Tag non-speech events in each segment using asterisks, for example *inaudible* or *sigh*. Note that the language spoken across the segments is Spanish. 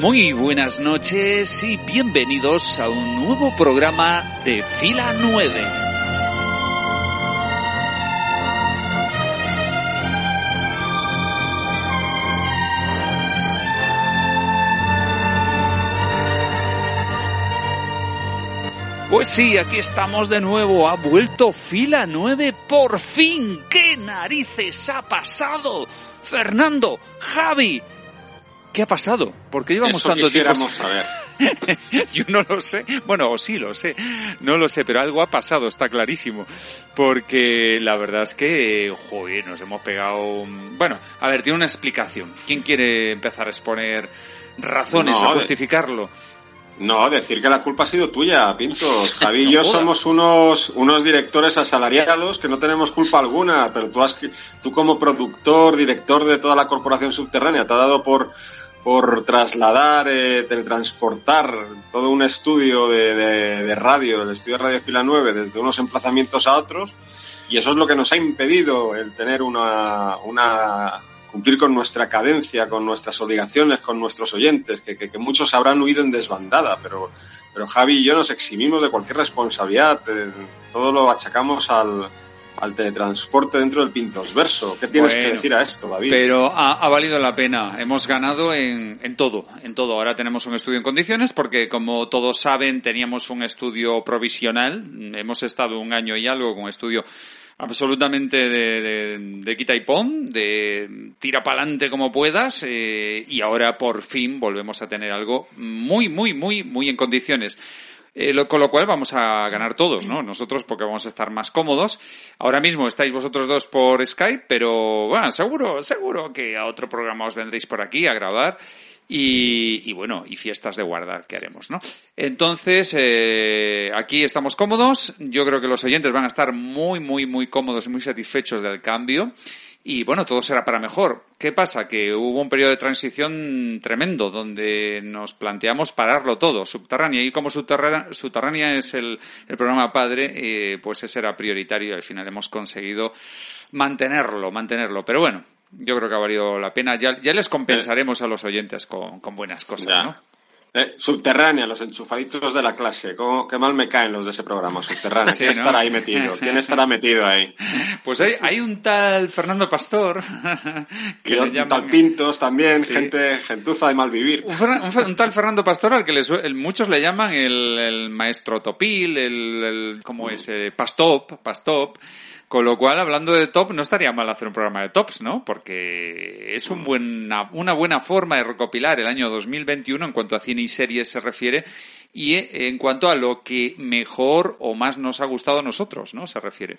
Muy buenas noches y bienvenidos a un nuevo programa de Fila 9. Pues sí, aquí estamos de nuevo. Ha vuelto fila 9 por fin. ¿Qué narices ha pasado? Fernando, Javi, ¿qué ha pasado? ¿Por qué llevamos tanto tiempo? saber. *laughs* Yo no lo sé. Bueno, sí lo sé. No lo sé, pero algo ha pasado, está clarísimo. Porque la verdad es que, joder, nos hemos pegado... Bueno, a ver, tiene una explicación. ¿Quién quiere empezar a exponer razones a justificarlo? No, decir que la culpa ha sido tuya, Pintos. Javi y yo *laughs* somos unos, unos directores asalariados que no tenemos culpa alguna, pero tú, has, tú como productor, director de toda la corporación subterránea, te ha dado por, por trasladar, eh, teletransportar todo un estudio de, radio, el estudio de Radio Fila 9, desde unos emplazamientos a otros, y eso es lo que nos ha impedido el tener una, una cumplir con nuestra cadencia, con nuestras obligaciones, con nuestros oyentes, que, muchos habrán huido en desbandada, pero, pero Javi y yo nos eximimos de cualquier responsabilidad, eh, todo lo achacamos al, al teletransporte dentro del Pintosverso. ¿Qué tienes bueno, que decir a esto, David? Pero ha, ha valido la pena. Hemos ganado en, en, todo, en todo. Ahora tenemos un estudio en condiciones porque, como todos saben, teníamos un estudio provisional. Hemos estado un año y algo con estudio absolutamente de, de, de, quita y pon, de tira pa'lante como puedas, eh, y ahora por fin volvemos a tener algo muy, muy, muy, muy en condiciones. Eh, con lo cual vamos a ganar todos, ¿no? Nosotros porque vamos a estar más cómodos. Ahora mismo estáis vosotros dos por Skype, pero bueno, seguro, seguro que a otro programa os vendréis por aquí a grabar. Y, y, bueno, y fiestas de guardar que haremos, ¿no? Entonces, eh, aquí estamos cómodos. Yo creo que los oyentes van a estar muy, muy, muy cómodos y muy satisfechos del cambio. Y bueno, todo será para mejor. ¿Qué pasa? Que hubo un periodo de transición tremendo donde nos planteamos pararlo todo, subterránea. Y como subterránea, subterránea es el, el programa padre, eh, pues ese era prioritario y al final hemos conseguido mantenerlo, mantenerlo. Pero bueno, yo creo que ha valido la pena. Ya, ya les compensaremos a los oyentes con, con buenas cosas, ya. ¿no? Eh, subterránea, los enchufaditos de la clase. ¿Cómo, qué mal me caen los de ese programa, subterránea. Sí, ¿Quién ¿no? estará ahí metido? ¿Quién estará metido ahí? Pues hay, hay un tal Fernando Pastor. *laughs* Que y un llaman... tal Pintos también, sí. gente gentuza de mal vivir. Un, un, un, tal Fernando Pastor al que les, el, muchos le llaman el, el maestro Topil, el, el ¿cómo es? Eh, Pastop, Pastop. Con lo cual, hablando de top, no estaría mal hacer un programa de tops, ¿no? Porque es un buena, una buena forma de recopilar el año 2021 en cuanto a cine y series se refiere y en cuanto a lo que mejor o más nos ha gustado a nosotros, ¿no? Se refiere.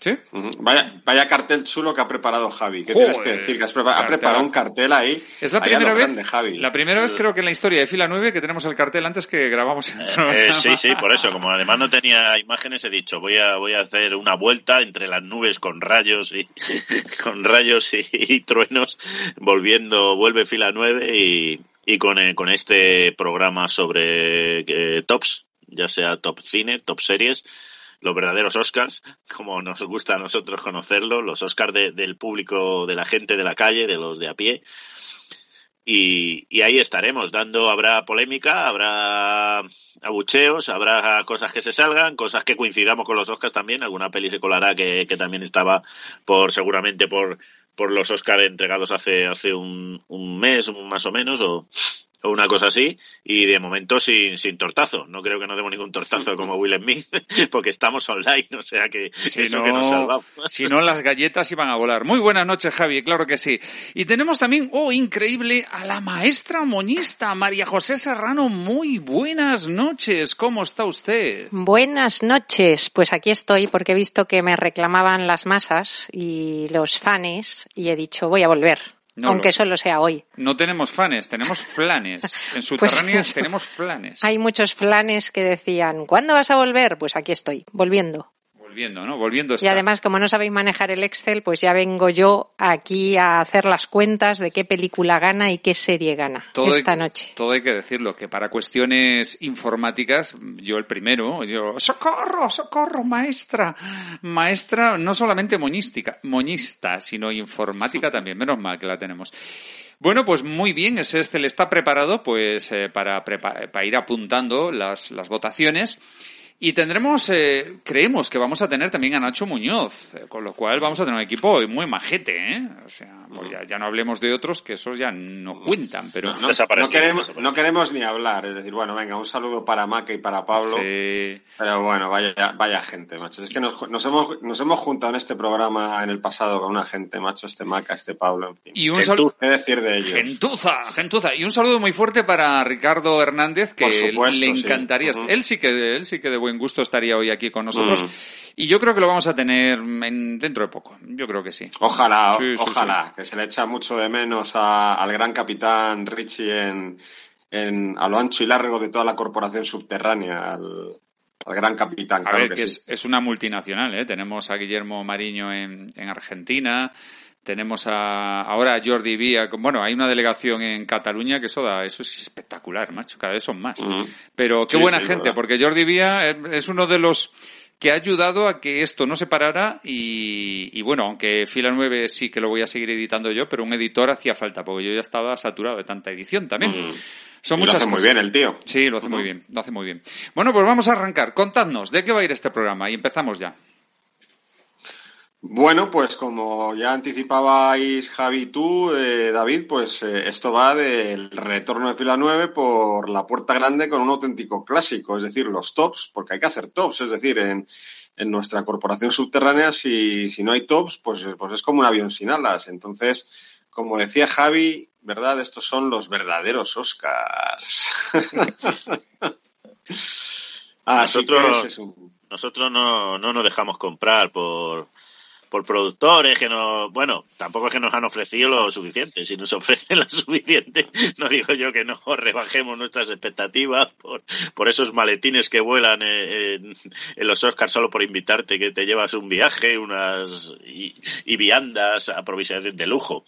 ¿Sí? Vaya, vaya cartel chulo que ha preparado Javi. ¿Qué Joder, tienes que decir? Que has preparado, ha preparado un cartel ahí. Es la primera vez. Grande, Javi. La primera vez creo que en la historia de Fila 9 que tenemos el cartel antes que grabamos. El eh, sí, sí, por eso. Como además no tenía imágenes, he dicho voy a voy a hacer una vuelta entre las nubes con rayos y *laughs* con rayos y, y truenos, volviendo vuelve Fila 9 y, y con eh, con este programa sobre eh, tops, ya sea top cine, top series los verdaderos Oscars, como nos gusta a nosotros conocerlo, los Oscars de, del público, de la gente de la calle, de los de a pie. Y, y, ahí estaremos, dando, habrá polémica, habrá abucheos, habrá cosas que se salgan, cosas que coincidamos con los Oscars también, alguna peli se colará que, que también estaba por, seguramente por, por los Oscars entregados hace, hace un, un mes, más o menos, o, o una cosa así, y de momento sin, sin tortazo. No creo que no demos ningún tortazo como Will Smith, *laughs* porque estamos online, o sea que si eso no, que nos salvamos. Si no, las galletas iban a volar. Muy buenas noches, Javi, claro que sí. Y tenemos también, oh, increíble, a la maestra moñista, María José Serrano. Muy buenas noches, ¿cómo está usted? Buenas noches, pues aquí estoy porque he visto que me reclamaban las masas y los fanes, y he dicho, voy a volver. No, aunque solo sea hoy. No tenemos fanes, tenemos flanes. *laughs* En subterráneas pues tenemos flanes. Hay muchos flanes que decían, ¿cuándo vas a volver? Pues aquí estoy, volviendo. Volviendo, ¿no? Volviendo está. Y además, como no sabéis manejar el Excel, pues ya vengo yo aquí a hacer las cuentas de qué película gana y qué serie gana todo esta hay, noche. Todo hay que decirlo, que para cuestiones informáticas, yo el primero, yo, ¡socorro, socorro, maestra! Maestra, no solamente moñística, moñista, sino informática también, menos mal que la tenemos. Bueno, pues muy bien, ese Excel está preparado pues eh, para, para ir apuntando las, las votaciones. Y tendremos, eh, creemos que vamos a tener también a Nacho Muñoz, eh, con lo cual vamos a tener un equipo muy majete, ¿eh? O sea, pues ya, no hablemos de otros que esos ya no cuentan, pero... No, queremos, no queremos ni hablar, es decir, bueno, venga, un saludo para Maca y para Pablo. Sí. Pero bueno, vaya, vaya gente, macho. Es que nos, nos, hemos, nos hemos juntado en este programa en el pasado con una gente, macho, este Maca, este Pablo, en fin. Y un saludo... ¿Qué decir de ellos? Gentuza, gentuza. Y un saludo muy fuerte para Ricardo Hernández, que le encantaría... Él sí que, él sí que de buen gusto estaría hoy aquí con nosotros. Mm. Y yo creo que lo vamos a tener en, dentro de poco. Yo creo que sí. Ojalá, ojalá, que se le echa mucho de menos al gran capitán Richie en, en, a lo ancho y largo de toda la corporación subterránea, al, gran capitán. A ver, que, es, una multinacional, ¿eh? Tenemos a Guillermo Mariño en, en Argentina, tenemos a, ahora a Jordi Vía. Bueno, hay una delegación en Cataluña que eso da, eso es espectacular, macho. Cada vez son más. Pero qué buena gente, porque Jordi Vía es uno de los que ha ayudado a que esto no se parara y, bueno, aunque Fila 9 sí que lo voy a seguir editando yo, pero un editor hacía falta porque yo ya estaba saturado de tanta edición también. Son muchas lo hace muy bien el tío. Sí, lo hace muy bien, lo hace muy bien. Bueno, pues vamos a arrancar. Contadnos, ¿de qué va a ir este programa? Y empezamos ya. Bueno, pues como ya anticipabais Javi y tú, eh, David, pues eh, esto va del retorno de fila 9 por la puerta grande con un auténtico clásico, es decir, los tops, porque hay que hacer tops, es decir, en, en nuestra corporación subterránea, si, si no hay tops, pues, pues es como un avión sin alas. Entonces, como decía Javi, ¿verdad? Estos son los verdaderos Oscars. *laughs* nosotros, nosotros no, no nos dejamos comprar por por productores que no, bueno, tampoco es que nos han ofrecido lo suficiente. Si nos ofrecen lo *laughs* suficiente, no digo yo que no *laughs* rebajemos nuestras expectativas por, por esos maletines que vuelan en, los Oscars solo por invitarte, que te llevas un viaje, unas y, viandas, aprovisiones de lujo.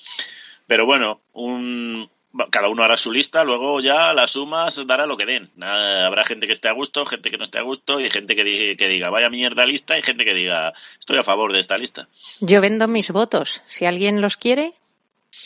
Pero bueno, un, cada uno hará su lista, luego ya las sumas dará lo que den. habrá gente que esté a gusto, gente que no esté a gusto y gente que, diga, que diga vaya mierda lista y gente que diga estoy a favor de esta lista. Yo vendo mis votos. Si alguien los quiere,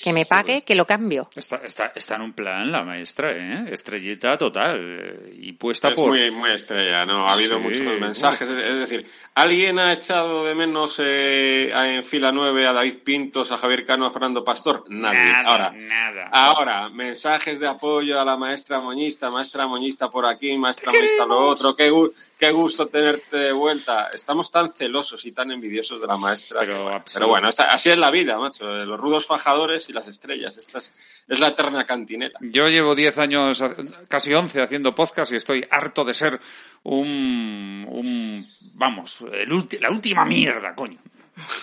que me pague, que lo cambio. Está, está, está en un plan la maestra, ¿eh? Estrellita total. Y puesta es por. Muy, muy estrella, ¿no? Ha habido muchos mensajes. Es decir, ¿alguien ha echado de menos eh, en fila 9 a David Pintos, a Javier Cano, a Fernando Pastor? Nadie. Nada, ahora, nada. ahora, mensajes de apoyo a la maestra moñista, maestra moñista por aquí, maestra moñista lo otro. Qué, qué gusto tenerte de vuelta. Estamos tan celosos y tan envidiosos de la maestra. Pero, pero bueno, así es la vida, macho. Los rudos fajadores y las estrellas. Esta es, la eterna cantinera. Yo llevo 10 años, casi 11, haciendo podcast y estoy harto de ser un, un vamos, el la última mierda, coño.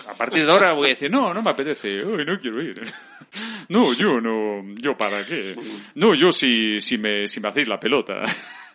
A partir de ahora voy a decir, no, no me apetece, hoy no quiero ir. *laughs* No, yo no, yo para qué. No, yo si, si me, si me hacéis la pelota.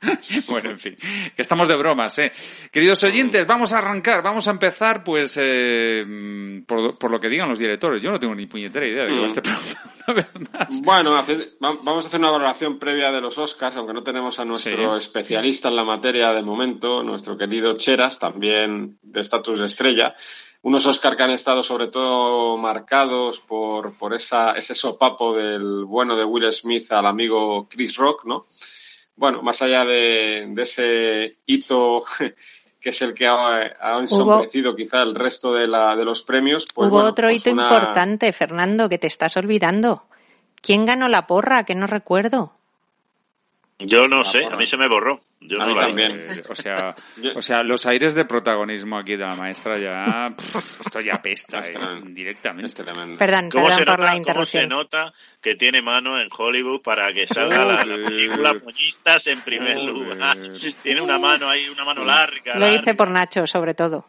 *laughs* bueno, en fin, que estamos de bromas, ¿eh? Queridos oyentes, vamos a arrancar, vamos a empezar, pues, eh, por, lo que digan los directores. Yo no tengo ni puñetera idea de este programa, *laughs* Bueno, vamos a hacer una valoración previa de los Oscars, aunque no tenemos a nuestro especialista en la materia de momento, nuestro querido Cheras, también de estatus de estrella unos Oscar que han estado sobre todo marcados por, por esa, ese sopapo del bueno de Will Smith al amigo Chris Rock, ¿no? bueno, más allá de, ese hito *laughs* que es el que ha, ensombrecido quizá el resto de, la, de los premios. Pues hubo otro pues hito importante, Fernando, que te estás olvidando. ¿Quién ganó la porra? Que no recuerdo. Yo no sé, a mí se me borró. Yo no también. o, sea, *laughs* o sea, los aires de protagonismo aquí de la maestra ya. esto ya pesta eh, directamente. Perdón, perdón por la interrupción. se nota que tiene mano en Hollywood para que salga la, película Moñistas en primer lugar? *laughs* tiene una mano ahí, una mano larga. Lo hice por Nacho, sobre todo.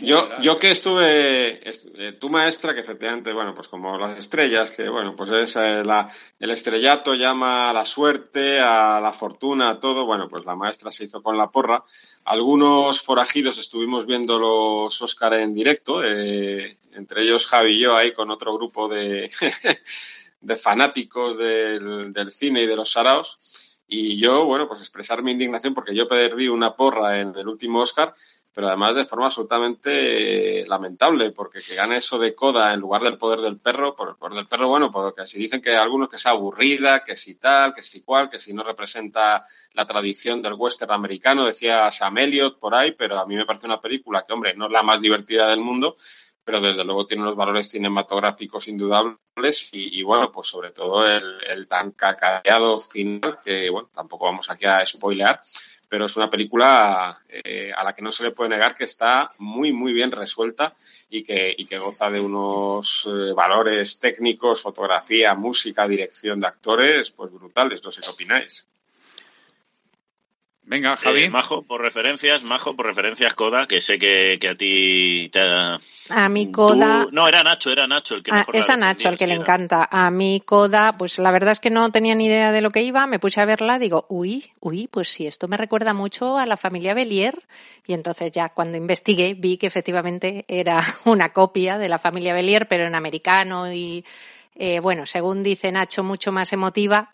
Yo, yo que estuve, eh, tu maestra, que efectivamente, bueno, pues como las estrellas, que bueno, pues es eh, la, el estrellato llama a la suerte, a la fortuna, a todo, bueno, pues la maestra se hizo con la porra. Algunos forajidos estuvimos viendo los Óscar en directo, eh, entre ellos Javi y yo ahí con otro grupo de, *laughs* de fanáticos del, del cine y de los saraos. Y yo, bueno, pues expresar mi indignación porque yo perdí una porra en el último Oscar pero además de forma absolutamente eh, lamentable, porque que gane eso de coda en lugar del poder del perro, por el poder del perro, bueno, porque si dicen que algunos que sea aburrida, que si tal, que si cual, que si no representa la tradición del western americano, decía Sam Elliott por ahí, pero a mí me parece una película que, hombre, no es la más divertida del mundo, pero desde luego tiene unos valores cinematográficos indudables y, bueno, pues sobre todo el, tan cacareado final, que bueno, tampoco vamos aquí a spoilear, pero es una película eh, a la que no se le puede negar que está muy, muy bien resuelta y que, y que goza de unos eh, valores técnicos, fotografía, música, dirección de actores, pues brutales. No sé qué opináis. Venga, Javi. Eh, majo por referencias, Majo por referencias, Coda, que sé que, que a ti te ha... A mi Coda... No, era Nacho, era Nacho el que ah, Es a Nacho el que le encanta. A mi Coda, pues la verdad es que no tenía ni idea de lo que iba, me puse a verla, digo, uy, uy, pues sí, esto me recuerda mucho a la familia Belier. Y entonces ya cuando investigué vi que efectivamente era *laughs* una copia de la familia Belier, pero en americano y, eh, bueno, según dice Nacho, mucho más emotiva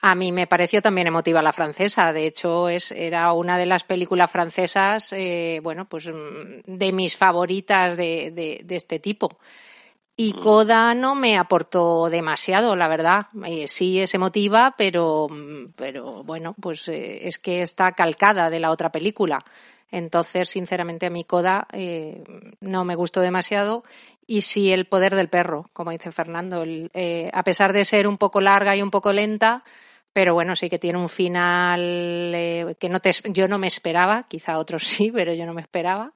a mí me pareció también emotiva la francesa. De hecho, es, era una de las películas francesas, eh, bueno, pues mm, de mis favoritas de, de, este tipo. Y mm. Coda no me aportó demasiado, la verdad. Eh, sí es emotiva, pero, mm, pero bueno, pues eh, es que está calcada de la otra película. Entonces, sinceramente, a mí Coda eh, no me gustó demasiado. Y sí el poder del perro, como dice Fernando. Eh, a pesar de ser un poco larga y un poco lenta, pero bueno, sí que tiene un final eh, que no te, yo no me esperaba, quizá otros *laughs* sí, pero yo no me esperaba.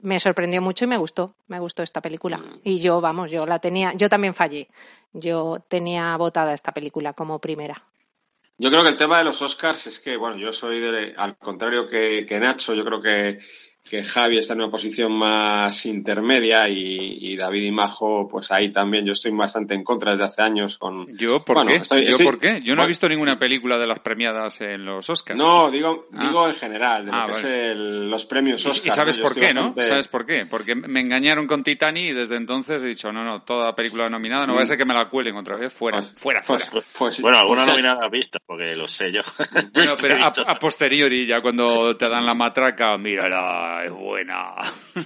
Me sorprendió mucho y me gustó, me gustó esta película. Mm. Y yo, vamos, yo la tenía, yo también fallé. Yo tenía votada esta película como primera. Yo creo que el tema de los Oscars es que, bueno, yo soy de, al contrario que Nacho, yo creo que que Javi está en una posición más intermedia y, David y Majo, pues ahí también yo estoy bastante en contra desde hace años con... ¿Yo por qué? ¿Yo por qué? Yo no he visto ninguna película de las premiadas en los Oscars. No, digo, ah. digo en general, de lo ah, es los premios Oscars. ¿Y, sabes por qué, no? ¿Sabes por qué? Porque me engañaron con Titanic y desde entonces he dicho, no, no, toda película nominada no va a ser que me la cuelen otra vez, fuera, pues, fuera, pues, fuera. Pues, bueno, alguna nominada vista, porque lo sé yo. Bueno, pero *laughs* a, a posteriori, ya cuando te dan la matraca, mírala es buena. *laughs*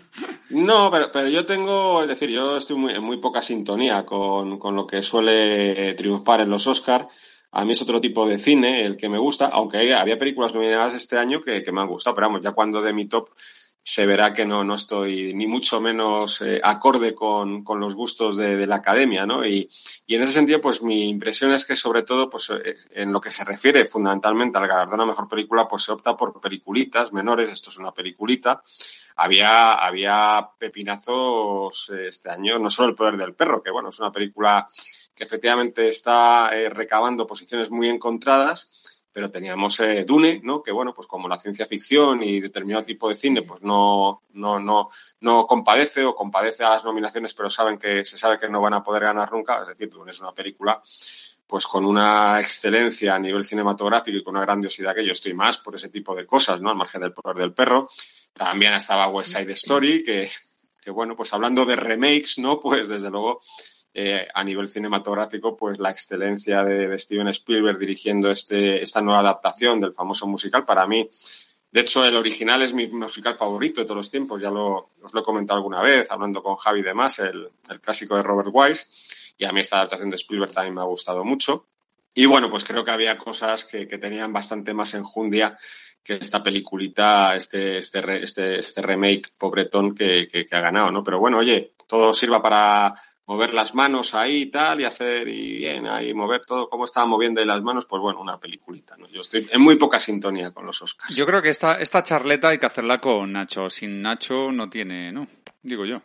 No, pero, pero yo tengo, es decir, yo estoy muy, en muy poca sintonía con, con lo que suele triunfar en los Oscars. A mí es otro tipo de cine el que me gusta, aunque había películas nominadas este año que, que me han gustado, pero vamos, ya cuando de mi top se verá que no, no estoy ni mucho menos eh, acorde con, con, los gustos de, la academia, ¿no? Y, y, en ese sentido, pues mi impresión es que sobre todo, pues eh, en lo que se refiere fundamentalmente al galardón a mejor película, pues se opta por peliculitas menores, esto es una peliculita. Había, había pepinazos eh, este año, no solo El poder del perro, que bueno, es una película que efectivamente está recabando posiciones muy encontradas, pero teníamos eh, Dune, ¿no? Que bueno, pues como la ciencia ficción y determinado tipo de cine, pues no, no, no, no compadece o compadece a las nominaciones, pero saben que se sabe que no van a poder ganar nunca. Es decir, Dune es una película pues con una excelencia a nivel cinematográfico y con una grandiosidad que yo estoy más por ese tipo de cosas, ¿no? Al margen del poder del perro. También estaba West Side Story, que, que bueno, pues hablando de remakes, ¿no? Pues desde luego eh, a nivel cinematográfico, pues la excelencia de, Steven Spielberg dirigiendo este, esta nueva adaptación del famoso musical, para mí, de hecho, el original es mi musical favorito de todos los tiempos, ya lo, os lo he comentado alguna vez, hablando con Javi de más, el, clásico de Robert Wise, y a mí esta adaptación de Spielberg también me ha gustado mucho. Y bueno, pues creo que había cosas que, tenían bastante más enjundia que esta peliculita, este, este, este, este remake pobretón que, que, ha ganado, ¿no? Pero bueno, oye, todo sirva para mover las manos ahí y tal, y hacer, y bien, ahí mover todo, cómo estaba moviendo ahí las manos, pues bueno, una peliculita, ¿no? Yo estoy en muy poca sintonía con los Oscars. Yo creo que esta, esta charleta hay que hacerla con Nacho. Sin Nacho no tiene, ¿no? Digo yo.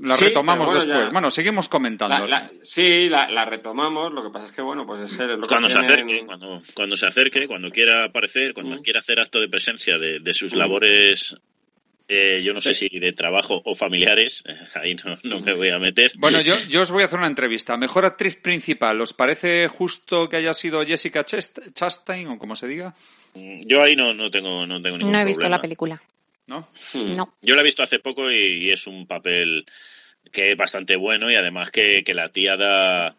La retomamos después. Bueno, seguimos comentando. sí, la, retomamos. Lo que pasa es que, bueno, pues es lo cuando se acerque, cuando, se acerque, cuando quiera aparecer, cuando mm. quiera hacer acto de presencia de, de sus mm. labores eh, yo no sé si de trabajo o familiares, *laughs* ahí no, me voy a meter. Bueno, yo, yo os voy a hacer una entrevista. Mejor actriz principal, ¿os parece justo que haya sido Jessica Chastain o como se diga? Mm, yo ahí no, no tengo, no tengo ningún No he visto la película. ¿No? Hmm. No. Yo la he visto hace poco y, es un papel que es bastante bueno y además que, que la tía da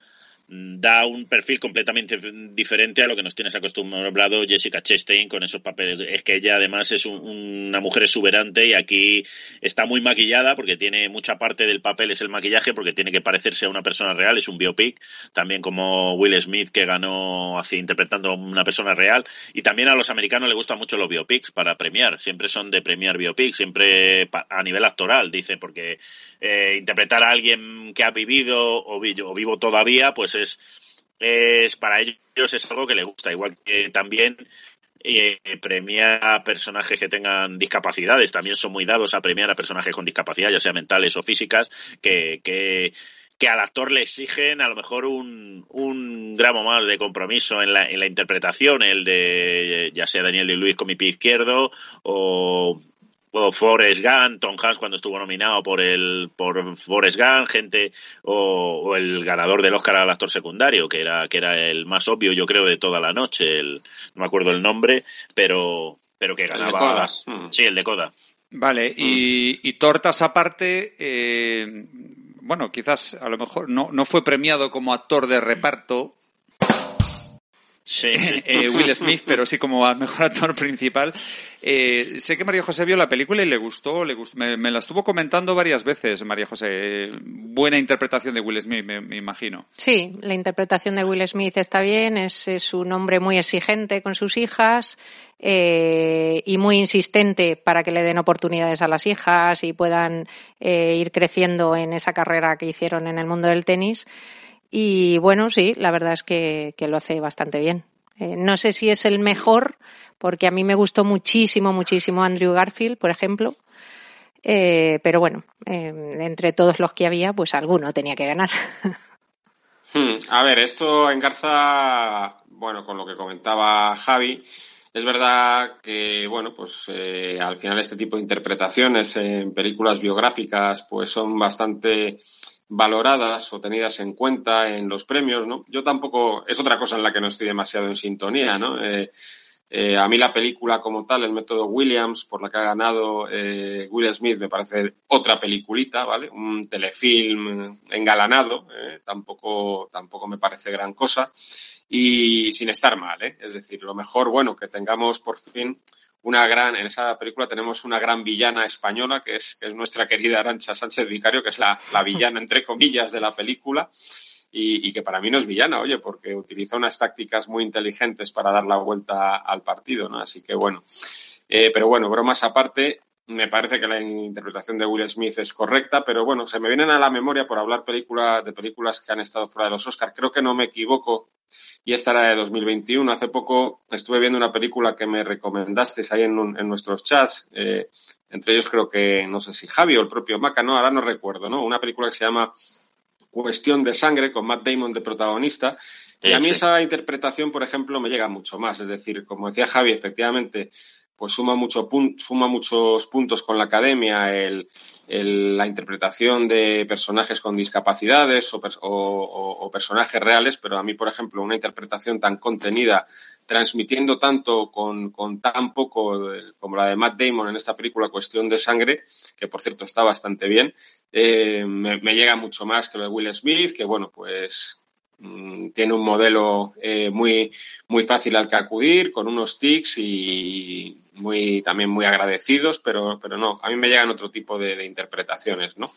da un perfil completamente diferente a lo que nos tienes acostumbrado Jessica Chastain con esos papeles. Es que ella además es una mujer exuberante y aquí está muy maquillada porque tiene mucha parte del papel es el maquillaje porque tiene que parecerse a una persona real, es un biopic, también como Will Smith que ganó así interpretando a una persona real. Y también a los americanos les gustan mucho los biopics para premiar, siempre son de premiar biopics, siempre a nivel actoral, dice, porque eh, interpretar a alguien que ha vivido o, o vivo todavía, pues es, para ellos es algo que les gusta, igual que también eh, premiar a personajes que tengan discapacidades, también son muy dados a premiar a personajes con discapacidad, ya sea mentales o físicas, que, que al actor le exigen a lo mejor un, un gramo más de compromiso en la, en la interpretación, el de ya sea Daniel y Luis con mi pie izquierdo o o Forrest Gump, Tom Hanks cuando estuvo nominado por el por Forrest Gump, gente o, el ganador del Oscar al actor secundario, que era que era el más obvio yo creo de toda la noche, el, no me acuerdo el nombre, pero pero que ganaba mm. sí el de Coda. Vale, y, mm. y tortas aparte, eh, bueno, quizás a lo mejor no, no fue premiado como actor de reparto, Sí. *laughs* Eh, Will Smith, pero sí como mejor actor principal. Eh, sé que María José vio la película y le gustó, le gustó me, la estuvo comentando varias veces, María José. Buena interpretación de Will Smith, me, imagino. Sí, la interpretación de Will Smith está bien, es, un hombre muy exigente con sus hijas eh, y muy insistente para que le den oportunidades a las hijas y puedan ir creciendo en esa carrera que hicieron en el mundo del tenis. Y bueno, sí, la verdad es que, lo hace bastante bien. Eh, no sé si es el mejor, porque a mí me gustó muchísimo, muchísimo Andrew Garfield, por ejemplo. Eh, pero bueno, eh, entre todos los que había, pues alguno tenía que ganar. *laughs* Hmm, a ver, esto engarza, bueno, con lo que comentaba Javi. Es verdad que, bueno, pues al final este tipo de interpretaciones en películas biográficas, pues son bastante valoradas o tenidas en cuenta en los premios, ¿no? Yo tampoco, es otra cosa en la que no estoy demasiado en sintonía, ¿no? Eh, eh, a mí la película como tal, el método Williams, por la que ha ganado eh, Will Smith, me parece otra peliculita, ¿vale? Un telefilm engalanado, tampoco, tampoco me parece gran cosa y sin estar mal, ¿eh? Es decir, lo mejor, bueno, que tengamos por fin una gran, en esa película tenemos una gran villana española, que es, que es nuestra querida Arancha Sánchez Vicario, que es la, la villana, entre comillas, de la película. Y, y, que para mí no es villana, oye, porque utiliza unas tácticas muy inteligentes para dar la vuelta al partido, ¿no? Así que bueno. Eh, pero bueno, bromas aparte, me parece que la interpretación de Will Smith es correcta, pero bueno, se me vienen a la memoria por hablar película, de películas que han estado fuera de los Oscars. Creo que no me equivoco y esta era de 2021. Hace poco estuve viendo una película que me recomendasteis ahí en, nuestros chats. Eh, entre ellos creo que, no sé si Javi o el propio Maca, no, ahora no recuerdo, ¿no? Una película que se llama Cuestión de Sangre con Matt Damon de protagonista. Y a mí esa interpretación, por ejemplo, me llega mucho más. Es decir, como decía Javi, efectivamente, pues suma, mucho suma muchos puntos con la academia la interpretación de personajes con discapacidades o, personajes reales, pero a mí, por ejemplo, una interpretación tan contenida, transmitiendo tanto con, tan poco como la de Matt Damon en esta película Cuestión de Sangre, que por cierto está bastante bien, eh, me, llega mucho más que lo de Will Smith, que bueno, pues mm, tiene un modelo eh, muy, muy fácil al que acudir, con unos tics y, muy, también muy agradecidos, pero, pero no, a mí me llegan otro tipo de, interpretaciones, ¿no?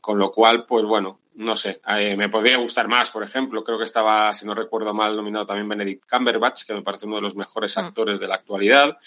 Con lo cual, pues bueno, no sé, eh, me podría gustar más, por ejemplo, creo que estaba, si no recuerdo mal, nominado también Benedict Cumberbatch, que me parece uno de los mejores mm. actores de la actualidad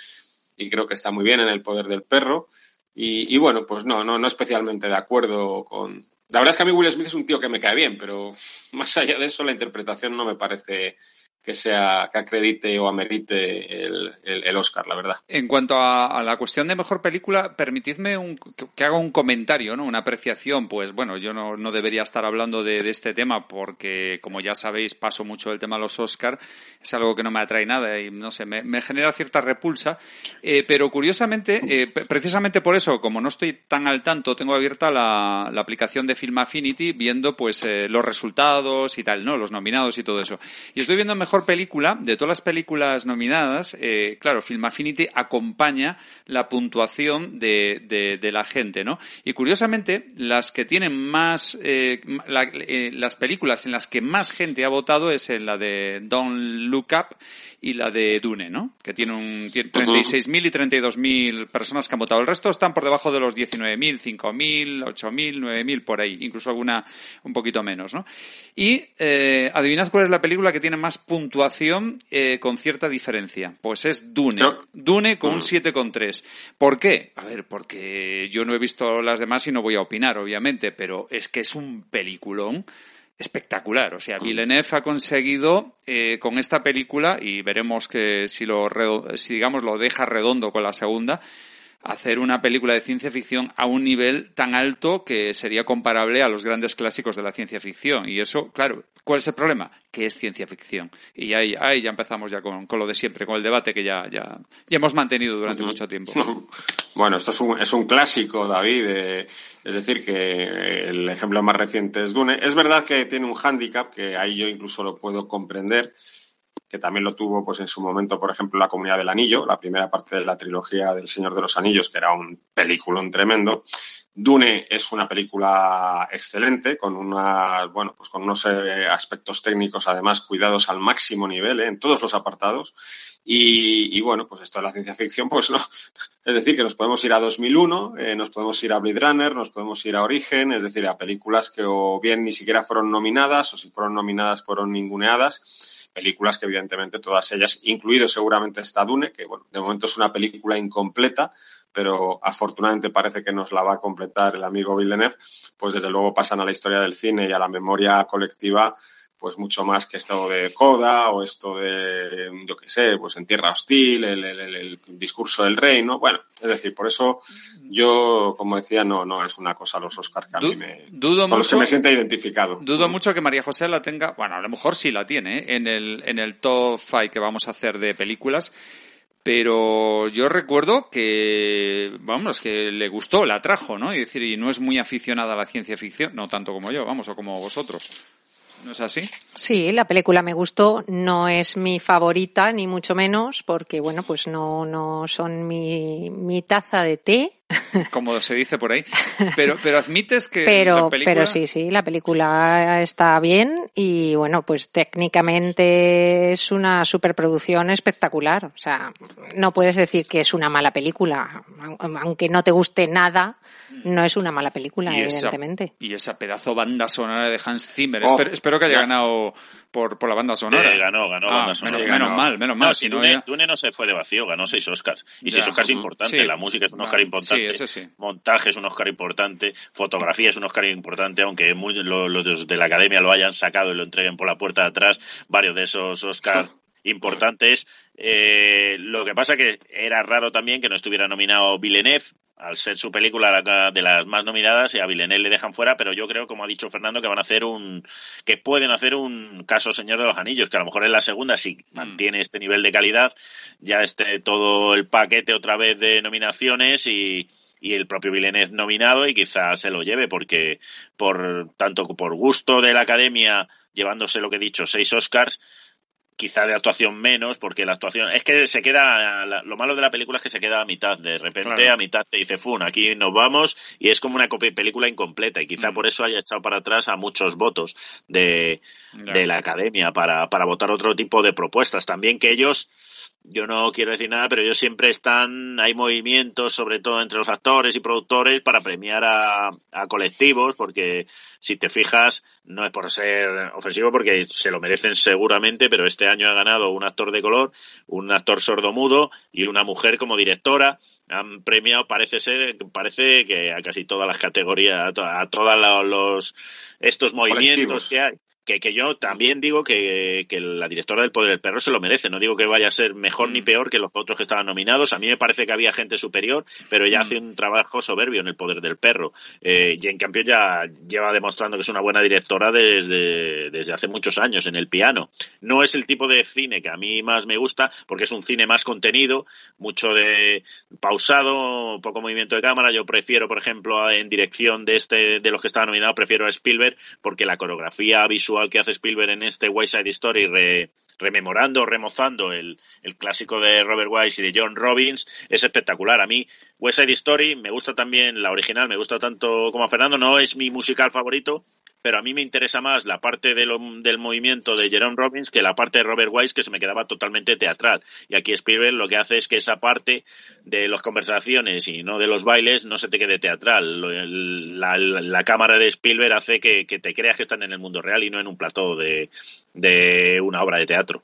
y creo que está muy bien en El poder del perro. Y, y bueno, pues no, no, no especialmente de acuerdo con... La verdad es que a mí Will Smith es un tío que me cae bien, pero *laughs* más allá de eso la interpretación no me parece que sea que acredite o amerite el, el, Oscar, la verdad. En cuanto a, la cuestión de mejor película, permitidme un, que, haga un comentario, ¿no? Una apreciación. Pues bueno, yo no, no debería estar hablando de, este tema porque, como ya sabéis, paso mucho del tema de los Oscar. Es algo que no me atrae nada y no sé, me, genera cierta repulsa. Eh, pero curiosamente, eh, precisamente por eso, como no estoy tan al tanto, tengo abierta la, la aplicación de Film Affinity viendo pues eh, los resultados y tal, ¿no? Los nominados y todo eso. Y estoy viendo mejor mejor película, de todas las películas nominadas, eh, claro, Film Affinity acompaña la puntuación de, de, la gente, ¿no? Y curiosamente, las que tienen más, eh, eh, las películas en las que más gente ha votado es en la de Don't Look Up y la de Dune, ¿no? Que tiene un 36.000 y 32.000 personas que han votado. El resto están por debajo de los 19.000, 5.000, 8.000, 9.000 por ahí, incluso alguna un poquito menos, ¿no? Y eh, adivinad cuál es la película que tiene más puntuación eh, con cierta diferencia. Pues es Dune. Dune con un 7,3. Mm. ¿Por qué? A ver, porque yo no he visto las demás y no voy a opinar, obviamente, pero es que es un peliculón espectacular. O sea, mm. Villeneuve ha conseguido eh, con esta película, y veremos que si lo, si digamos lo deja redondo con la segunda, hacer una película de ciencia ficción a un nivel tan alto que sería comparable a los grandes clásicos de la ciencia ficción. Y eso, claro, ¿cuál es el problema? Que es ciencia ficción. Y ahí, ahí ya empezamos ya con, lo de siempre, con el debate que ya, ya, ya hemos mantenido durante mucho tiempo. *laughs* Bueno, esto es un, es un clásico, David. es decir, que el ejemplo más reciente es Dune. Es verdad que tiene un hándicap, que ahí yo incluso lo puedo comprender, que también lo tuvo pues en su momento, por ejemplo, la Comunidad del Anillo, la primera parte de la trilogía del Señor de los Anillos, que era un peliculón tremendo. Dune es una película excelente, con bueno, pues con unos eh, aspectos técnicos además cuidados al máximo nivel eh, en todos los apartados. Y, bueno, pues esto de la ciencia ficción, pues no. *laughs* Es decir, que nos podemos ir a 2001, eh, nos podemos ir a Blade Runner, nos podemos ir a Origen, es decir, a películas que o bien ni siquiera fueron nominadas o si fueron nominadas fueron ninguneadas películas que evidentemente todas ellas, incluido seguramente esta Dune, que bueno, de momento es una película incompleta, pero afortunadamente parece que nos la va a completar el amigo Villeneuve, pues desde luego pasan a la historia del cine y a la memoria colectiva pues mucho más que esto de Coda o esto de, yo qué sé, pues en Tierra Hostil, el, discurso del rey, ¿no? Bueno, es decir, por eso yo, como decía, no, no es una cosa los Oscars que a mí me, dudo con que me sienta identificado. Dudo mucho que María José la tenga, bueno, a lo mejor sí la tiene, ¿eh? en el, en el top five que vamos a hacer de películas, pero yo recuerdo que, vamos, que le gustó, la trajo, ¿no? Y decir, y no es muy aficionada a la ciencia ficción, no tanto como yo, vamos, o como vosotros. ¿No es así? Sí, la película me gustó. No es mi favorita, ni mucho menos, porque, bueno, pues no, no son mi, mi taza de té. Como se dice por ahí. Pero, pero admites que pero, Pero sí, sí, la película está bien y, bueno, pues técnicamente es una superproducción espectacular. O sea, no puedes decir que es una mala película. Aunque no te guste nada, no es una mala película, evidentemente. y esa pedazo banda sonora de Hans Zimmer. Oh, espero, que haya ganado por, por la banda sonora. ganó, ganó ah, banda sonora. Menos, mal, menos mal. si Dune, no se fue de vacío, ganó seis Oscars. Y seis Oscars importantes. La música es un Oscar importante. Montaje es un Oscar importante. Fotografía es un Oscar importante, aunque los de la academia lo hayan sacado y lo entreguen por la puerta de atrás. Varios de esos Oscars importantes. Eh, lo que pasa que era raro también que no estuviera nominado Villeneuve, al ser su película de las más nominadas, y a Villeneuve le dejan fuera, pero yo creo, como ha dicho Fernando, que van a hacer un, que pueden hacer un caso Señor de los Anillos, que a lo mejor en la segunda, si mm. mantiene este nivel de calidad, ya esté todo el paquete otra vez de nominaciones y, y el propio Villeneuve nominado y quizás se lo lleve porque por tanto por gusto de la academia llevándose lo que he dicho seis Oscars quizá de actuación menos, porque la actuación es que se queda, lo malo de la película es que se queda a mitad, de repente a mitad te dice, fun, aquí nos vamos y es como una película incompleta y quizá mm. por eso haya echado para atrás a muchos votos de, de la academia para, para votar otro tipo de propuestas. También que ellos yo no quiero decir nada, pero ellos siempre están, hay movimientos, sobre todo entre los actores y productores, para premiar a, a, colectivos, porque si te fijas, no es por ser ofensivo, porque se lo merecen seguramente, pero este año ha ganado un actor de color, un actor sordomudo y una mujer como directora. Han premiado, parece ser, parece que a casi todas las categorías, a, todos los, estos movimientos que hay que, que yo también digo que, que, la directora del Poder del Perro se lo merece. No digo que vaya a ser mejor ni mm. peor que los otros que estaban nominados. A mí me parece que había gente superior, pero ella mm. hace un trabajo soberbio en el Poder del Perro. Eh, y en cambio ya lleva demostrando que es una buena directora desde, desde hace muchos años en el piano. No es el tipo de cine que a mí más me gusta, porque es un cine más contenido, mucho de pausado, poco movimiento de cámara. Yo prefiero, por ejemplo, en dirección de este de los que estaban nominados, prefiero a Spielberg, porque la coreografía visual que hace Spielberg en este West Side Story, rememorando, remozando el, el, clásico de Robert Wise y de John Robbins, es espectacular. A mí, West Side Story, me gusta también la original, me gusta tanto como a Fernando, no es mi musical favorito, pero a mí me interesa más la parte de del movimiento de Jerome Robbins que la parte de Robert Wise que se me quedaba totalmente teatral. Y aquí Spielberg lo que hace es que esa parte de las conversaciones y no de los bailes no se te quede teatral. La, cámara de Spielberg hace que, te creas que están en el mundo real y no en un plató de, una obra de teatro.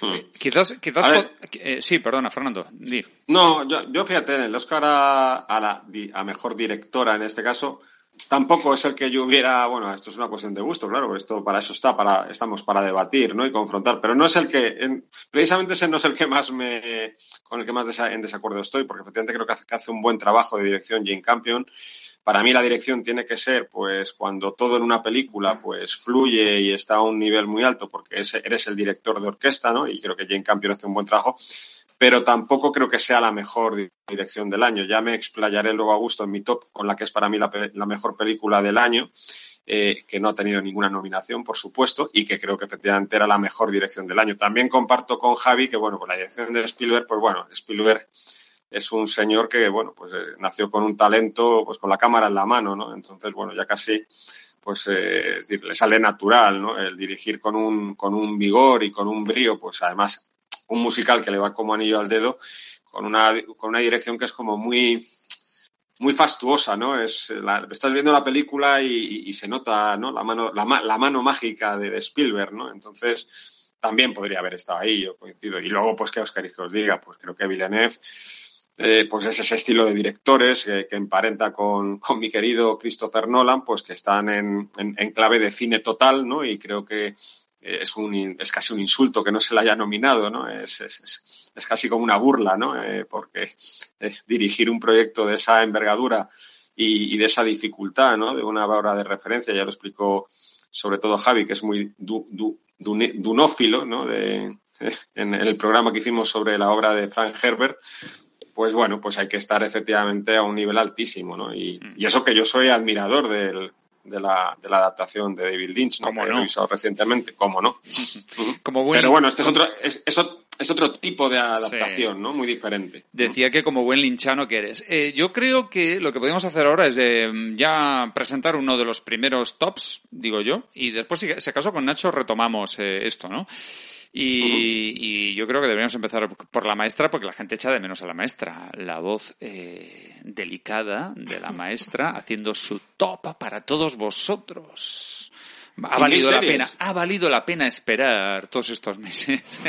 Hmm. Quizás, quizás eh, sí, perdona, Fernando. No, yo, fíjate, en el Oscar a, la, a mejor directora en este caso, tampoco es el que yo hubiera, bueno, esto es una cuestión de gusto, claro, esto para eso está, para, estamos para debatir, ¿no? Y confrontar, pero no es el que, precisamente ese no es el que más me, con el que más en desacuerdo estoy, porque efectivamente creo que hace, que hace un buen trabajo de dirección Jane Campion. Para mí la dirección tiene que ser, pues, cuando todo en una película, pues, fluye y está a un nivel muy alto, porque eres el director de orquesta, ¿no? Y creo que Jane Campion hace un buen trabajo pero tampoco creo que sea la mejor dirección del año. Ya me explayaré luego a gusto en mi top con la que es para mí la, mejor película del año, eh, que no ha tenido ninguna nominación, por supuesto, y que creo que efectivamente era la mejor dirección del año. También comparto con Javi que, bueno, con la dirección de Spielberg, pues bueno, Spielberg es un señor que, bueno, pues eh, nació con un talento, pues con la cámara en la mano, ¿no? Entonces, bueno, ya casi pues eh, le sale natural, ¿no? El dirigir con un, con un vigor y con un brío, pues además un musical que le va como anillo al dedo, con una, con una dirección que es como muy, muy fastuosa, ¿no? Es, estás viendo la película y, se nota, ¿no? La mano, la, mano mágica de, Spielberg, ¿no? Entonces, también podría haber estado ahí, yo coincido. Y luego, pues, que Oscar que os diga, pues creo que Villeneuve, eh, pues es ese estilo de directores que, emparenta con, con, mi querido Christopher Nolan, pues que están en, en, clave de cine total, ¿no? Y creo que es, un, es casi un insulto que no se le haya nominado, ¿no? Es, es, es casi como una burla, ¿no? Eh, porque eh, dirigir un proyecto de esa envergadura y, de esa dificultad, ¿no? De una obra de referencia, ya lo explicó sobre todo Javi, que es muy dunófilo, ¿no? De, en el programa que hicimos sobre la obra de Frank Herbert, pues bueno, pues hay que estar efectivamente a un nivel altísimo, ¿no? Y, y eso que yo soy admirador del, de la, de la adaptación de David Lynch, ¿no? que he revisado recientemente, cómo no. *laughs* Como Pero bueno, este es otro, es, es, otro tipo de adaptación, ¿no? Muy diferente. Decía que como buen linchano que eres. Eh, yo creo que lo que podemos hacer ahora es de ya presentar uno de los primeros tops, digo yo, y después, si, si acaso con Nacho retomamos eh, esto, ¿no? Y, yo creo que deberíamos empezar por la maestra porque la gente echa de menos a la maestra. La voz eh, delicada de la *laughs* maestra haciendo su top para todos vosotros. Ha valido la pena, ha valido la pena esperar todos estos meses.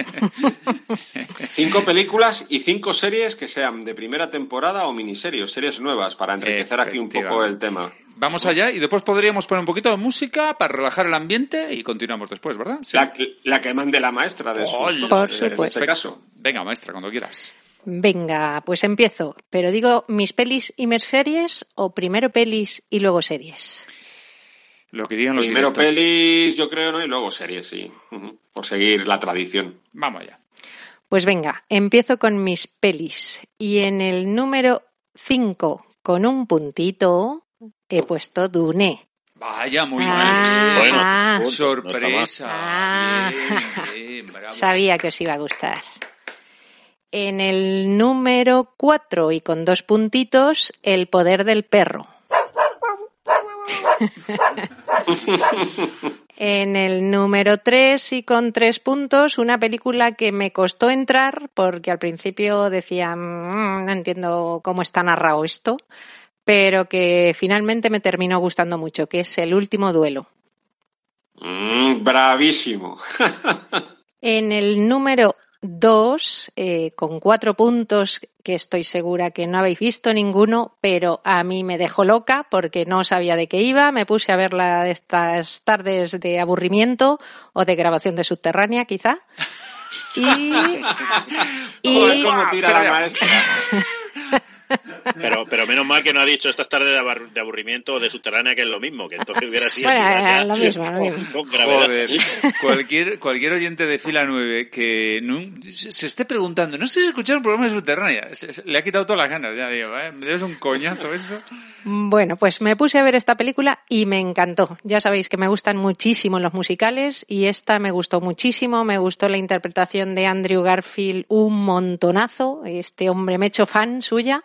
*laughs* cinco películas y cinco series que sean de primera temporada o miniseries, series nuevas, para enriquecer aquí un poco el tema. Vamos allá y después podríamos poner un poquito de música para relajar el ambiente y continuamos después, ¿verdad? La, que mande la maestra de Por supuesto. este caso. Venga, maestra, cuando quieras. Venga, pues empiezo. Pero digo, ¿mis pelis y mis series o primero pelis y luego series? Lo que digan los Primero pelis, yo creo, ¿no? Y luego series, sí. Por seguir la tradición. Vamos allá. Pues venga, empiezo con mis pelis. Y en el número 5, con un puntito, he puesto Dune. Vaya, muy ah, bien. Bueno, sorpresa. Ah. *laughs* Sabía que os iba a gustar. En el número 4 y con dos puntitos, El poder del perro. *laughs* en el número 3 y con tres puntos, una película que me costó entrar porque al principio decía, mm, no entiendo cómo está narrado esto, pero que finalmente me terminó gustando mucho, que es El último duelo. Mm, bravísimo. *laughs* en el número Dos, eh, con cuatro puntos que estoy segura que no habéis visto ninguno, pero a mí me dejó loca porque no sabía de qué iba. Me puse a verla estas tardes de aburrimiento o de grabación de subterránea, quizá. *laughs* Y. y... ¿cómo tira la maestra? *laughs* Pero, pero menos mal que no ha dicho estas tardes de aburrimiento o de subterránea, que es lo mismo, que entonces hubiera sido. Bueno, lo mismo, lo mismo. Joder, cualquier, cualquier oyente de fila 9 que no, se esté preguntando, no sé si escuchar un programa de subterránea, le ha quitado todas las ganas, ya digo, ¿eh? ¿me debes un coñazo eso? Bueno, pues me puse a ver esta película y me encantó. Ya sabéis que me gustan muchísimo los musicales y esta me gustó muchísimo. Me gustó la interpretación de Andrew Garfield un montonazo. Este hombre me he hecho fan suya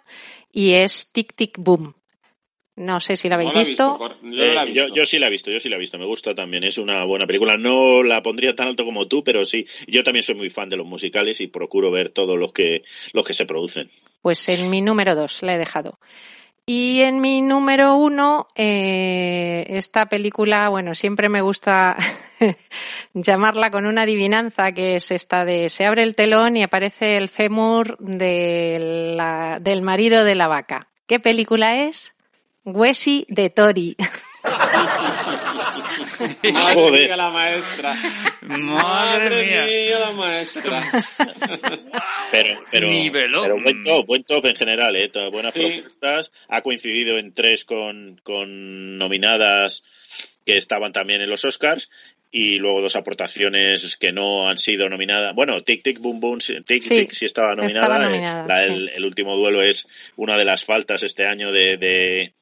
y es Tic Tic Boom. No sé si la habéis visto. Eh, yo, sí la he visto, yo sí la he visto. Me gusta también. Es una buena película. No la pondría tan alto como tú, pero sí. Yo también soy muy fan de los musicales y procuro ver todos los que, los que se producen. Pues en mi número dos la he dejado. Y en mi número uno, eh, esta película, bueno, siempre me gusta *laughs* *laughs* llamarla con una adivinanza que es esta de se abre el telón y aparece el fémur de del marido de la vaca. ¿Qué película es? Huesi de Tori. *laughs* Madre mía la maestra. Madre, mía. la maestra. *laughs* pero, pero, pero buen top, buen top en general, ¿eh? buenas propuestas. Ha coincidido en tres con, con nominadas que estaban también en los Oscars y luego dos aportaciones que no han sido nominadas. Bueno, Tic Tic Boom Boom, Tic Tic sí estaba nominada. el, el, último duelo es una de las faltas este año de, de,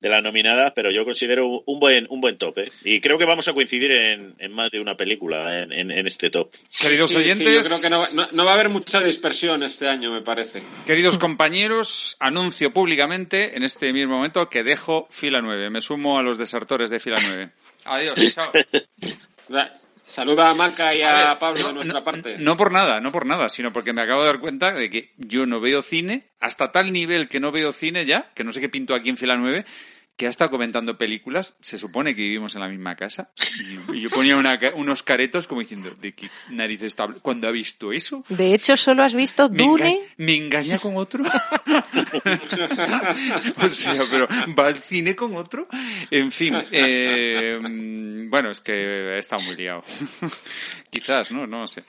de la nominada, pero yo considero un buen un buen top. ¿eh? Y creo que vamos a coincidir en, en más de una película en, en, este top. Queridos oyentes. yo creo que no, no, va a haber mucha dispersión este año, me parece. Queridos compañeros, anuncio públicamente en este mismo momento que dejo fila 9. Me sumo a los desertores de fila 9. Adiós. Chao. *laughs* Saluda a Maca y a, Pablo de nuestra parte. No por nada, no por nada, sino porque me acabo de dar cuenta de que yo no veo cine, hasta tal nivel que no veo cine ya, que no sé qué pinto aquí en fila 9, que ha estado comentando películas, se supone que vivimos en la misma casa, y, yo ponía unos caretos como diciendo, ¿de qué narices está ¿Cuándo ha visto eso? De hecho, solo has visto Dune. ¿Me, engaña con otro? *laughs* o sea, pero ¿va al cine con otro? En fin, eh, bueno, es que he estado muy liado. *laughs* Quizás, ¿no? No sé.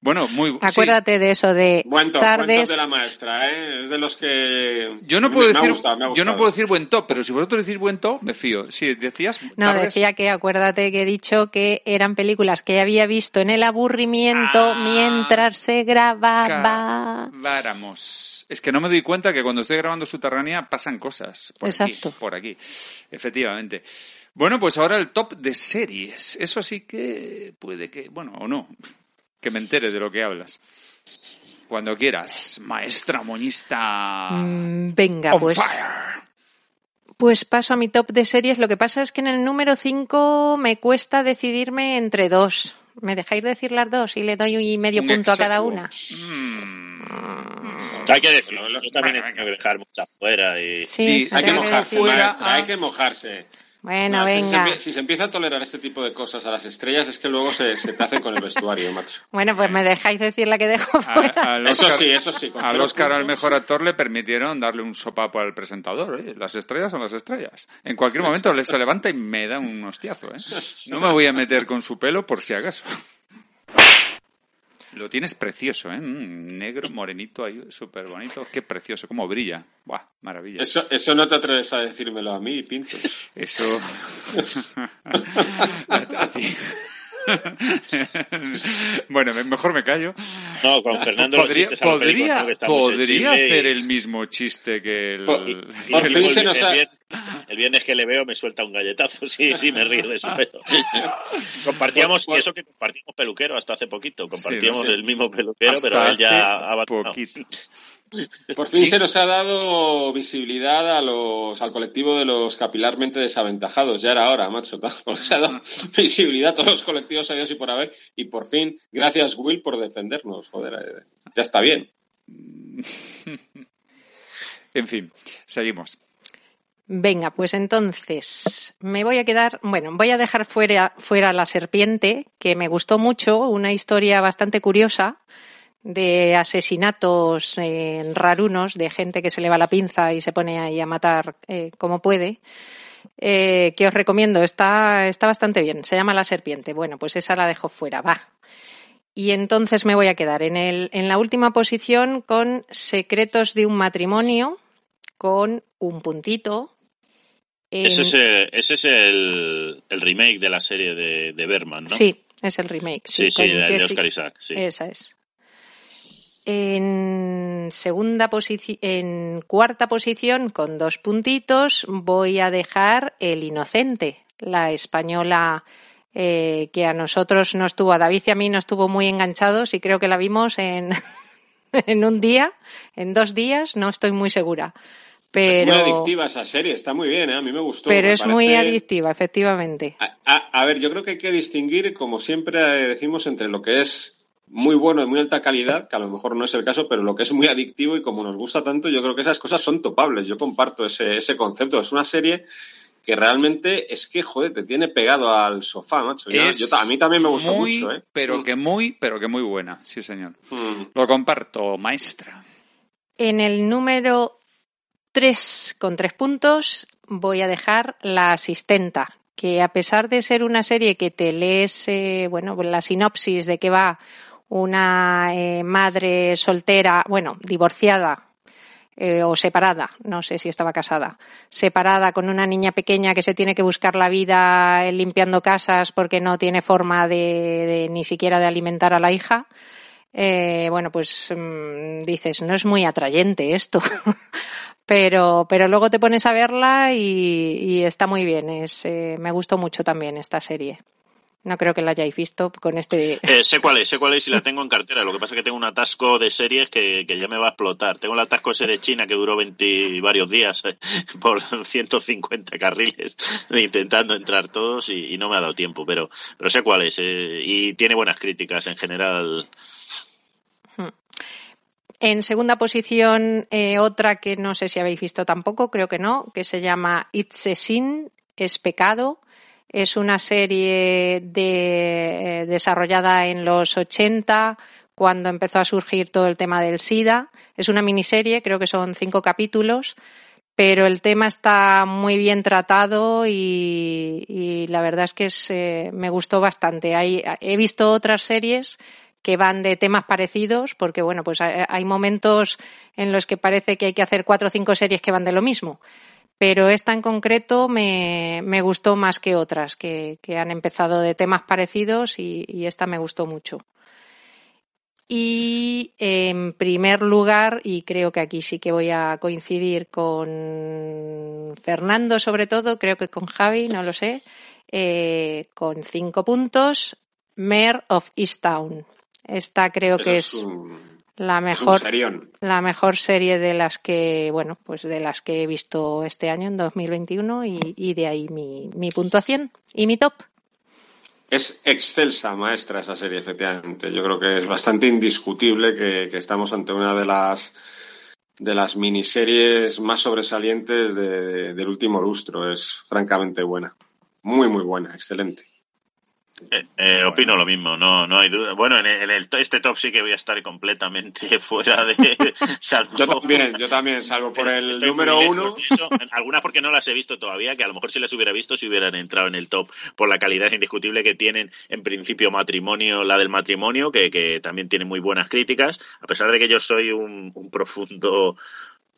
Bueno, muy Acuérdate de eso de buen top, tardes. Buen top de la maestra, ¿eh? Es de los que yo no puedo decir yo no puedo decir buen top, pero si vosotros decís buen top, me fío. Si decías No, decía que acuérdate que he dicho que eran películas que había visto en el aburrimiento ah, mientras se grababa. Váramos. Es que no me doy cuenta que cuando estoy grabando Subterránea pasan cosas por Exacto. aquí, por aquí. Efectivamente. Bueno, pues ahora el top de series. Eso sí que puede que, bueno, o no que me entere de lo que hablas. Cuando quieras, maestra moñista. Mm, venga, pues. Pues paso a mi top de series. Lo que pasa es que en el número 5 me cuesta decidirme entre dos. ¿Me dejáis decir las dos y le doy medio punto a cada una? Mm. Hay que decirlo, yo también he que dejar muchas fuera. Y... Sí, hay que mojarse, maestra, hay que mojarse. Bueno, venga. Si se, empieza a tolerar este tipo de cosas a las estrellas, es que luego se, se te hace con el vestuario, macho. *laughs* Bueno, pues me dejáis decir la que dejo fuera. eso sí, eso sí. Al Oscar al mejor actor le permitieron darle un sopapo al presentador. ¿eh? Las estrellas son las estrellas. En cualquier momento le se levanta y me da un hostiazo. ¿eh? No me voy a meter con su pelo por si acaso. Lo tienes precioso, ¿eh? Mm, negro, morenito, ahí, súper bonito. Qué precioso, cómo brilla. Buah, maravilla. Eso, eso no te atreves a decírmelo a mí, Pinto. Eso... *laughs* a ti. bueno, mejor me callo. No, con Fernando podría, podría, podría hacer el mismo chiste que el, el, *laughs* viernes, que le veo me suelta un galletazo, sí, sí, me río de su pelo. *laughs* compartíamos, y eso que compartimos peluquero hasta hace poquito, compartíamos el mismo peluquero, pero él ya ha poquito. Por fin se nos ha dado visibilidad a los, al colectivo de los capilarmente desaventajados. Ya era hora, macho. *laughs* Se ha dado visibilidad a todos los colectivos a y por haber. Y por fin, gracias Will por defendernos. Joder, eh, ya está bien. En fin, seguimos. Venga, pues entonces me voy a quedar, bueno, voy a dejar fuera, fuera la serpiente, que me gustó mucho, una historia bastante curiosa de asesinatos eh, rarunos, de gente que se le va la pinza y se pone ahí a matar eh, como puede, eh, que os recomiendo. Está, está bastante bien. Se llama La Serpiente. Bueno, pues esa la dejo fuera, va. Y entonces me voy a quedar en, el, en la última posición con Secretos de un matrimonio, con un puntito. Ese es, el, ese es el, remake de la serie de, de Berman, ¿no? Sí, es el remake. Sí, sí, de Oscar Isaac. Esa es. En segunda posición, en cuarta posición, con dos puntitos, voy a dejar El Inocente, la española eh, que a nosotros no estuvo, a David y a mí no estuvo muy enganchados y creo que la vimos en, *laughs* en un día, en dos días, no estoy muy segura. Pero... Es muy adictiva esa serie, está muy bien, ¿eh? a mí me gustó. Pero es muy adictiva, efectivamente. a, ver, yo creo que hay que distinguir, como siempre decimos, entre lo que es muy bueno, de muy alta calidad, que a lo mejor no es el caso, pero lo que es muy adictivo y como nos gusta tanto, yo creo que esas cosas son topables. Yo comparto ese, ese concepto. Es una serie que realmente es que, joder, te tiene pegado al sofá, macho. a mí también me gusta mucho, ¿eh? Pero mm. que muy, pero que muy buena, sí, señor. Mm. Lo comparto, maestra. En el número 3, con tres puntos, voy a dejar La Asistenta, que a pesar de ser una serie que te lees, eh, bueno, la sinopsis de que va una eh, madre soltera, bueno, divorciada eh, o separada, no sé si estaba casada, separada con una niña pequeña que se tiene que buscar la vida limpiando casas porque no tiene forma de, ni siquiera de alimentar a la hija. Eh, bueno, pues mm, dices, no es muy atrayente esto, *laughs* pero, pero luego te pones a verla y, está muy bien. Es, me gustó mucho también esta serie. No creo que la hayáis visto con este. Eh, sé cuál es, sé cuál es y la tengo en cartera. Lo que pasa es que tengo un atasco de series que, ya me va a explotar. Tengo el atasco ese de China que duró 20 varios días eh, *laughs* por 150 carriles *laughs* intentando entrar todos y, no me ha dado tiempo, pero, pero sé cuál es. Eh, y tiene buenas críticas en general. En segunda posición, otra que no sé si habéis visto tampoco, creo que no, que se llama It's a Sin, es pecado es una serie de, eh, desarrollada en los 80, cuando empezó a surgir todo el tema del SIDA. Es una miniserie, creo que son cinco capítulos, pero el tema está muy bien tratado y, la verdad es que eh, me gustó bastante. he visto otras series que van de temas parecidos, porque bueno, pues hay momentos en los que parece que hay que hacer cuatro o cinco series que van de lo mismo pero esta en concreto me, me gustó más que otras que, que, han empezado de temas parecidos y, esta me gustó mucho. Y en primer lugar, y creo que aquí sí que voy a coincidir con Fernando sobre todo, creo que con Javi, no lo sé, eh, con cinco puntos, Mayor of Easttown. Esta creo que es, la mejor la mejor serie de las que bueno pues de las que he visto este año en 2021 y, y de ahí mi, mi puntuación y mi top. Es excelsa maestra esa serie efectivamente. Yo creo que es bastante indiscutible que, que estamos ante una de las de las miniseries más sobresalientes del último lustro. Es francamente buena. Muy muy buena excelente eh, eh, opino lo mismo, no, no hay duda. Bueno, en, el, este top sí que voy a estar completamente *laughs* fuera de. *laughs* yo también, yo también, *laughs* salvo por el número uno. algunas porque no las he visto todavía, que a lo mejor si las hubiera visto si hubieran entrado en el top por la calidad indiscutible que tienen en principio matrimonio, la del matrimonio, que, que también tiene muy buenas críticas, a pesar de que yo soy un, un profundo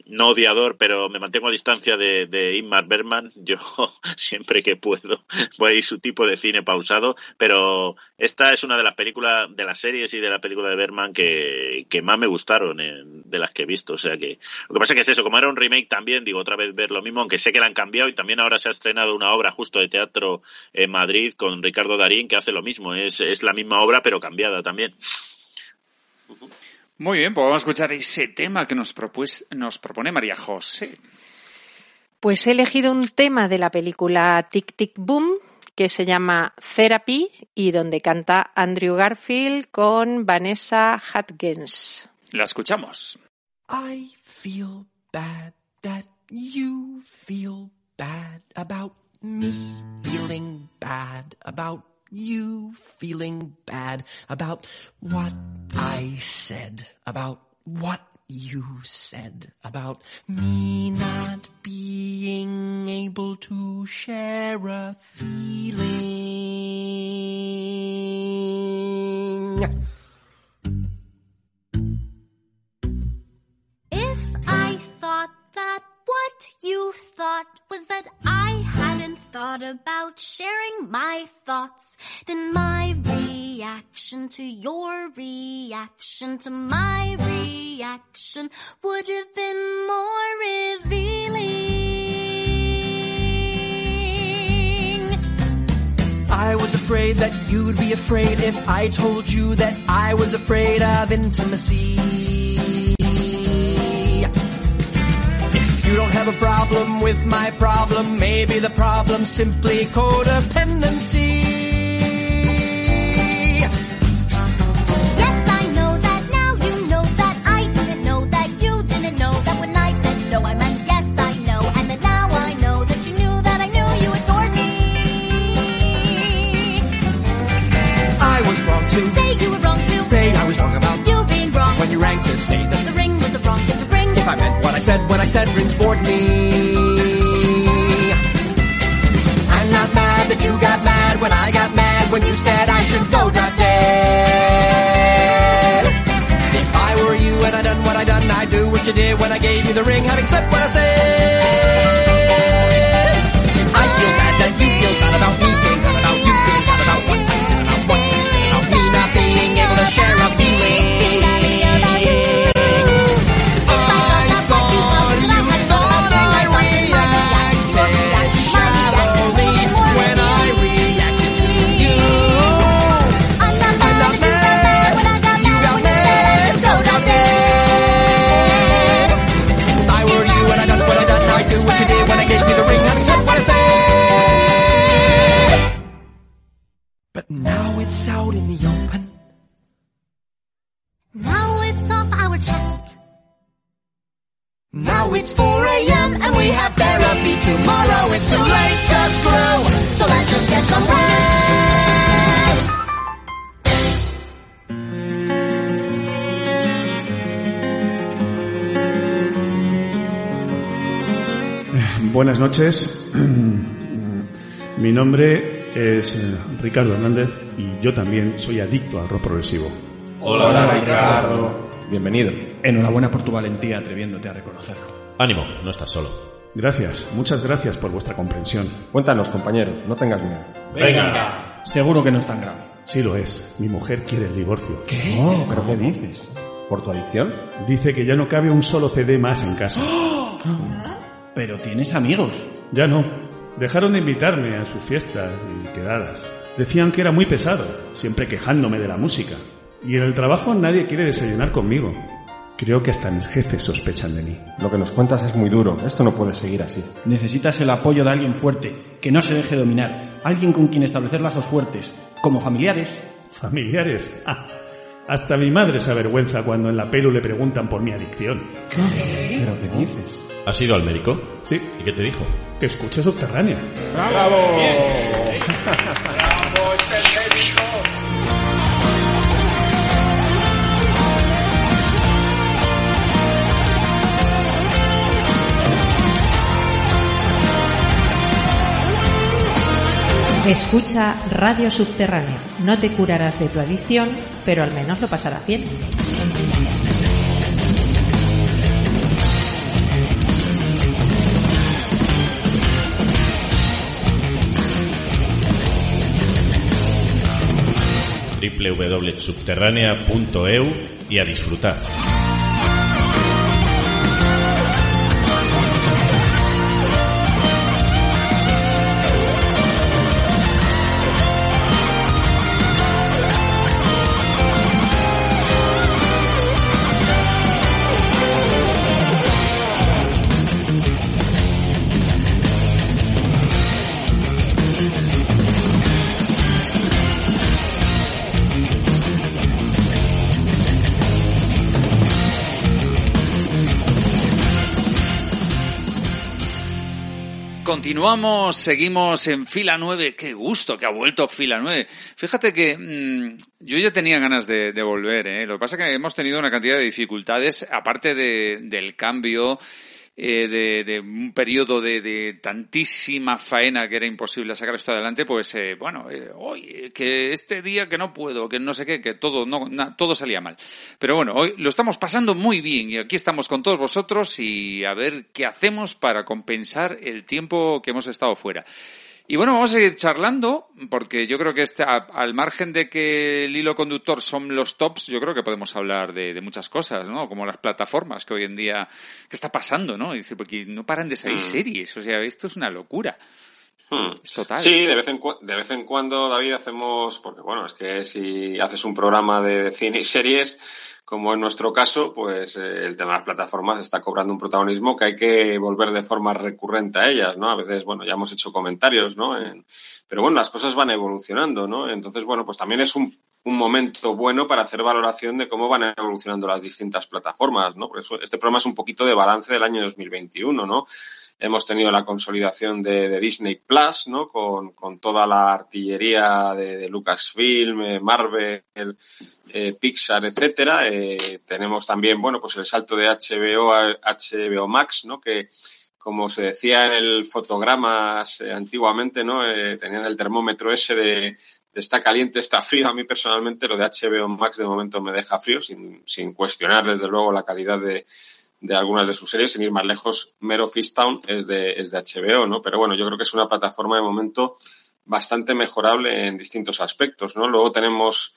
no odiador, pero me mantengo a distancia de, de Ingmar Bergman. Yo *laughs* siempre que puedo voy a su tipo de cine pausado, pero esta es una de las películas, de las series y de la película de Bergman que, más me gustaron eh, de las que he visto. O sea que lo que pasa que es eso, como era un remake también, digo otra vez ver lo mismo, aunque sé que la han cambiado y también ahora se ha estrenado una obra justo de teatro en Madrid con Ricardo Darín que hace lo mismo. Es, es la misma obra pero cambiada también. Muy bien, pues vamos a escuchar ese tema que nos, nos propone María José. Pues he elegido un tema de la película Tic Tic Boom que se llama Therapy y donde canta Andrew Garfield con Vanessa Hudgens. La escuchamos. I feel bad that you feel bad about me feeling bad about you feeling bad about what I said, about what you said about me not being able to share a feeling. you thought was that I hadn't thought about sharing my thoughts. Then my reaction to your reaction to my reaction would have been more revealing. I was afraid that you'd be afraid if I told you that I was afraid of intimacy. Have a problem with my problem, maybe the problem's simply codependency. Yes, I know that now you know that I didn't know that you didn't know that when I said no I meant yes I know and that now I know that you knew that I knew you adored me. I was wrong to Say you were wrong too. say I was wrong about You being wrong. when you rang to say I said when I said rings bored me. I'm not mad that you got mad when I got mad when you said I should go drop dead. If I were you and I done what I done, I'd do what you did when I gave you the ring, having said what I said. I feel bad that you feel bad about me, feeling bad about you, feeling bad about what I said about what you said about me, not being able to share a feeling. Noches. *clears throat* Mi nombre es eh, Ricardo Hernández y yo también soy adicto al rock progresivo. Hola, Ricardo. Bienvenido. Enhorabuena por tu valentía atreviéndote a reconocerlo. Ánimo, no estás solo. Gracias, muchas gracias por vuestra comprensión. Cuéntanos, compañero, no tengas miedo. Venga. Seguro que no es tan grave. Sí lo es, mi mujer quiere el divorcio. Oh, ¿Pero qué dices? ¿Por tu adicción? Dice que ya no cabe un solo CD más en casa. *gasps* Pero tienes amigos. Ya no. Dejaron de invitarme a sus fiestas y quedadas. Decían que era muy pesado, siempre quejándome de la música. Y en el trabajo nadie quiere desayunar conmigo. Creo que hasta mis jefes sospechan de mí. Lo que nos cuentas es muy duro. Esto no puede seguir así. Necesitas el apoyo de alguien fuerte, que no se deje dominar. Alguien con quien establecer lazos fuertes, como familiares. ¿Familiares? Ah, hasta mi madre se avergüenza cuando en la pelu le preguntan por mi adicción. ¿Pero qué dices? ¿Has ido al médico? Sí, ¿Y qué te dijo? que escuche subterránea. Escucha Radio Subterránea. No te curarás de tu adicción, pero al menos lo pasarás bien. www.subterránea.eu y a disfrutar. Continuamos, seguimos en fila 9. Qué gusto que ha vuelto fila 9. Fíjate que mm, yo ya tenía ganas de, de volver. ¿eh? Lo que pasa es que hemos tenido una cantidad de dificultades, aparte de- del cambio eh, de, de un periodo de, de tantísima faena que era imposible sacar esto adelante, pues eh, bueno, eh, hoy que este día que no puedo, que no sé qué, que todo no todo salía mal. Pero bueno, hoy lo estamos pasando muy bien y aquí estamos con todos vosotros y a ver qué hacemos para compensar el tiempo que hemos estado fuera. Y bueno, vamos a seguir charlando, porque yo creo que este, a- al margen de que el hilo conductor son los tops, yo creo que podemos hablar de, de muchas cosas, ¿no? Como las plataformas que hoy en día, ¿qué está pasando, no? Y dice, porque no paran de salir Mm. series, o sea, esto es una locura. Hmm. Es total. Sí, de vez, en, cua- de vez en cuando, David, hacemos, porque bueno, es que si haces un programa de, de cine y series, como en nuestro caso, pues eh, el tema de las plataformas está cobrando un protagonismo que hay que volver de forma recurrente a ellas, ¿no? A veces, bueno, ya hemos hecho comentarios, ¿no? Pero bueno, las cosas van evolucionando, ¿no? Entonces, bueno, pues también es un, un momento bueno para hacer valoración de cómo van evolucionando las distintas plataformas, ¿no? Por eso este programa es un poquito de balance del año 2021, ¿no? Hemos tenido la consolidación de, Disney Plus, ¿no? Con, con toda la artillería de, Lucasfilm, eh, Marvel, eh, Pixar, etcétera. Eh, tenemos también, bueno, pues el salto de HBO a HBO Max, ¿no? Que, como se decía en el fotogramas eh, antiguamente, ¿no? Tenían el termómetro ese de está caliente, está frío. A mí personalmente lo de HBO Max de momento me deja frío, sin, sin cuestionar desde luego la calidad de, de algunas de sus series, sin ir más lejos, Mero Fistown es de, es de HBO, ¿no? Pero bueno, yo creo que es una plataforma de momento bastante mejorable en distintos aspectos, ¿no? Luego tenemos,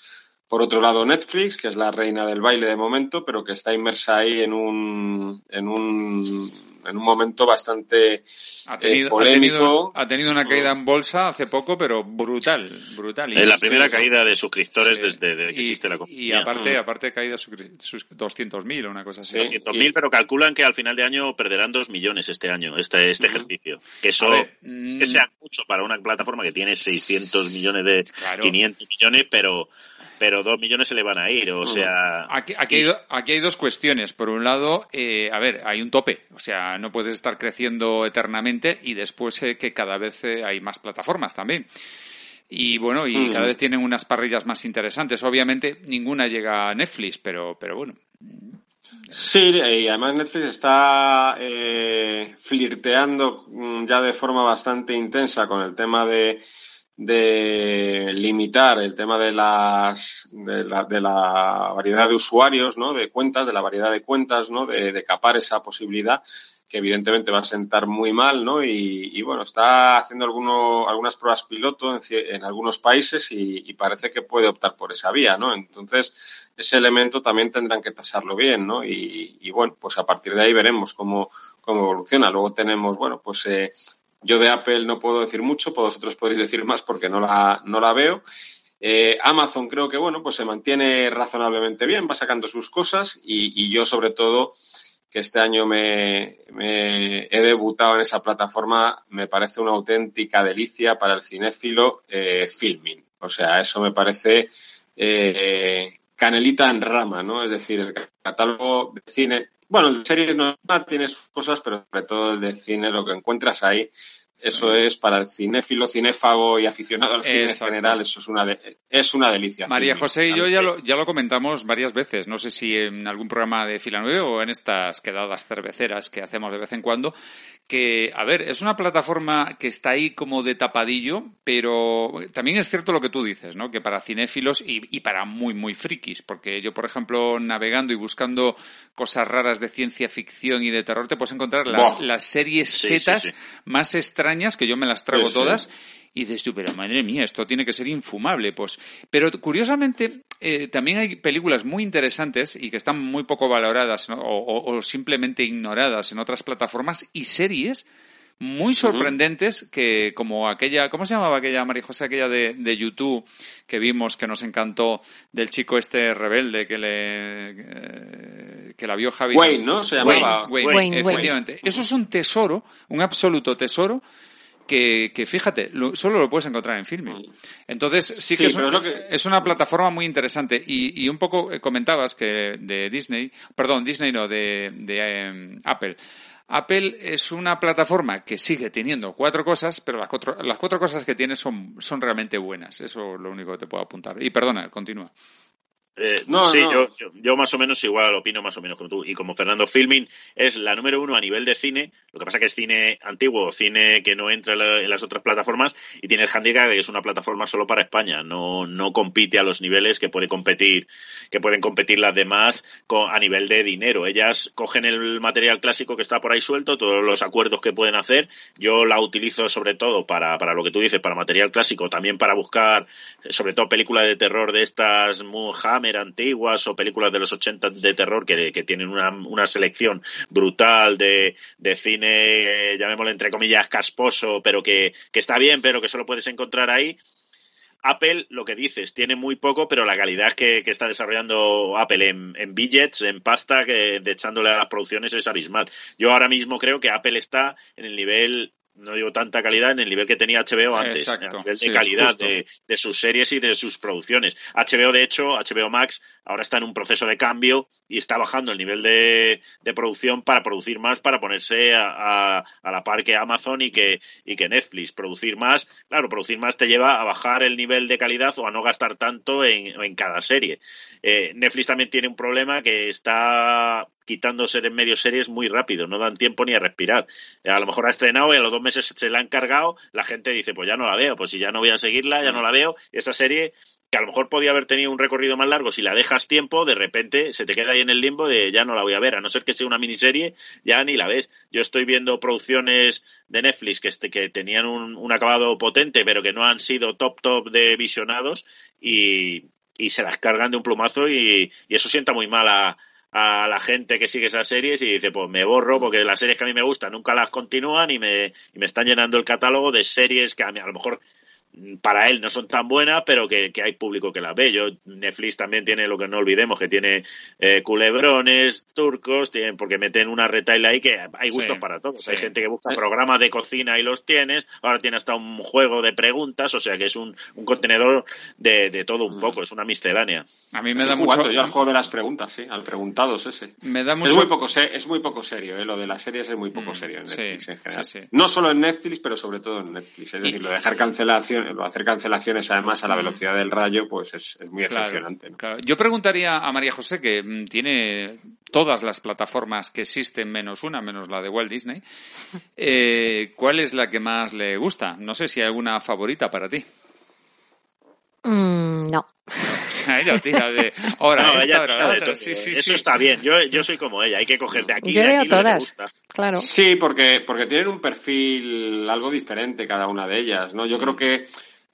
por otro lado, Netflix, que es la reina del baile de momento, pero que está inmersa ahí en un, en un, en un momento bastante Ha eh, tenido, ha, polémico. tenido, ha tenido una caída en bolsa hace poco, pero brutal, brutal. Es la Y- primera caída de suscriptores Sí. desde, desde que y, existe la y compañía. aparte, aparte caída sus 200.000 o una cosa así. Sí. 200.000, pero calculan que al final de año perderán 2 millones este año, este, este Ujú. ejercicio. Que eso ver, es que mm. sea mucho para una plataforma que tiene 600 millones de Claro. 500 millones, pero pero 2 millones se le van a ir. O sea, Aquí, aquí, hay, do- aquí hay dos cuestiones. Por un lado, eh, a ver, hay un tope. O sea, no puedes estar creciendo eternamente y después eh, que cada vez eh, hay más plataformas también. Y bueno, y Mm. cada vez tienen unas parrillas más interesantes. Obviamente, ninguna llega a Netflix, pero, pero bueno. Sí, y además Netflix está eh, flirteando mm, ya de forma bastante intensa con el tema de, de limitar el tema de las de la, de la variedad de usuarios, ¿no? De cuentas, de la variedad de cuentas, ¿no? De, de capar esa posibilidad que evidentemente va a sentar muy mal, ¿no? Y, y bueno, está haciendo alguno, algunas pruebas piloto en, en algunos países y, parece que puede optar por esa vía, ¿no? Entonces, ese elemento también tendrán que tasarlo bien, ¿no? Y, y bueno, pues a partir de ahí veremos cómo, cómo evoluciona. Luego tenemos, bueno, pues eh, yo de Apple no puedo decir mucho, vosotros podéis decir más porque no la, no la veo. Eh, Amazon creo que, bueno, pues se mantiene razonablemente bien, va sacando sus cosas y, y yo sobre todo que este año me, me he debutado en esa plataforma, me parece una auténtica delicia para el cinéfilo eh, filming. O sea, eso me parece eh, canelita en rama, ¿no? Es decir, el catálogo de cine, bueno, de series no tiene sus cosas, pero sobre todo el de cine, lo que encuentras ahí, eso es para el cinéfilo, cinéfago y aficionado al cine Exacto. en general, eso es una, de- es una delicia. María. José y yo ya lo, ya lo comentamos varias veces, no sé si en algún programa de Fila 9 o en estas quedadas cerveceras que hacemos de vez en cuando, que, a ver, es una plataforma que está ahí como de tapadillo, pero también es cierto lo que tú dices, ¿no? Que para cinéfilos y, y para muy, muy frikis, porque yo, por ejemplo, navegando y buscando cosas raras de ciencia ficción y de terror, te puedes encontrar las, las series Sí, zetas sí, sí. más extrañas, que yo me las trago Sí, sí. todas, y dices tú, pero madre mía, esto tiene que ser infumable. Pues, pero curiosamente, eh, también hay películas muy interesantes y que están muy poco valoradas ¿no? o, o- o simplemente ignoradas en otras plataformas y series muy sorprendentes que como aquella, ¿cómo se llamaba aquella María José? Aquella de, de YouTube que vimos que nos encantó del chico este rebelde que le eh, que la vio Javi. Wayne, ¿no? Se llamaba. Wayne, Wayne, Wayne. efectivamente. Eso es un tesoro, un absoluto tesoro que, que fíjate, lo- solo lo puedes encontrar en Filming. Entonces, sí, Sí, que, es, pero un- es lo que- es una plataforma muy interesante. Y, y un poco eh, comentabas que de Disney, perdón, Disney no, de, de eh, Apple. Apple es una plataforma que sigue teniendo cuatro cosas, pero las cuatro, las cuatro cosas que tiene son, son realmente buenas. Eso es lo único que te puedo apuntar. Y perdona, continúa. Eh, No, sí, no. Yo, yo, yo más o menos igual opino más o menos como tú. Y como Fernando Filming es la número uno a nivel de cine, lo que pasa que es cine antiguo, cine que no entra en, la- en las otras plataformas y tiene el handicap que es una plataforma solo para España. No, no compite a los niveles que puede competir, que pueden competir las demás con- a nivel de dinero. Ellas cogen el material clásico que está por ahí suelto, todos los acuerdos que pueden hacer. Yo la utilizo sobre todo para, para lo que tú dices, para material clásico, también para buscar, sobre todo películas de terror de estas muy Hammer antiguas o películas de los 80 de terror que, que tienen una, una selección brutal de, de cine, eh, llamémoslo entre comillas, casposo, pero que, que está bien, pero que solo puedes encontrar ahí. Apple, lo que dices, tiene muy poco, pero la calidad que, que está desarrollando Apple en, en billets, en pasta, que, de echándole a las producciones es abismal. Yo ahora mismo creo que Apple está en el nivel, no digo tanta calidad, en el nivel que tenía HBO antes, Exacto, a nivel de sí, calidad de, de sus series y de sus producciones. HBO, de hecho, HBO Max ahora está en un proceso de cambio y está bajando el nivel de, de producción para producir más, para ponerse a, a- a la par que Amazon y que, y que Netflix. Producir más, claro, producir más te lleva a bajar el nivel de calidad o a no gastar tanto en, en cada serie. Eh, Netflix también tiene un problema que está quitándose en medio series muy rápido, no dan tiempo ni a respirar. A lo mejor ha estrenado y a los dos meses se la han cargado, la gente dice, pues ya no la veo, pues si ya no voy a seguirla, ya no la veo. Esa serie que a lo mejor podía haber tenido un recorrido más largo, si la dejas tiempo, de repente se te queda ahí en el limbo de ya no la voy a ver, a no ser que sea una miniserie, ya ni la ves. Yo estoy viendo producciones de Netflix que, este, que tenían un, un acabado potente, pero que no han sido top top de visionados y, y se las cargan de un plumazo y, y eso sienta muy mal a, a la gente que sigue esas series y dice, pues me borro porque las series que a mí me gustan nunca las continúan y me, y me están llenando el catálogo de series que a, mí, a lo mejor para él no son tan buenas, pero que, que hay público que las ve. Yo, Netflix también tiene lo que no olvidemos, que tiene eh, culebrones turcos, tienen, porque meten una retail ahí que hay gustos Sí, para todos. sí. Hay gente que busca programas de cocina y los tienes, ahora tiene hasta un juego de preguntas, o sea que es un, un contenedor de, de todo un poco, es una miscelánea. A mí me da mucho... yo al juego de las preguntas, sí, al preguntados ese. Me da Es muy poco, se- es muy poco serio, ¿eh? lo de las series es muy poco Mm, serio en sí, Netflix en general. sí, sí. No solo en Netflix, pero sobre todo en Netflix. Es Y- decir, lo de dejar cancelación, lo de hacer cancelaciones además a la velocidad del rayo, pues es, es muy Claro, decepcionante. ¿no? claro. Yo preguntaría a María José, que mm, tiene todas las plataformas que existen menos una, menos la de Walt Disney, *laughs* eh, ¿cuál es la que más le gusta? No sé si hay alguna favorita para ti. Mm, no. O *laughs* sea, ella tira de ahora No, esta, ella ahora tira la de otra. todo. Sí, sí, Eso sí. está bien. Yo, yo soy como ella. Hay que coger de aquí, Yo veo todas. Claro. Sí, porque, porque tienen un perfil algo diferente cada una de ellas, ¿no? Yo creo que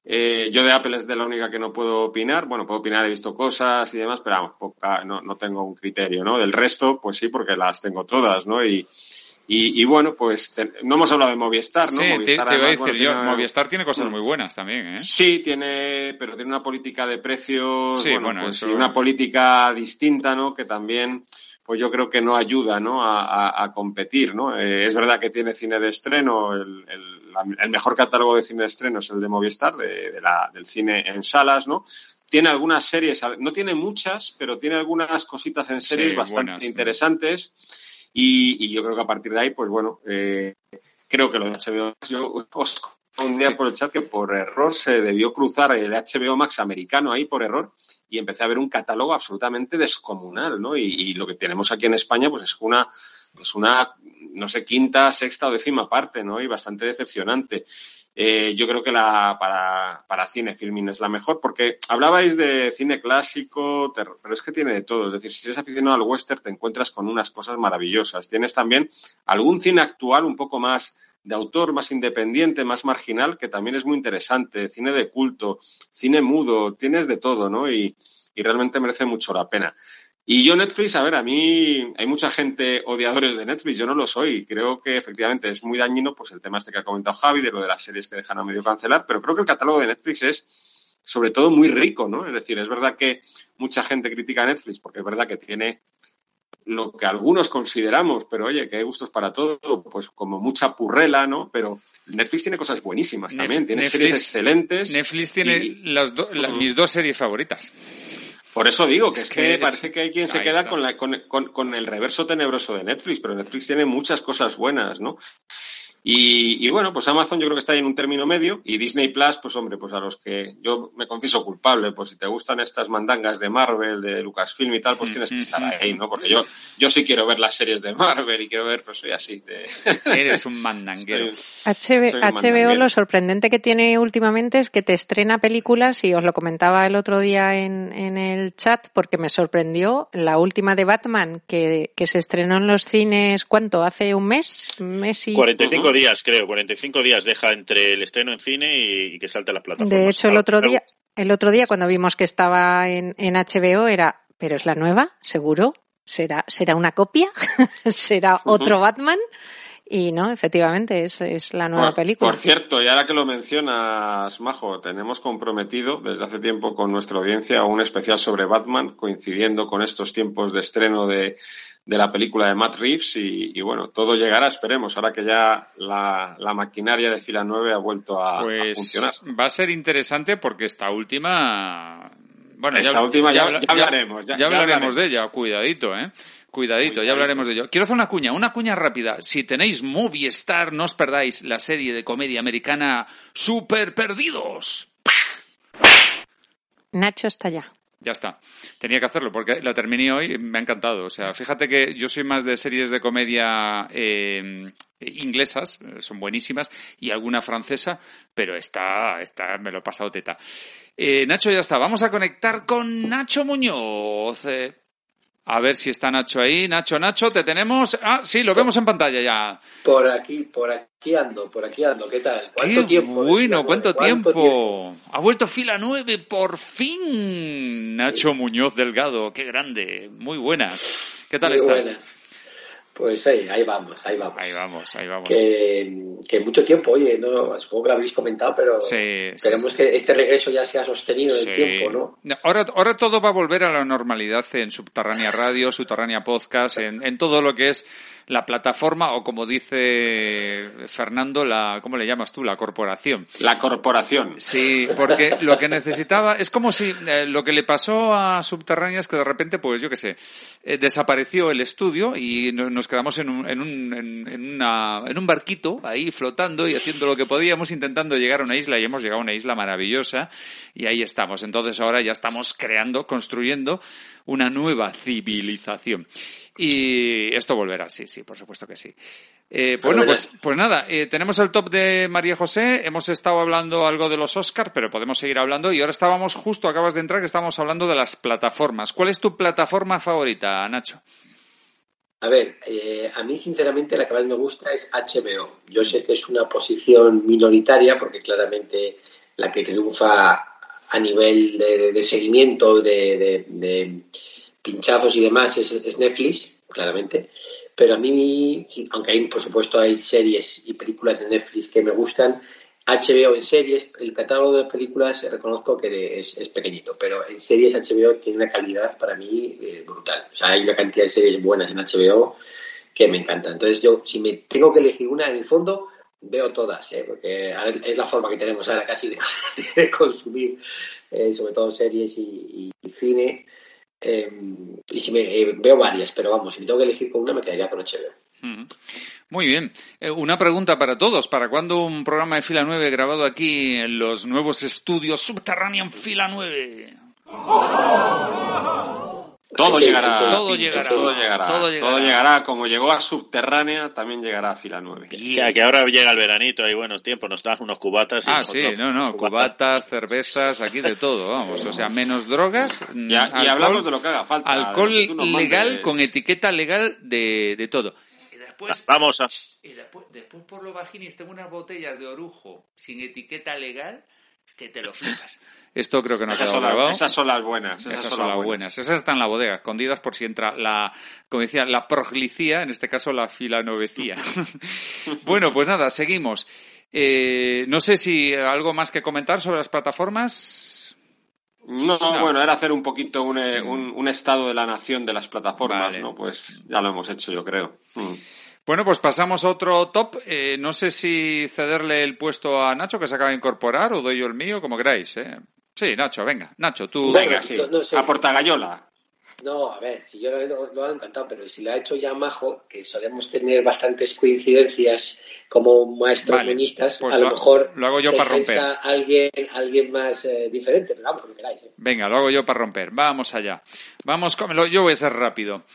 eh, yo de Apple es de la única que no puedo opinar. Bueno, puedo opinar, he visto cosas y demás, pero vamos, poca- no, no tengo un criterio, ¿no? Del resto, pues sí, porque las tengo todas, ¿no? Y, y, y bueno, pues te- no hemos hablado de Movistar, ¿no? Sí, Movistar te iba a además, decir bueno, yo, tiene- Movistar tiene cosas Mm. muy buenas también, ¿eh? Sí, tiene, pero tiene una política de precios, Sí, bueno, bueno, pues, eso- y una política distinta, ¿no? Que también, pues yo creo que no ayuda, ¿no? A, a- a competir, ¿no? Eh, es verdad que tiene cine de estreno, el, el- la- el mejor catálogo de cine de estreno es el de Movistar, de, de la- del cine en salas, ¿no? Tiene algunas series, no tiene muchas, pero tiene algunas cositas en series Sí, bastante buenas. interesantes. Y, yo creo que a partir de ahí, pues bueno, eh, creo que lo de HBO Max, yo os un día por el chat que por error se debió cruzar el HBO Max americano ahí por error y empecé a ver un catálogo absolutamente descomunal, ¿no? Y lo que tenemos aquí en España, pues es una, es una, no sé, quinta, sexta o décima parte, ¿no? Y bastante decepcionante. Eh, yo creo que la para, para cine filming es la mejor, porque hablabais de cine clásico, pero es que tiene de todo. Es decir, si eres aficionado al western, te encuentras con unas cosas maravillosas. Tienes también algún cine actual un poco más de autor, más independiente, más marginal, que también es muy interesante. Cine de culto, cine mudo, tienes de todo, ¿no? Y, y realmente merece mucho la pena. Y yo Netflix, a ver, a mí hay mucha gente odiadores de Netflix, yo no lo soy. Creo que efectivamente es muy dañino pues el tema este que ha comentado Javi, de lo de las series que dejan a medio cancelar, pero creo que el catálogo de Netflix es sobre todo muy rico, ¿no? Es decir, es verdad que mucha gente critica a Netflix porque es verdad que tiene lo que algunos consideramos, pero oye, que hay gustos para todo, pues como mucha purrela, ¿no? Pero Netflix tiene cosas buenísimas también, tiene series excelentes. Netflix tiene y- las do- la- mis dos series favoritas. Por eso digo que Es es, que parece que hay quien se queda con, la- con, con- con el reverso tenebroso de Netflix, pero Netflix tiene muchas cosas buenas, ¿no? Y, y bueno, pues Amazon yo creo que está ahí en un término medio y Disney Plus, pues hombre, pues a los que yo me confieso culpable, pues si te gustan estas mandangas de Marvel, de Lucasfilm y tal, pues tienes que estar ahí, ¿no? Porque yo, yo sí quiero ver las series de Marvel y quiero ver, pues soy así. De... *laughs* Eres un mandanguero. Soy- HB Soy un HBO mandanguero. lo sorprendente que tiene últimamente es que te estrena películas y os lo comentaba el otro día en, en el chat porque me sorprendió la última de Batman que, que se estrenó en los cines, ¿cuánto? ¿Hace un mes? ¿Un mes y... 45 días, creo. 45 días deja entre el estreno en cine y, y que salte a las plataformas. De hecho, el otro día, el otro día cuando vimos que estaba en, en HBO era, ¿pero es la nueva? ¿Seguro? ¿Será, será una copia? *laughs* ¿Será otro Batman? Y no, efectivamente, es, es la nueva Por- película. Por cierto, y ahora que lo mencionas, Majo, tenemos comprometido desde hace tiempo con nuestra audiencia un especial sobre Batman, coincidiendo con estos tiempos de estreno de, de la película de Matt Reeves y, y bueno, todo llegará, esperemos, ahora que ya la, la maquinaria de fila 9 ha vuelto a, a Pues funcionar. va a ser interesante porque esta última. Bueno, Esta última ya- habla- ya hablaremos, ya- ya hablaremos hablaremos. de ella, cuidadito, ¿eh? Cuidadito, ya hablaremos de ello. Quiero hacer una cuña, una cuña rápida. Si tenéis Movistar, no os perdáis la serie de comedia americana Super Perdidos. Nacho está ya. Ya está. Tenía que hacerlo porque la terminé hoy y me ha encantado. O sea, fíjate que yo soy más de series de comedia eh, inglesas, son buenísimas, y alguna francesa, pero esta, esta me lo he pasado teta. Eh, Nacho ya está. Vamos a conectar con Nacho Muñoz. Eh, a ver si está Nacho ahí. Nacho, Nacho, te tenemos. Ah, sí, lo vemos en pantalla ya. Por aquí, por aquí ando, por aquí ando. ¿Qué tal? ¿Cuánto Qué tiempo? bueno, ¿cuánto, tiempo? Ha vuelto fila 9, por fin. Nacho Muñoz Delgado, qué grande. Muy buenas. ¿Qué tal Muy estás? buena. Pues ahí, ahí vamos, ahí vamos. Ahí vamos, ahí vamos. Que, que mucho tiempo, oye, no, supongo que lo habéis comentado, pero Sí, esperemos sí. que este regreso ya sea sostenido en Sí. el tiempo, ¿no? Ahora, ahora todo va a volver a la normalidad en Subterránea Radio, Subterránea Podcast, en, en todo lo que es la plataforma o como dice Fernando, la, ¿cómo le llamas tú? La corporación. La corporación. Sí, porque lo que necesitaba es como si eh, lo que le pasó a Subterránea es que de repente, pues yo qué sé, eh, desapareció el estudio y no- nos quedamos en un, en, un, en, en una, en un barquito ahí flotando y haciendo lo que podíamos, intentando llegar a una isla y hemos llegado a una isla maravillosa y ahí estamos. Entonces ahora ya estamos creando, construyendo una nueva civilización. Y esto volverá, sí, sí, por supuesto que sí. Eh, bueno, pues, pues nada, eh, tenemos el top de María José, hemos estado hablando algo de los Oscars, pero podemos seguir hablando y ahora estábamos justo, acabas de entrar, que estábamos hablando de las plataformas. ¿Cuál es tu plataforma favorita, Nacho? A ver, eh, a mí sinceramente la que más me gusta es HBO. Yo sé que es una posición minoritaria porque claramente la que triunfa a nivel de, seguimiento, de, de- de pinchazos y demás es, es Netflix, claramente. Pero a mí, aunque hay, por supuesto hay series y películas de Netflix que me gustan, HBO en series, el catálogo de películas eh, reconozco que es, es pequeñito, pero en series HBO tiene una calidad para mí eh, brutal. O sea, hay una cantidad de series buenas en HBO que me encantan. Entonces yo, si me tengo que elegir una, en el fondo, veo todas, ¿eh? porque ahora es la forma que tenemos ahora casi de, *laughs* consumir, eh, sobre todo series y cine. Eh, y si me eh, veo varias, pero vamos, si me tengo que elegir con una, me quedaría con HBO. Muy bien. Eh, una pregunta para todos. ¿Para cuándo un programa de Fila 9 grabado aquí en los nuevos estudios Subterranean Fila 9? Todo llegará. hay que- Todo llegará. Todo llegará. Todo Todo llegará. llegará. Como llegó a Subterránea, también llegará a fila 9. Que, que ahora llega el veranito, hay buenos tiempos, nos dan unos cubatas. Y Ah, sí, no, no, cubatas, cervezas, aquí de todo, vamos. O sea, menos drogas. mm, Y, a- y hablamos de lo que haga falta. Alcohol legal mandes. con etiqueta legal de, de todo. Y después, Vamos a... y después, después por los vaginis tengo unas botellas de orujo sin etiqueta legal que te lo flipas. *laughs* Esto creo que no ha Esas quedado grabado. esas son las buenas. Esas, son las buenas. Esas están en la bodega, escondidas por si entra la, como decía, la proglicía, en este caso la filanovecía. *laughs* bueno, pues nada, seguimos. Eh, no sé si algo más que comentar sobre las plataformas. No, No. bueno, era hacer un poquito un, eh, un- un estado de la nación de las plataformas, Vale. ¿no? Pues ya lo hemos hecho, yo creo. Mm. Bueno, pues pasamos a otro top. Eh, no sé si cederle el puesto a Nacho, que se acaba de incorporar, o doy yo el mío, como queráis. ¿eh? Sí, Nacho, venga. Nacho, tú. Venga, sí. no- no sé. A. No, a ver, si yo lo, lo he encantado, pero si lo ha hecho ya Majo, que solemos tener bastantes coincidencias como maestros Vale, pues a lo, lo- mejor lo hago yo para romper. alguien, alguien más eh, diferente, pero vamos, como queráis. ¿eh? Venga, lo hago yo para romper. Vamos allá. Vamos con... lo- Yo voy a ser rápido.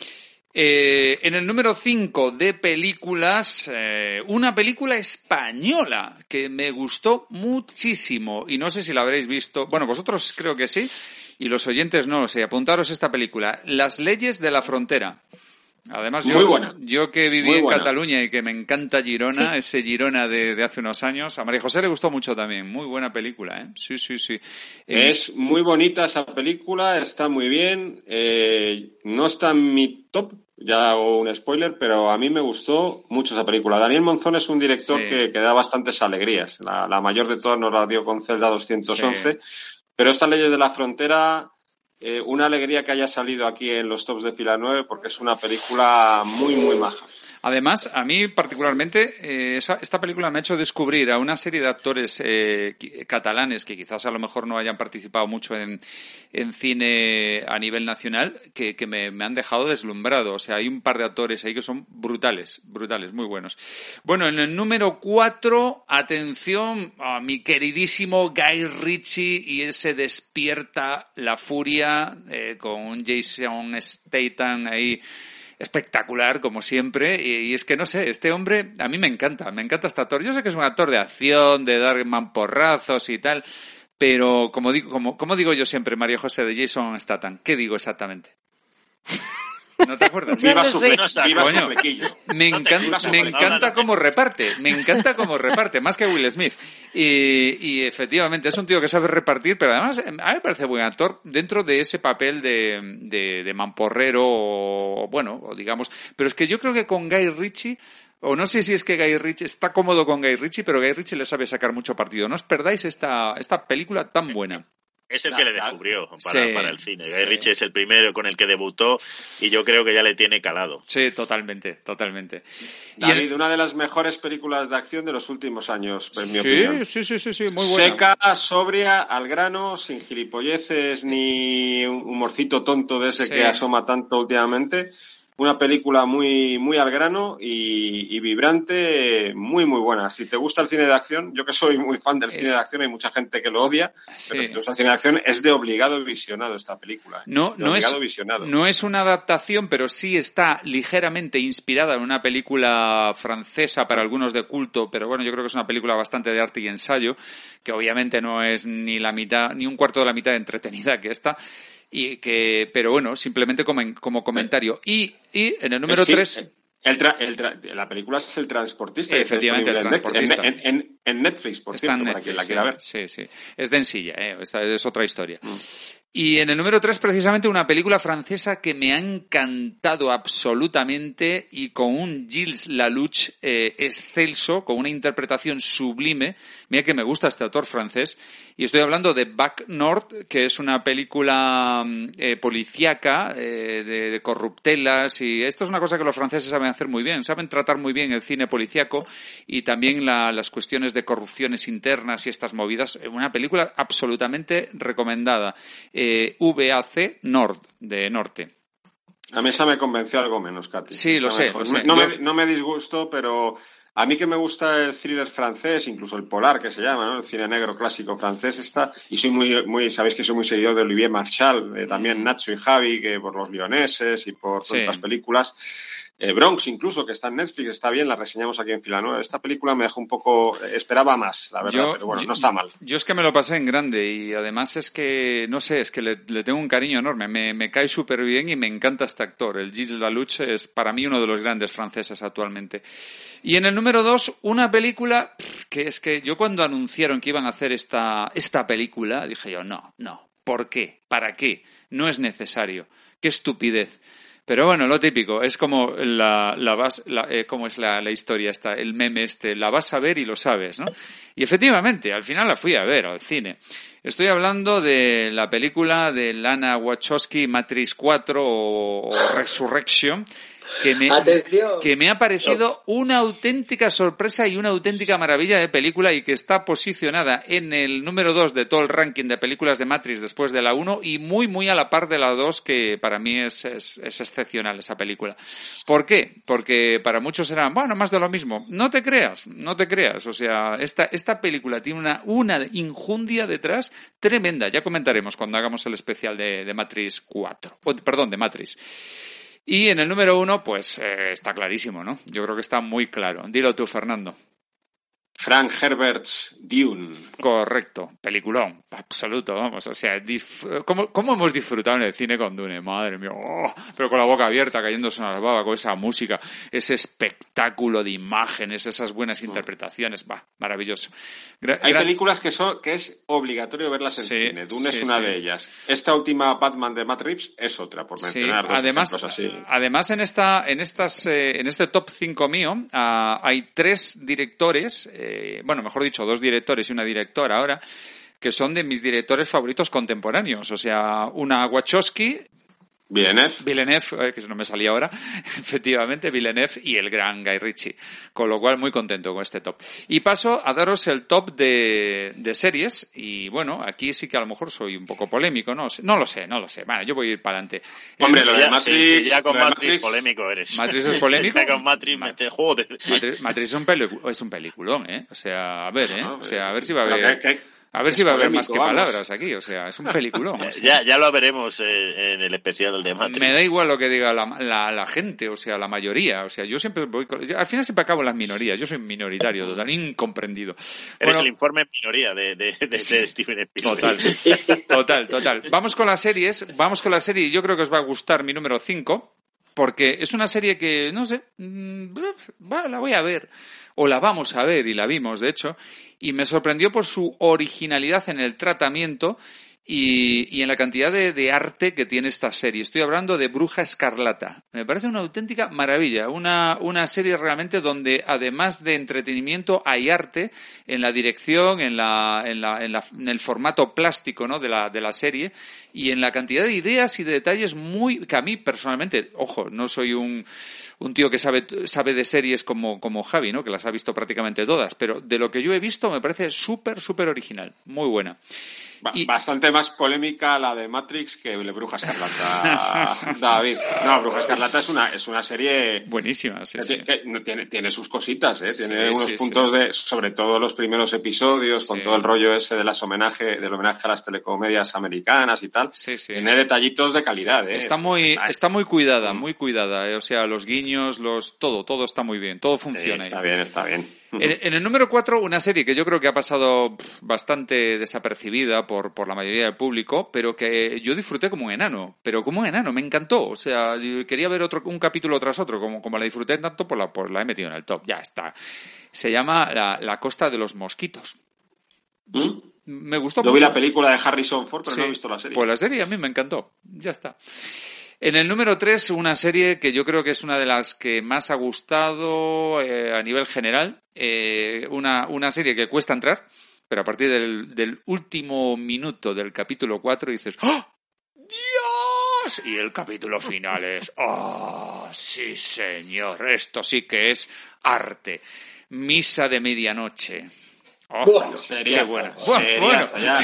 Eh, en el número 5 de películas, eh, una película española que me gustó muchísimo y no sé si la habréis visto. Bueno, vosotros creo que sí y los oyentes no lo sé. Apuntaros esta película, Las leyes de la frontera. Además, yo, buena. yo que viví en. Cataluña y que me encanta Girona, Sí. ese Girona de, de hace unos años, a María José le gustó mucho también. Muy buena película, ¿eh? Sí, sí, sí. Eh, Es muy bonita esa película, está muy bien. eh, no está en mi top, ya hago un spoiler, pero a mí me gustó mucho esa película. Daniel Monzón es un director Sí. que, que da bastantes alegrías. La, la mayor de todas nos la dio con Zelda 211. Pero estas leyes de la frontera, eh, una alegría que haya salido aquí en los tops de fila 9 porque es una película muy, muy maja. Además, a mí particularmente, eh, esa- esta película me ha hecho descubrir a una serie de actores eh, catalanes que quizás a lo mejor no hayan participado mucho en, en cine a nivel nacional, que, que me, me han dejado deslumbrado. O sea, hay un par de actores ahí que son brutales, brutales, muy buenos. Bueno, en el número cuatro, atención a mi queridísimo Guy Ritchie y ese despierta la furia eh, con Jason Statham ahí espectacular, como siempre. Y, es que no sé, este hombre a mí me encanta, me encanta este actor. Yo sé que es un actor de acción, de dar mamporrazos y tal, pero como digo, como, como digo yo siempre, María José de Jason Statham, ¿qué digo exactamente? ¿No te acuerdas? Viva su, viva su flequillo. Me, encanta, me encanta cómo reparte, me encanta cómo reparte, más que Will Smith. Y, y efectivamente es un tío que sabe repartir, pero además eh, a mí me parece buen actor dentro de ese papel de, de, de mamporrero, o, bueno, o digamos. Pero es que yo creo que con Guy Ritchie, o no sé si es que Guy Ritchie está cómodo con Guy Ritchie, pero Guy Ritchie le sabe sacar mucho partido. No os perdáis esta, esta película tan buena. Es el que le descubrió para, Sí, para el cine. sí. Guy Ritchie es el primero con el que debutó y yo creo que ya le tiene calado. Sí, totalmente, totalmente. Y en- David, una de las mejores películas de acción de los últimos años, en mi opinión. sí, sí, sí, sí, sí, muy buena. Seca, sobria, al grano, sin gilipolleces ni un humorcito tonto de ese Sí. que asoma tanto últimamente. Una película muy, muy al grano y, y vibrante, muy, muy buena. Si te gusta el cine de acción, yo que soy muy fan del Es- cine de acción, hay mucha gente que lo odia, Sí. pero si te gusta el cine de acción, es de obligado visionado esta película. No, no es, visionado. no es una adaptación, pero sí está ligeramente inspirada en una película francesa para algunos de culto, pero bueno, yo creo que es una película bastante de arte y ensayo, que obviamente no es ni la mitad, ni un cuarto de la mitad de entretenida que esta, y que, pero bueno, simplemente como, en- como comentario. Y, y en el número Sí, 3, el tra- el tra- la película es El Transportista. Efectivamente, El Transportista. En, en- en Netflix, por está en cierto, para quien la Netflix, quiera ver. sí, sí. Es densilla, ¿eh? Esta es otra historia. Mm. Y en el número 3, precisamente, una película francesa que me ha encantado absolutamente y con un Gilles Lalouch eh, excelso, con una interpretación sublime. Mira que me gusta este autor francés. Y estoy hablando de Back North, que es una película mm, eh, policíaca, eh, de, corruptelas. Y esto es una cosa que los franceses saben hacer muy bien. Saben tratar muy bien el cine policíaco y también la- las cuestiones de corrupciones internas y estas movidas. Una película absolutamente recomendada. Eh, VAC Nord, de Norte. A mí esa me convenció algo menos, Katy. Sí, lo sé, mejor. lo sé. No, me, no me disgustó, pero a mí que me gusta el thriller francés, incluso el polar que se llama, ¿no? El cine negro clásico francés está, y soy muy, muy, sabéis que soy muy seguidor de Olivier Marchal, también Nacho y Javi, que por los lioneses y por Mm. Sí. tantas películas. Eh, Bronx incluso, que está en Netflix, está bien, la reseñamos aquí en Fila Nueva. Esta película me dejó un poco, eh, esperaba más, la verdad, pero bueno, yo- no está mal. Yo es que me lo pasé en grande y además es que, no sé, es que le, le tengo un cariño enorme. Me, me cae súper bien y me encanta este actor. El Gilles Lalouch es para mí uno de los grandes franceses actualmente. Y en el número dos, una película que es que yo cuando anunciaron que iban a hacer esta, esta película, dije yo, no, no, ¿por qué? ¿Para qué? No es necesario. Qué estupidez. Pero bueno, lo típico, es como la, la vas, la, eh, cómo es la, la historia esta, el meme este, la vas a ver y lo sabes, ¿no? Y efectivamente, al final la fui a ver al cine. Estoy hablando de la película de Lana Wachowski, Matrix 4 o, o Resurrection, que me, Atención. que me ha parecido una auténtica sorpresa y una auténtica maravilla de película y que está posicionada en el número 2 de todo el ranking de películas de Matrix después de la 1 y muy, muy a la par de la 2 que para mí es, es, es excepcional esa película. ¿Por qué? Porque para muchos serán, bueno, más de lo mismo. No te creas, no te creas. O sea, esta, esta película tiene una, una injundia detrás tremenda. Ya comentaremos cuando hagamos el especial de, de Matrix 4. O, perdón, de Matrix. Y en el número uno, pues eh, está clarísimo, ¿no? Yo creo que está muy claro. Dilo tú, Fernando. Frank Herbert's Dune. Correcto, peliculón, absoluto, vamos, o sea, ¿cómo, cómo hemos disfrutado en el cine con Dune? Madre mía, oh, pero con la boca abierta, cayéndose en la baba, con esa música, ese espectáculo de imágenes, esas buenas interpretaciones, va, maravilloso. Gra- Hay películas que son que es obligatorio verlas en Sí, cine. Dune sí, es una sí. de ellas. Esta última Batman de Matt Reeves es otra, por mencionar dos además, así. además en esta, en estas, eh, en este top 5 mío, ah, hay tres directores, eh, bueno, mejor dicho, dos directores y una directora ahora, que son de mis directores favoritos contemporáneos. O sea, una Wachowski, Villeneuve. Villeneuve, eh, que no me salía ahora, *laughs* efectivamente, Villeneuve y el gran Guy Ritchie. Con lo cual, muy contento con este top. Y paso a daros el top de, de series. Y bueno, aquí sí que a lo mejor soy un poco polémico, ¿no? No lo sé, no lo sé. Bueno, yo voy a ir para adelante. Hombre, lo de Matrix. sí, sí, ya con de Matrix, polémico eres. Matrix es *laughs* polémico. Ya con Matrix, mete, joder. Matrix, Matrix es un, es un peliculón, ¿eh? O sea, a ver, ¿eh? No, O sea, a ver si va a haber... A ver si va a haber más que vamos. palabras aquí, o sea, es un peliculón. o *laughs* sea. Ya, ya lo veremos en el especial de Matrix. Me da igual lo que diga la, la, la gente, o sea, la mayoría. O sea, yo siempre voy con- yo- Al final siempre acabo en las minorías. Yo soy minoritario, total, incomprendido. Eres Bueno, el informe en minoría de, de, de, de Steven Spielberg. Total, total, total. Vamos con las series, vamos con la serie yo creo que os va a gustar mi número 5, porque es una serie que, no sé, mm, va, la voy a ver, o la vamos a ver, y la vimos, de hecho, y me sorprendió por su originalidad en el tratamiento y, y en la cantidad de, de arte que tiene esta serie. Estoy hablando de Bruja Escarlata. Me parece una auténtica maravilla, una, una serie realmente donde además de entretenimiento hay arte en la dirección, en, la, en, la, en, la- en el formato plástico ¿no? de, la, de la serie y en la cantidad de ideas y de detalles muy que a mí personalmente, ojo, no soy un, un tío que sabe, sabe de series como, como Javi, ¿no? que las ha visto prácticamente todas, pero de lo que yo he visto me parece súper, súper original, muy buena. Y- Bastante más polémica la de Matrix que Bruja Escarlata, *laughs* David. No, Bruja Escarlata es una, es una serie Buenísima, sí, que, sí. que tiene, tiene sus cositas, ¿eh? Tiene Sí, unos puntos de, sobre todo los primeros episodios, con todo el rollo ese de las homenaje, del homenaje a las telecomedias americanas y tal. Sí, sí. Tiene detallitos de calidad, ¿eh? Está Es- muy, está- muy cuidada, Mm. muy cuidada. eh, O sea, los guiños, los, todo, todo está muy bien, todo funciona. está ahí. bien, está bien. En, *laughs* en el número 4, una serie que yo creo que ha pasado bastante desapercibida por, por la mayoría del público, pero que yo disfruté como un enano. Pero como un enano, me encantó. O sea, quería ver otro, un capítulo tras otro. Como, como la disfruté tanto, pues la, pues la he metido en el top. Ya está. Se llama La, la Costa de los Mosquitos. ¿Mm? Me gustó Yo vi la película de Harrison Ford, pero Sí. no he visto la serie. Pues la serie a mí me encantó. Ya está. En el número 3, una serie que yo creo que es una de las que más ha gustado eh, a nivel general. Eh, una, una serie que cuesta entrar, pero a partir del, del último minuto del capítulo 4 dices ¡Oh! ¡Dios! Y el capítulo final es ¡Oh! Sí, señor. Esto sí que es arte. Misa de medianoche. Oh, Bueno, buena. seriazo, Bueno, *laughs* ya.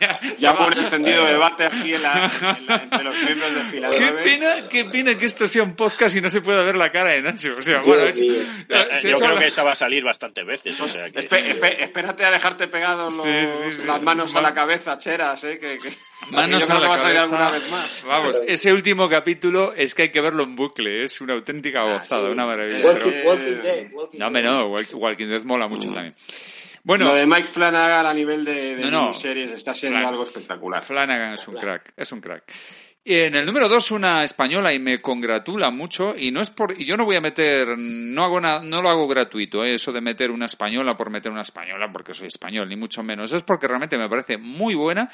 ya, Ya por encendido debate aquí en la- *laughs* en la- entre los miembros de Fila Qué 9. pena, qué pena que esto sea un podcast y no se pueda ver la cara de Nacho. O sea, bueno, hecho-. Eh, se ha Yo hecho creo la- que esa va a salir bastantes veces. O sea que... Espe- espe- espérate a dejarte pegados los- Sí, sí, sí. las manos a la cabeza, cheras, ¿eh? Que, que- Manos que yo creo a la que va a salir cabeza. alguna vez más. Vamos, ese último capítulo es que hay que verlo en bucle, es una auténtica gozada, una maravilla. Walking, pero- Walking Dead. Walking No, Dead. no, Walk- Walking Dead mola mucho también. Bueno, Lo de Mike Flanagan a nivel de, de No, no. miniseries está siendo algo espectacular. Flanagan es un crack, es un crack. Y en el número dos, una española y me congratula mucho y no es por, y yo no voy a meter, no hago nada, no lo hago gratuito, ¿eh? eso de meter una española por meter una española porque soy español, ni mucho menos. Es porque realmente me parece muy buena.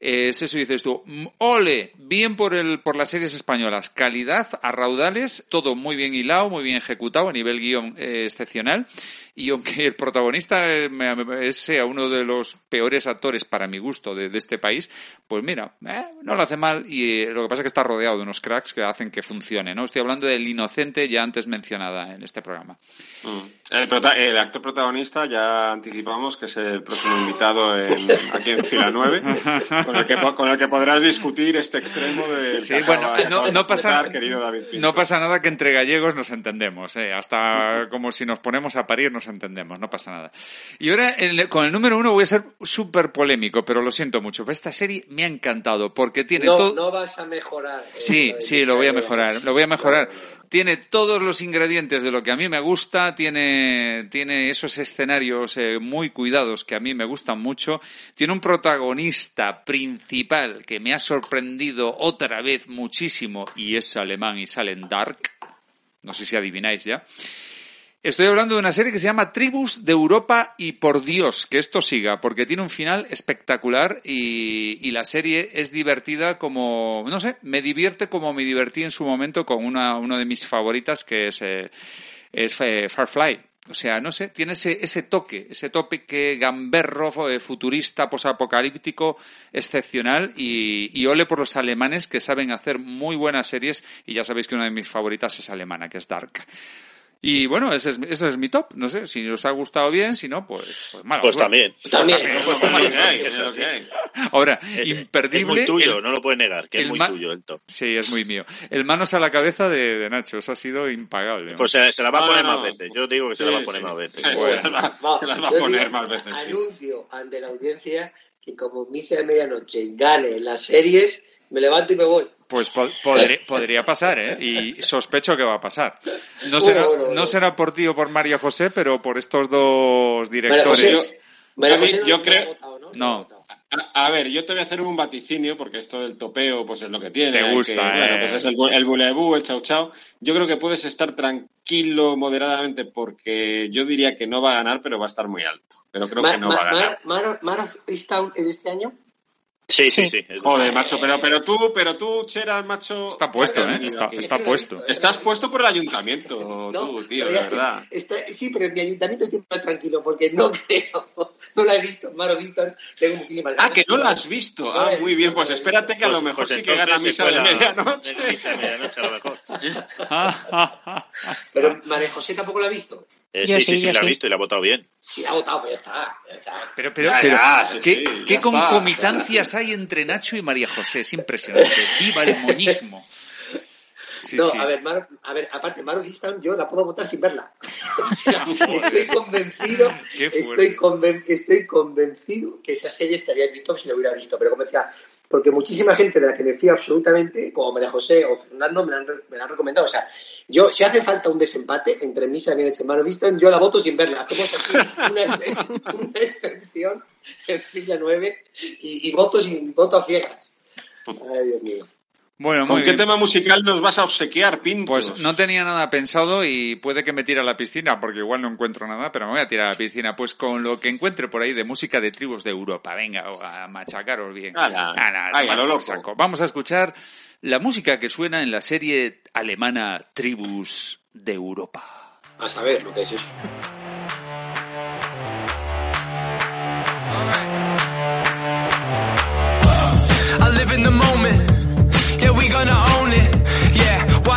Eh, es eso dices tú, ole, bien por el, por las series españolas, calidad, a raudales, todo muy bien hilado, muy bien ejecutado, a nivel guion eh, excepcional. Y aunque el protagonista eh, sea uno de los peores actores para mi gusto de, este país, pues mira, eh, no lo hace mal y lo que pasa es que está rodeado de unos cracks que hacen que funcione, ¿no? Estoy hablando del inocente ya antes mencionada en este programa. Mm. El, prota- el actor protagonista ya anticipamos que es el próximo invitado en- aquí en Fila 9, con el, que, con el que podrás discutir este extremo de Sí, bueno, no, no pasa, querido David no pasa nada que entre gallegos nos entendemos, ¿eh? hasta como si nos ponemos a parir nos entendemos, no pasa nada. Y ahora el- con el número uno voy a ser súper polémico, pero lo siento mucho, pero esta serie me ha encantado porque tiene No, todo... no vas a mejorar. eh, Sí, sí, lo voy a mejorar, lo voy a mejorar. Tiene todos los ingredientes de lo que a mí me gusta, tiene, tiene esos escenarios eh, muy cuidados que a mí me gustan mucho, tiene un protagonista principal que me ha sorprendido otra vez muchísimo y es alemán y sale en Dark. No sé si adivináis ya. Estoy hablando de una serie que se llama Tribus de Europa y por Dios que esto siga, porque tiene un final espectacular y, y la serie es divertida como, no sé, me divierte como me divertí en su momento con una, una de mis favoritas que es, eh, es eh, Farfly. O sea, no sé, tiene ese, ese toque, ese toque que gamberro, eh, futurista, posapocalíptico, excepcional y, y ole por los alemanes que saben hacer muy buenas series y ya sabéis que una de mis favoritas es alemana, que es Dark. Y bueno, ese es, ese es mi top. No sé, si os ha gustado bien, si no, pues, pues mala Pues suerte. también. *laughs* También. Pues Es lo también, que hay, es es lo así. que hay. Ahora, Es- imperdible. Es muy tuyo, el- no lo puedes negar, que es muy tuyo el top. Sí, es muy mío. El manos a la cabeza de, de Nacho, eso ha sido impagable. Pues se, se la va a poner no, más veces. Yo digo que se la va a poner sí. más veces. Sí, Bueno. se las va- Va, se las va a poner digo, más veces. sí. Anuncio ante la audiencia que como Misa de Medianoche gane las series, me levanto y me voy. Pues po- podría, podría pasar, ¿eh? Y sospecho que va a pasar. No será, Bueno, bueno, bueno. no será por ti o por María José, pero por estos dos María directores. José, María David, José no- yo creo- votado, ¿no? A, a ver, yo te voy a hacer un vaticinio porque esto del topeo pues es lo que tiene. Te gusta, que- ¿eh? Bueno, pues es el, el bulebú, el chau chau. Yo creo que puedes estar tranquilo moderadamente porque yo diría que no va a ganar, pero va a estar muy alto. Pero creo Ma- que no ma- va a ganar. Mar- Mar- Easttown en este año? Sí, sí, Sí. sí. Joder, macho, pero, pero tú, pero tú, Chera, macho. Está puesto, ¿qué has ¿eh? Está, está puesto. Estás puesto por el ayuntamiento, *laughs* tú, tío, está- verdad. está- sí, pero en mi ayuntamiento estoy más tranquilo porque no *laughs* creo, no la he visto, Mar of Easttown, tengo muchísimas Ah, que no lo has visto. No Ah, la he muy visto, bien, no pues la he espérate que a lo Pues- mejor pues sí que gana misa de medianoche. de misa de medianoche a lo mejor. *laughs* Pero María José tampoco la ha visto. Eh, Yo sí, sí, sí, la ha visto y la ha votado bien. Y la ha votado, pues ya está. Ya está. Pero, pero, Ya, pero, ya, sí, ¿qué, sí, ya qué está. concomitancias hay entre Nacho y María José? Es impresionante. Viva el moñismo. *laughs* Sí, no, sí. a ver, Mar- a ver, aparte, Mar of Easttown yo la puedo votar sin verla. *laughs* O sea, estoy convencido, estoy, conven- estoy convencido que esa serie estaría en mi top si la hubiera visto. Pero como decía, porque muchísima gente de la que me fío absolutamente, como María José o Fernando, me la han, me la han recomendado. O sea, yo, si hace falta un desempate entre Misa y of Easttown, yo la voto sin verla. Hacemos aquí *laughs* una, una excepción en fila 9 y, y voto, sin, voto a ciegas. Ay, Dios mío. Bueno, ¿Con muy qué bien. tema musical nos vas a obsequiar, Pintos? Pues no tenía nada pensado y puede que me tire a la piscina, porque igual no encuentro nada, pero me voy a tirar a la piscina. Pues con lo que encuentre por ahí de música de tribus de Europa. Venga, a machacaros bien. Ala, Ala, ay, a lo loco. saco. Vamos a escuchar la música que suena en la serie alemana Tribus de Europa. A saber lo que es eso.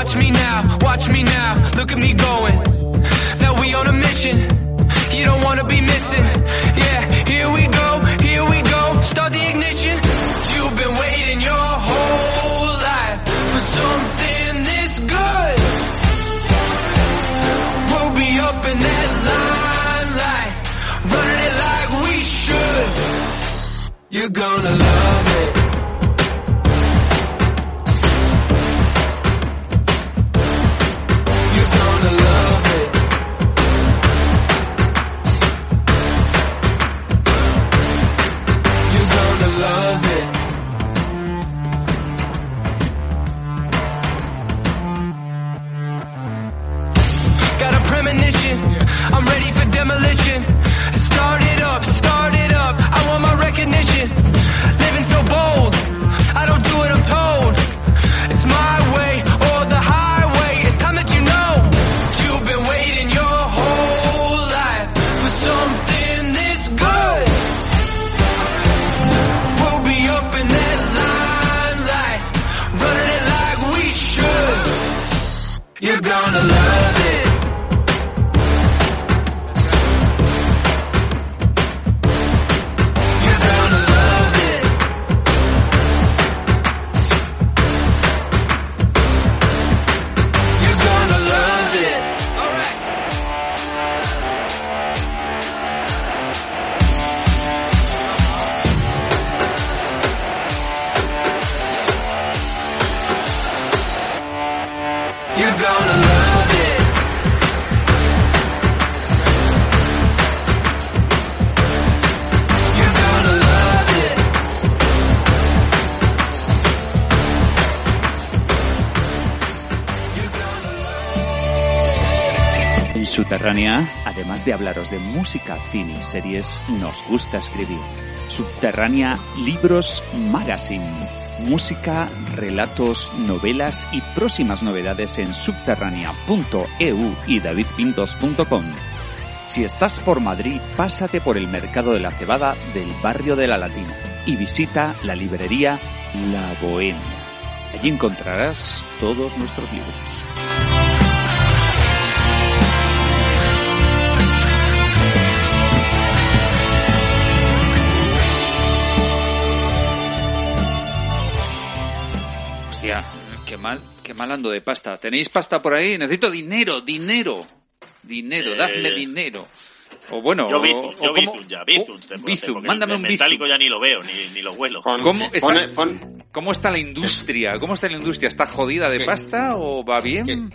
Watch me now, watch me now. Look at me going. Now we on a mission. You don't wanna be missing. Yeah, here we go, here we go. Start the ignition. You've been waiting your whole life for something this good. We'll be up in that limelight, running it like we should. You're gonna love demolition. Start it up, start it up. I want my recognition. Living so bold, I don't. Subterránea, además de hablaros de música, cine y series, nos gusta escribir. Subterránea Libros Magazine. Música, relatos, novelas y próximas novedades en subterránea.eu y davidpintos.com. Si estás por Madrid, pásate por el Mercado de la Cebada del barrio de la Latina y visita la librería La Bohemia. Allí encontrarás todos nuestros libros. Hostia, qué mal, qué mal ando de pasta. ¿Tenéis pasta por ahí? Necesito dinero, dinero. Dinero, Eh, dadme dinero. O bueno, Yo o- Bizum, o yo Bizum ya, Bizum. Bizum, mándame un metálico Bizum. ya ni lo veo, ni, ni lo huelo. ¿Cómo está, Pone- pon- ¿Cómo está la industria? ¿Cómo está la industria? ¿Está jodida de ¿Qué? pasta o va bien?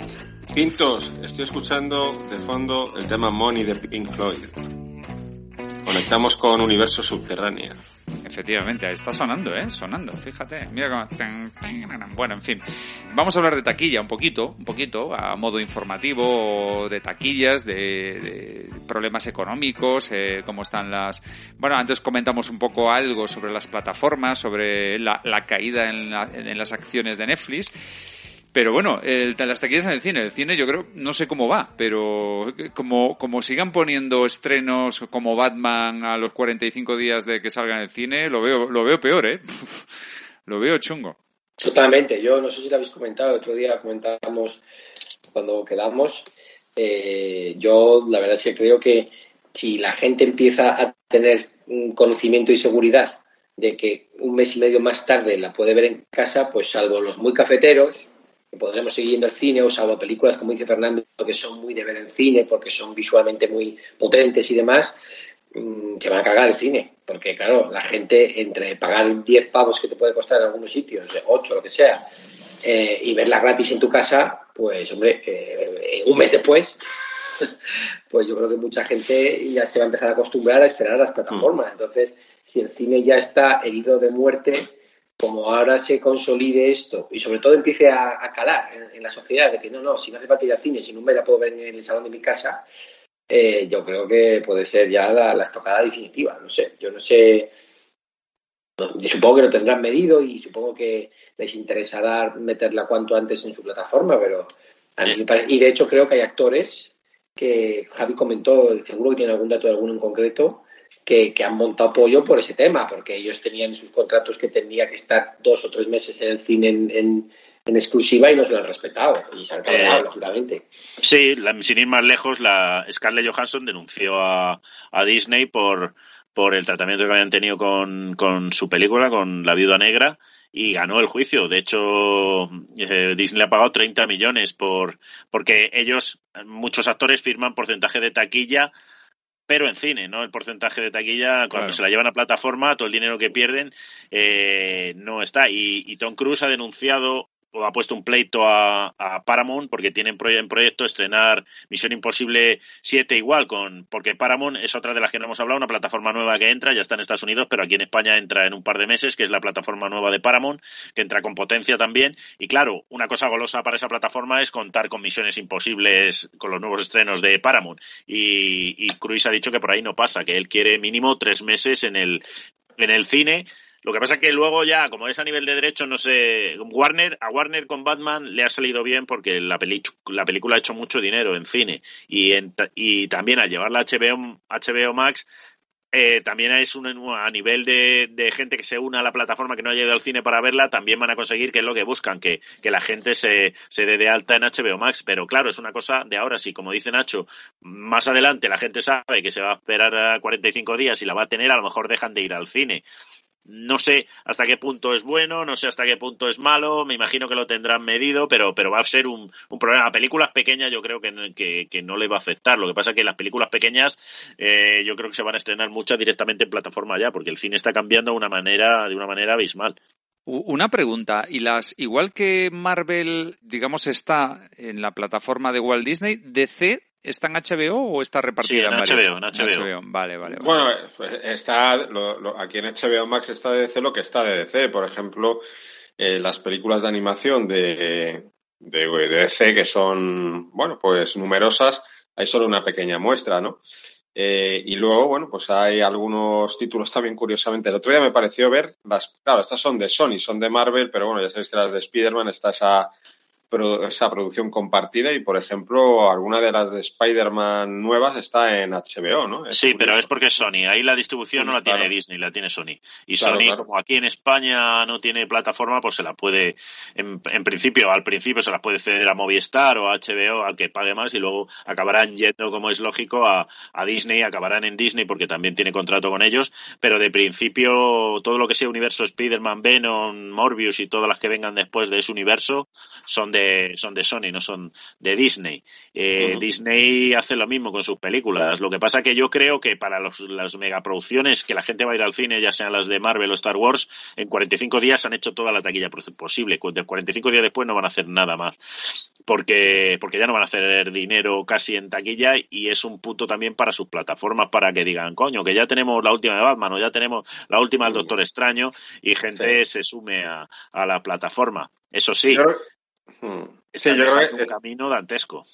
Pintos, estoy escuchando de fondo el tema Money de Pink Floyd. Conectamos con Universo Subterránea. Efectivamente, está sonando, ¿eh? Sonando, fíjate. Mira cómo... Bueno, en fin. Vamos a hablar de taquilla un poquito, un poquito, a modo informativo, de taquillas, de, de problemas económicos, eh, cómo están las... Bueno, antes comentamos un poco algo sobre las plataformas, sobre la, la caída en, la- en las acciones de Netflix. Pero bueno, el, las taquillas en el cine. El cine yo creo, no sé cómo va, pero como, como sigan poniendo estrenos como Batman a los 45 días de que salga en el cine, lo veo, lo veo peor, ¿eh? *laughs* lo veo chungo. Totalmente. Yo no sé si lo habéis comentado, el otro día comentábamos cuando quedamos. eh, yo la verdad es que creo que si la gente empieza a tener un conocimiento y seguridad de que un mes y medio más tarde la puede ver en casa, pues salvo los muy cafeteros, que podremos seguir yendo al cine, o salvo películas, como dice Fernando, que son muy de ver en cine porque son visualmente muy potentes y demás, mm, se van a cagar el cine. Porque, claro, la gente, entre pagar 10 pavos que te puede costar en algunos sitios, 8, lo que sea, eh, y verla gratis en tu casa, pues, hombre, eh, un mes después, *laughs* pues yo creo que mucha gente ya se va a empezar a acostumbrar a esperar a las plataformas. Entonces, si el cine ya está herido de muerte, como ahora se consolide esto y sobre todo empiece a, a calar en, en la sociedad de que no, no, si no hace falta ir al cine, si no me la puedo ver en el salón de mi casa, eh, yo creo que puede ser ya la, la estocada definitiva. No sé, yo no sé. no, yo supongo que lo tendrán medido y supongo que les interesará meterla cuanto antes en su plataforma, pero a mí me parece. Y de hecho, creo que hay actores que Javi comentó, seguro que tiene algún dato de alguno en concreto, que, que han montado apoyo por ese tema, porque ellos tenían en sus contratos que tenía que estar dos o tres meses en el cine en, en- en exclusiva y no se lo han respetado. Y se han cabreado, Eh, lógicamente. Sí, la- sin ir más lejos, la Scarlett Johansson denunció a, a Disney por, por el tratamiento que habían tenido con, con su película, con La Viuda Negra, y ganó el juicio. De hecho, eh, Disney le ha pagado 30 millones por porque ellos, muchos actores, firman porcentaje de taquilla pero en cine, ¿no? El porcentaje de taquilla, cuando Claro. se la llevan a plataforma, todo el dinero que pierden eh, no está. Y, y Tom Cruise ha denunciado ha puesto un pleito a, Paramount porque tienen proye- en proyecto estrenar Misión Imposible 7 igual, con porque Paramount es otra de las que no hemos hablado, una plataforma nueva que entra, ya está en Estados Unidos, pero aquí en España entra en un par de meses, que es la plataforma nueva de Paramount, que entra con potencia también. Y claro, una cosa golosa para esa plataforma es contar con Misiones Imposibles, con los nuevos estrenos de Paramount. Y, y Cruise ha dicho que por ahí no pasa, que él quiere mínimo tres meses en el, en el cine. Lo que pasa es que luego ya, como es a nivel de derecho, no sé, Warner, a Warner con Batman le ha salido bien porque la, peli- la película ha hecho mucho dinero en cine y, en y también al llevarla a HBO, HBO Max, eh, también es un, a nivel de, gente que se una a la plataforma que no haya ido al cine para verla, también van a conseguir que es lo que buscan, que, que la gente se, se dé de alta en HBO Max. Pero claro, es una cosa de ahora, sí, como dice Nacho, más adelante la gente sabe que se va a esperar a 45 días y la va a tener, a lo mejor dejan de ir al cine. No sé hasta qué punto es bueno, no sé hasta qué punto es malo, me imagino que lo tendrán medido, pero, pero va a ser un, un problema. A películas pequeñas yo creo que, que, no le va a afectar. Lo que pasa es que las películas pequeñas eh, yo creo que se van a estrenar muchas directamente en plataforma ya, porque el cine está cambiando de una manera, de una manera abismal. Una pregunta, y las, igual que Marvel, digamos, está en la plataforma de Walt Disney, DC ¿Está en HBO o está repartida sí, en, en HBO, en HBO. HBO. Vale, vale, vale. Bueno, está lo, lo, aquí en HBO Max está de DC lo que está de DC. Por ejemplo, eh, las películas de animación de, de, de, DC que son, bueno, pues numerosas, hay solo una pequeña muestra, ¿no? Eh, y luego, bueno, pues hay algunos títulos también, curiosamente. El otro día me pareció ver, las, claro, estas son de Sony, son de Marvel, pero bueno, ya sabéis que las de Spider-Man está esa esa producción compartida y, por ejemplo, alguna de las de Spider-Man nuevas está en HBO, ¿no? Es sí, curioso. pero es porque es Sony. Ahí la distribución sí, no la claro. tiene Disney, la tiene Sony. Y claro, Sony, claro. como aquí en España no tiene plataforma, pues se la puede, en, en, principio, al principio se la puede ceder a Movistar o a HBO, al que pague más, y luego acabarán yendo, como es lógico, a, a Disney, acabarán en Disney porque también tiene contrato con ellos, pero de principio todo lo que sea universo Spider-Man, Venom, Morbius y todas las que vengan después de ese universo son de de, son de Sony, no son de Disney. Eh, uh -huh. Disney hace lo mismo con sus películas. Lo que pasa que yo creo que para los, las megaproducciones que la gente va a ir al cine, ya sean las de Marvel o Star Wars, en 45 días han hecho toda la taquilla posible. De 45 días después no van a hacer nada más. Porque, porque ya no van a hacer dinero casi en taquilla y es un punto también para sus plataformas para que digan, coño, que ya tenemos la última de Batman o ya tenemos la última del Doctor Extraño y gente sí. se sume a, a la plataforma. Eso sí, yo, Sí, yo creo que un camino dantesco.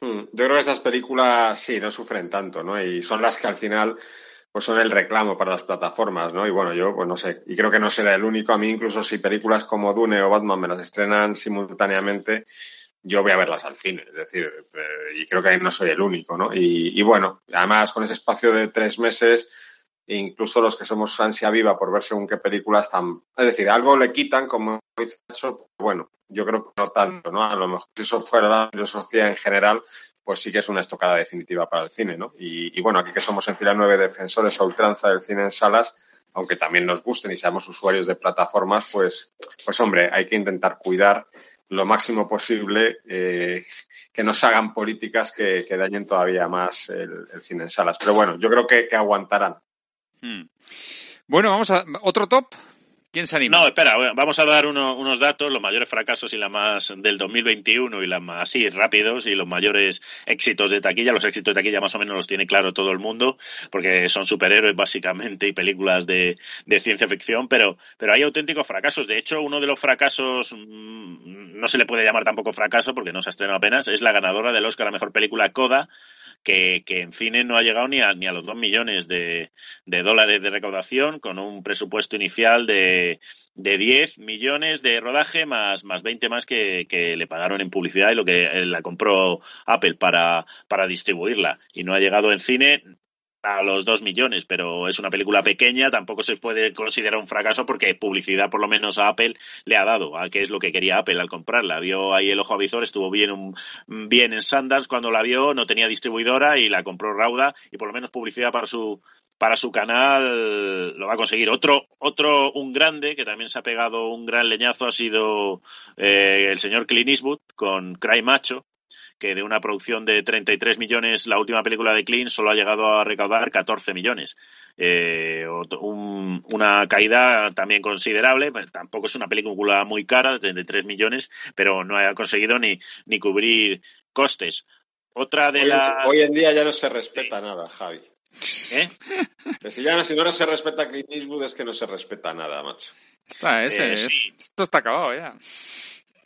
Yo creo que estas películas sí no sufren tanto, ¿no? Y son las que al final pues son el reclamo para las plataformas, ¿no? Y bueno, yo pues no sé, y creo que no será el único. A mí incluso si películas como Dune o Batman me las estrenan simultáneamente, yo voy a verlas al cine, es decir, eh, y creo que ahí no soy el único, ¿no? Y, y bueno, además con ese espacio de tres meses, incluso los que somos ansia viva por ver según qué películas están, es decir, algo le quitan, como dice Nacho, bueno, yo creo que no tanto, ¿no? A lo mejor si eso fuera la filosofía en general, pues sí que es una estocada definitiva para el cine, ¿no? Y, y bueno, aquí que somos en fila nueve defensores a ultranza del cine en salas, aunque también nos gusten y seamos usuarios de plataformas, pues, pues hombre, hay que intentar cuidar lo máximo posible eh, que no se hagan políticas que, que dañen todavía más el, el, cine en salas. Pero bueno, yo creo que, que aguantarán. Hmm. Bueno, vamos a otro top. ¿Quién se anima? No, espera, vamos a dar uno, unos datos, los mayores fracasos y la más del 2021 y la más así rápidos y los mayores éxitos de taquilla. Los éxitos de taquilla más o menos los tiene claro todo el mundo porque son superhéroes básicamente y películas de, ciencia ficción, pero, pero hay auténticos fracasos. De hecho, uno de los fracasos mmm, no se le puede llamar tampoco fracaso porque no se ha estrenado apenas, es la ganadora del Oscar a Mejor Película Coda, que, que, en cine no ha llegado ni a, ni a los dos millones de, de, dólares de recaudación, con un presupuesto inicial de, de 10 millones de rodaje más, más 20 más que, que le pagaron en publicidad y lo que la compró Apple para, para distribuirla. Y no ha llegado en cine a los dos millones, pero es una película pequeña, tampoco se puede considerar un fracaso porque publicidad por lo menos a Apple le ha dado, a qué es lo que quería Apple al comprarla. Vio ahí el ojo avisor, estuvo bien, un, bien en Sundance cuando la vio, no tenía distribuidora y la compró Rauda y por lo menos publicidad para su para su canal lo va a conseguir. Otro, otro, un grande que también se ha pegado un gran leñazo ha sido eh, el señor Clint Eastwood con Cry Macho, que de una producción de 33 millones, la última película de Clean solo ha llegado a recaudar 14 millones. Eh, un, una caída también considerable, tampoco es una película muy cara, de 33 millones, pero no ha conseguido ni, ni cubrir costes. Otra de hoy, las... hoy en día ya no se respeta sí. nada, Javi. ¿Eh? Que si, ya, si no se respeta Clint Eastwood es que no se respeta nada, macho. Está, ese, eh, sí. Esto está acabado ya.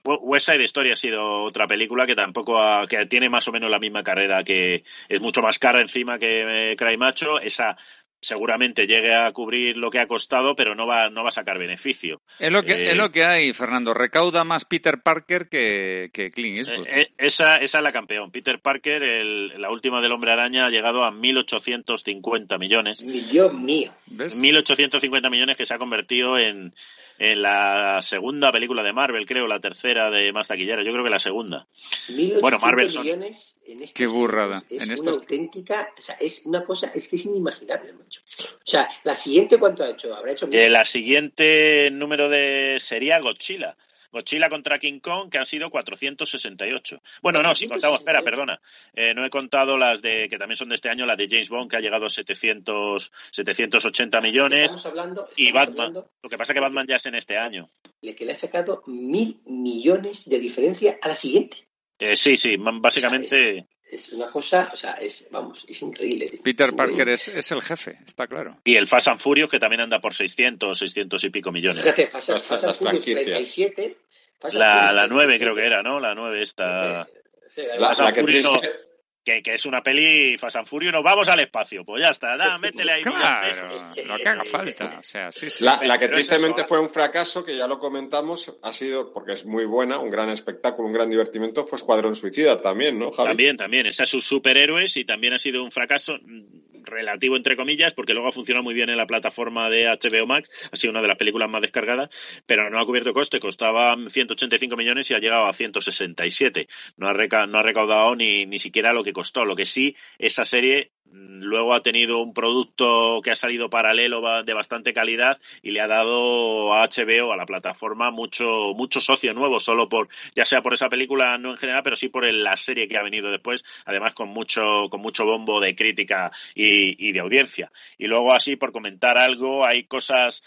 West Side Story ha sido otra película que tampoco ha, que tiene más o menos la misma carrera que es mucho más cara encima que eh, Cry Macho. Esa seguramente llegue a cubrir lo que ha costado, pero no va, no va a sacar beneficio. Es lo que, Eh, es lo que hay, Fernando. Recauda más Peter Parker que, que Clint Eastwood. Eh, eh, esa, esa es la campeón. Peter Parker, el- la última del Hombre Araña, ha llegado a 1.850 millones. Dios mío. 1.850 millones que se ha convertido en, en la segunda película de Marvel, creo, la tercera de más taquillera. Yo creo que la segunda. 1.800 Bueno, Marvel son- millones en estos Qué burrada. Es En una estos... auténtica, o sea, es una cosa, es que es inimaginable, macho. O sea, la siguiente, ¿cuánto ha hecho? Habrá hecho Eh, la siguiente número de sería Godzilla. Godzilla contra King Kong, que han sido 468. Bueno, no, si contamos, espera, perdona. Eh, no he contado las de, que también son de este año, la de James Bond, que ha llegado a 700, 780 millones. Estamos hablando, y Batman. hablando Lo que pasa es que Batman ya es en este año. de que le ha sacado mil millones de diferencia a la siguiente. Eh, sí, sí, básicamente. Es una cosa, o sea, es, vamos, es increíble. tío. Peter Es Parker increíble. es, es el jefe, está claro. Y el Fast and Furious, que también anda por 600, 600 y pico millones. Fíjate, Fast, Las- Fast and Furious franquicias. 37. Fast and La, Furious la 9 37. creo que era, ¿no? La 9 esta. Sí, La- Fast la and que Furious no- triste- que, que es una peli Fast and Furious, nos vamos al espacio. Pues ya está, da, métele ahí. Claro, lo que haga falta. O sea, sí, sí. La, la que es tristemente eso, fue un fracaso, que ya lo comentamos, ha sido, porque es muy buena, un gran espectáculo, un gran divertimento, fue Escuadrón Suicida también, ¿no, Javi? También, también. Esa es sus superhéroes y también ha sido un fracaso mm, relativo, entre comillas, porque luego ha funcionado muy bien en la plataforma de HBO Max. Ha sido una de las películas más descargadas, pero no ha cubierto coste. Costaba 185 millones y ha llegado a 167. No ha, reca- no ha recaudado ni, ni siquiera lo que costó. Lo que sí, esa serie mm, luego ha tenido un producto que ha salido paralelo de bastante calidad y le ha dado a HBO, a la plataforma, mucho, mucho socio nuevo, solo por, ya sea por esa película, no en general, pero sí por la serie que ha venido después, además con mucho, con mucho bombo de crítica y de audiencia. Y luego así, por comentar algo, hay cosas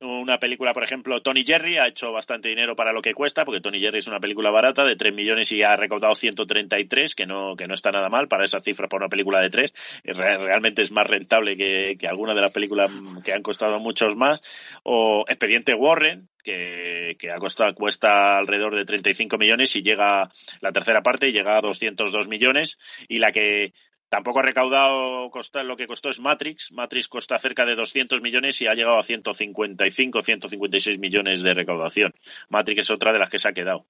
una película, por ejemplo, Tony Jerry ha hecho bastante dinero para lo que cuesta, porque Tony Jerry es una película barata de 3 millones y ha recaudado 133, que no, que no está nada mal para esa cifra para una película de 3. Realmente es más rentable que, que alguna de las películas que han costado muchos más. O Expediente Warren, que, que ha costado, cuesta alrededor de 35 millones y llega la tercera parte y llega a 202 millones. Y la que Tampoco ha recaudado costa, lo que costó es Matrix. Matrix cuesta cerca de 200 millones y ha llegado a 155, 156 millones de recaudación. Matrix es otra de las que se ha quedado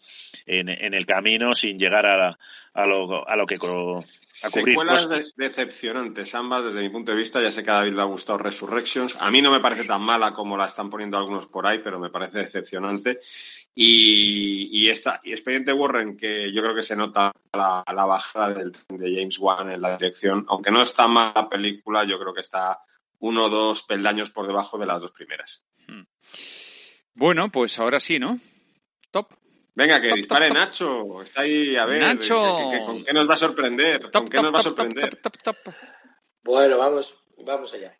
en, en el camino sin llegar a, la- a, lo, a lo que a cubrir Secuelas de- decepcionantes, ambas desde mi punto de vista. Ya sé que a David le ha gustado Resurrections. A mí no me parece tan mala como la están poniendo algunos por ahí, pero me parece decepcionante. Y, y esta y Expediente Warren, que yo creo que se nota la, la bajada del, de James Wan en la dirección, aunque no está mal la película, yo creo que está uno o dos peldaños por debajo de las dos primeras. Bueno, pues ahora sí, ¿no? Top. Venga, que Top, dispare top. Nacho. Está ahí, a ver. Nacho. que- que- ¿Con qué nos va a sorprender? ¿Con qué nos va a sorprender? Bueno, vamos, vamos allá.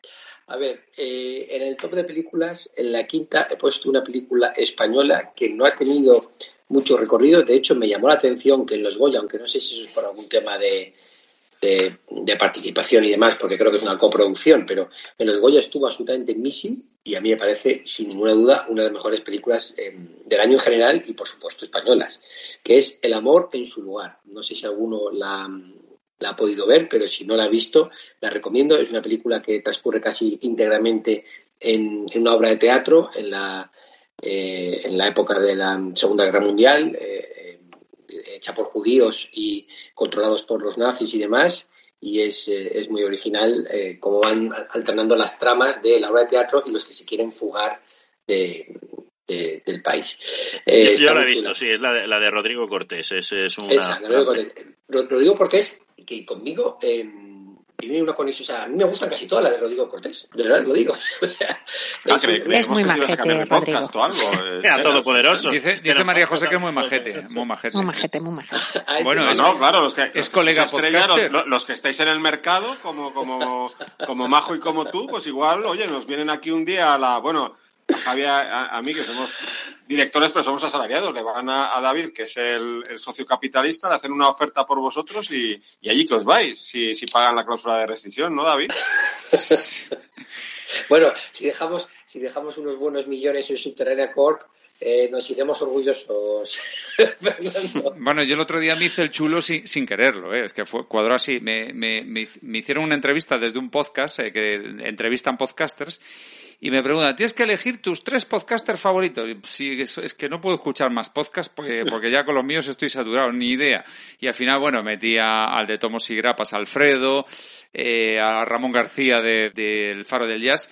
A ver, eh, en el top de películas, en la quinta he puesto una película española que no ha tenido mucho recorrido. De hecho, me llamó la atención que en los Goya, aunque no sé si eso es por algún tema de, de, participación y demás, porque creo que es una coproducción, pero en los Goya estuvo absolutamente missing y a mí me parece, sin ninguna duda, una de las mejores películas eh, del año en general y, por supuesto, españolas, que es El amor en su lugar. No sé si alguno la, la ha podido ver, pero si no la ha visto, la recomiendo. Es una película que transcurre casi íntegramente en, en una obra de teatro, en la, eh, en la época de la Segunda Guerra Mundial, eh, hecha por judíos y controlados por los nazis y demás. Y es, eh, es muy original cómo van alternando las tramas de la obra de teatro y los que se quieren fugar de, de- del país. Eh, Yo- la he visto, chula. sí, es la de, la de Rodrigo Cortés. Es, es una, Esa, lo, digo porque, lo- es que conmigo eh, tiene una conexión. O sea, a mí me gustan casi todas las de Rodrigo Cortés. De verdad lo digo. *laughs* O sea, Ah, es cre- muy majete, podcast o algo. *laughs* eh, Era Chela. todopoderoso. Dice, dice Pero- María José que es muy majete. Muy majete. Muy majete, muy majete. Ah, ese Bueno, No, es- no, claro, los que, los que colega estrella, los, los que estáis en el mercado, como, como, como Majo y como tú, pues igual, oye, nos vienen aquí un día a la, bueno, Javi, a, a mí, que somos directores, pero somos asalariados, le van a, a David, que es el, el socio capitalista, le hacen una oferta por vosotros y, y allí que os vais, si, si pagan la cláusula de rescisión, ¿no, David? *laughs* Bueno, si dejamos, si dejamos unos buenos millones en Subterránea Corp, eh, nos iremos orgullosos. *laughs* Fernando. Bueno, yo el otro día me hice el chulo sin, sin quererlo, ¿eh? es que fue, cuadró así. Me, me, me, me hicieron una entrevista desde un podcast eh, que entrevistan podcasters y me preguntan, tienes que elegir tus tres podcasters favoritos. Y, Sí, es, es que no puedo escuchar más podcasts porque, *laughs* porque ya con los míos estoy saturado, ni idea. Y al final, bueno, metí a- al de Tomos y Grapas, a Alfredo, eh, a Ramón García del de, del Faro del Jazz.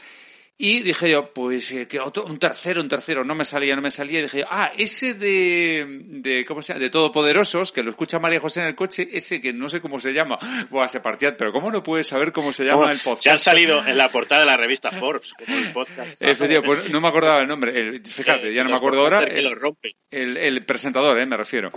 Y dije yo, pues eh, que otro- un tercero, un tercero, no me salía, no me salía. Y dije yo, ah, ese de, de ¿cómo se llama? De Todopoderosos, que lo escucha María José en el coche, ese que no sé cómo se llama. Buah, se partía, pero ¿cómo no puedes saber cómo se llama ¿Cómo? el podcast? Se han salido en la portada de la revista Forbes, como el podcast. *laughs* Efectivamente, pues no me acordaba el nombre. El- fíjate, ya no me acuerdo ahora. el- el presentador, eh, me refiero.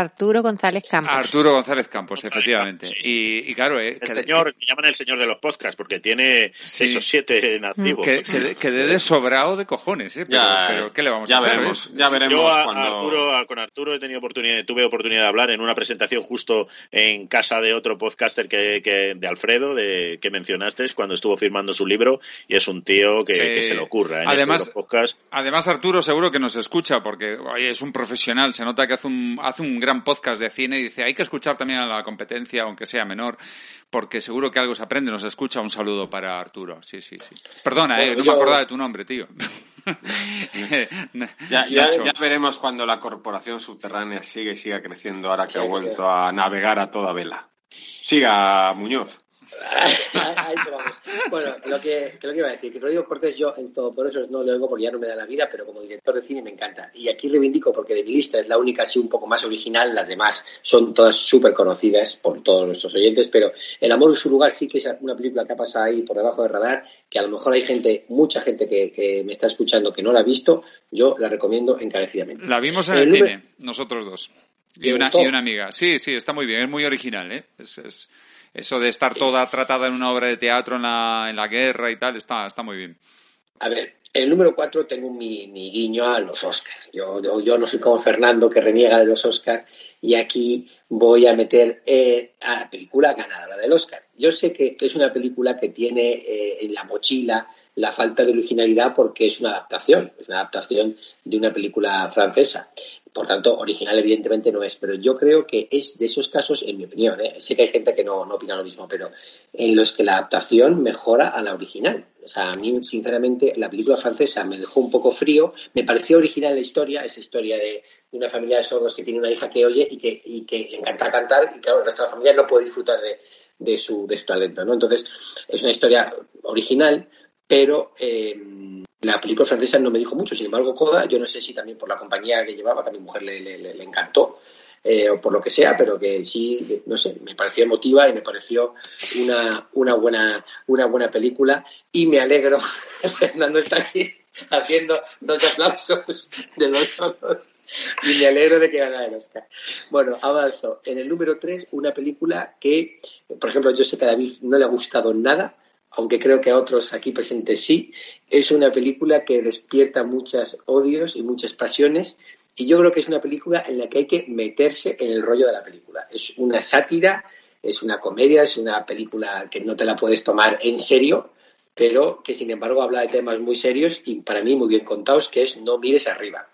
Arturo González Campos. Arturo González Campos, efectivamente. Y, y claro, eh, El que- señor, que llaman el señor de los podcasts, porque tiene Sí. seis o siete en activo. que, que, que de *laughs* sobrado de cojones, ¿eh? Pero, Ya, pero ¿qué le vamos ya a hacer? veremos, ya veremos Yo a- a cuando... Arturo, a- con Arturo he tenido oportunidad, tuve oportunidad de hablar en una presentación justo en casa de otro podcaster que, que- de Alfredo, de, que mencionaste, cuando estuvo firmando su libro, y es un tío que, Sí. que se le ocurra. En Además- esto de los podcasts. Además, Arturo seguro que nos escucha porque oye, es un profesional. Se nota que hace un, hace un gran podcast de cine y dice, hay que escuchar también a la competencia, aunque sea menor, porque seguro que algo se aprende. Nos escucha. Un saludo para Arturo. Sí, sí, sí. Perdona, eh, no yo- me acordaba de tu nombre, tío. *laughs* Ya, ya- veremos cuando la corporación subterránea siga y siga creciendo ahora que Sí, ha sí. vuelto a navegar a toda vela. Siga, Muñoz. *laughs* Ahí se vamos. Bueno, lo que, que lo que iba a decir, que Rodrigo Cortés yo en todo por eso no lo oigo porque ya no me da la vida, pero como director de cine me encanta. Y aquí reivindico porque de mi lista es la única así un poco más original, las demás son todas súper conocidas por todos nuestros oyentes, pero El amor en su lugar sí que es una película que ha pasado ahí por debajo del radar, que a lo mejor hay gente, mucha gente que, que me está escuchando que no la ha visto, yo la recomiendo encarecidamente. La vimos en El el número- cine, nosotros dos. Y ¿Te una, y una amiga. Sí, sí, está muy bien, es muy original, ¿eh? Es, es- eso de estar toda tratada en una obra de teatro en la, en la guerra y tal, está, está muy bien. A ver, el número 4 tengo mi, mi guiño a los Oscars. Yo, yo, yo no soy como Fernando que reniega de los Oscars y aquí voy a meter eh, a la película ganadora del Oscar. Yo sé que es una película que tiene eh, en la mochila la falta de originalidad porque es una adaptación, es una adaptación de una película francesa. Por tanto, original evidentemente no es, pero yo creo que es de esos casos, en mi opinión, ¿eh? sé que hay gente que no, no opina lo mismo, pero en los que la adaptación mejora a la original. O sea, a mí, sinceramente, la película francesa me dejó un poco frío, me pareció original la historia, esa historia de, una familia de sordos que tiene una hija que oye y que, y que le encanta cantar y claro, el resto de la familia no puede disfrutar de, de, su, de su talento, ¿no? Entonces, es una historia original, pero eh, la película francesa no me dijo mucho. Sin embargo, Coda, yo no sé si también por la compañía que llevaba, que a mi mujer le, encantó, eh, o por lo que sea, pero que sí, no sé, me pareció emotiva y me pareció una, una, buena, una buena película. Y me alegro, *laughs* Fernando está aquí haciendo los aplausos de los otros. Y me alegro de que ganara el Oscar. Bueno, avanzo. En el número 3, una película que, por ejemplo, yo sé que a David no le ha gustado nada, aunque creo que a otros aquí presentes sí. Es una película que despierta muchos odios y muchas pasiones. Y yo creo que es una película en la que hay que meterse en el rollo de la película. Es una sátira, es una comedia, es una película que no te la puedes tomar en serio, pero que sin embargo habla de temas muy serios y para mí muy bien contados, que es No mires arriba.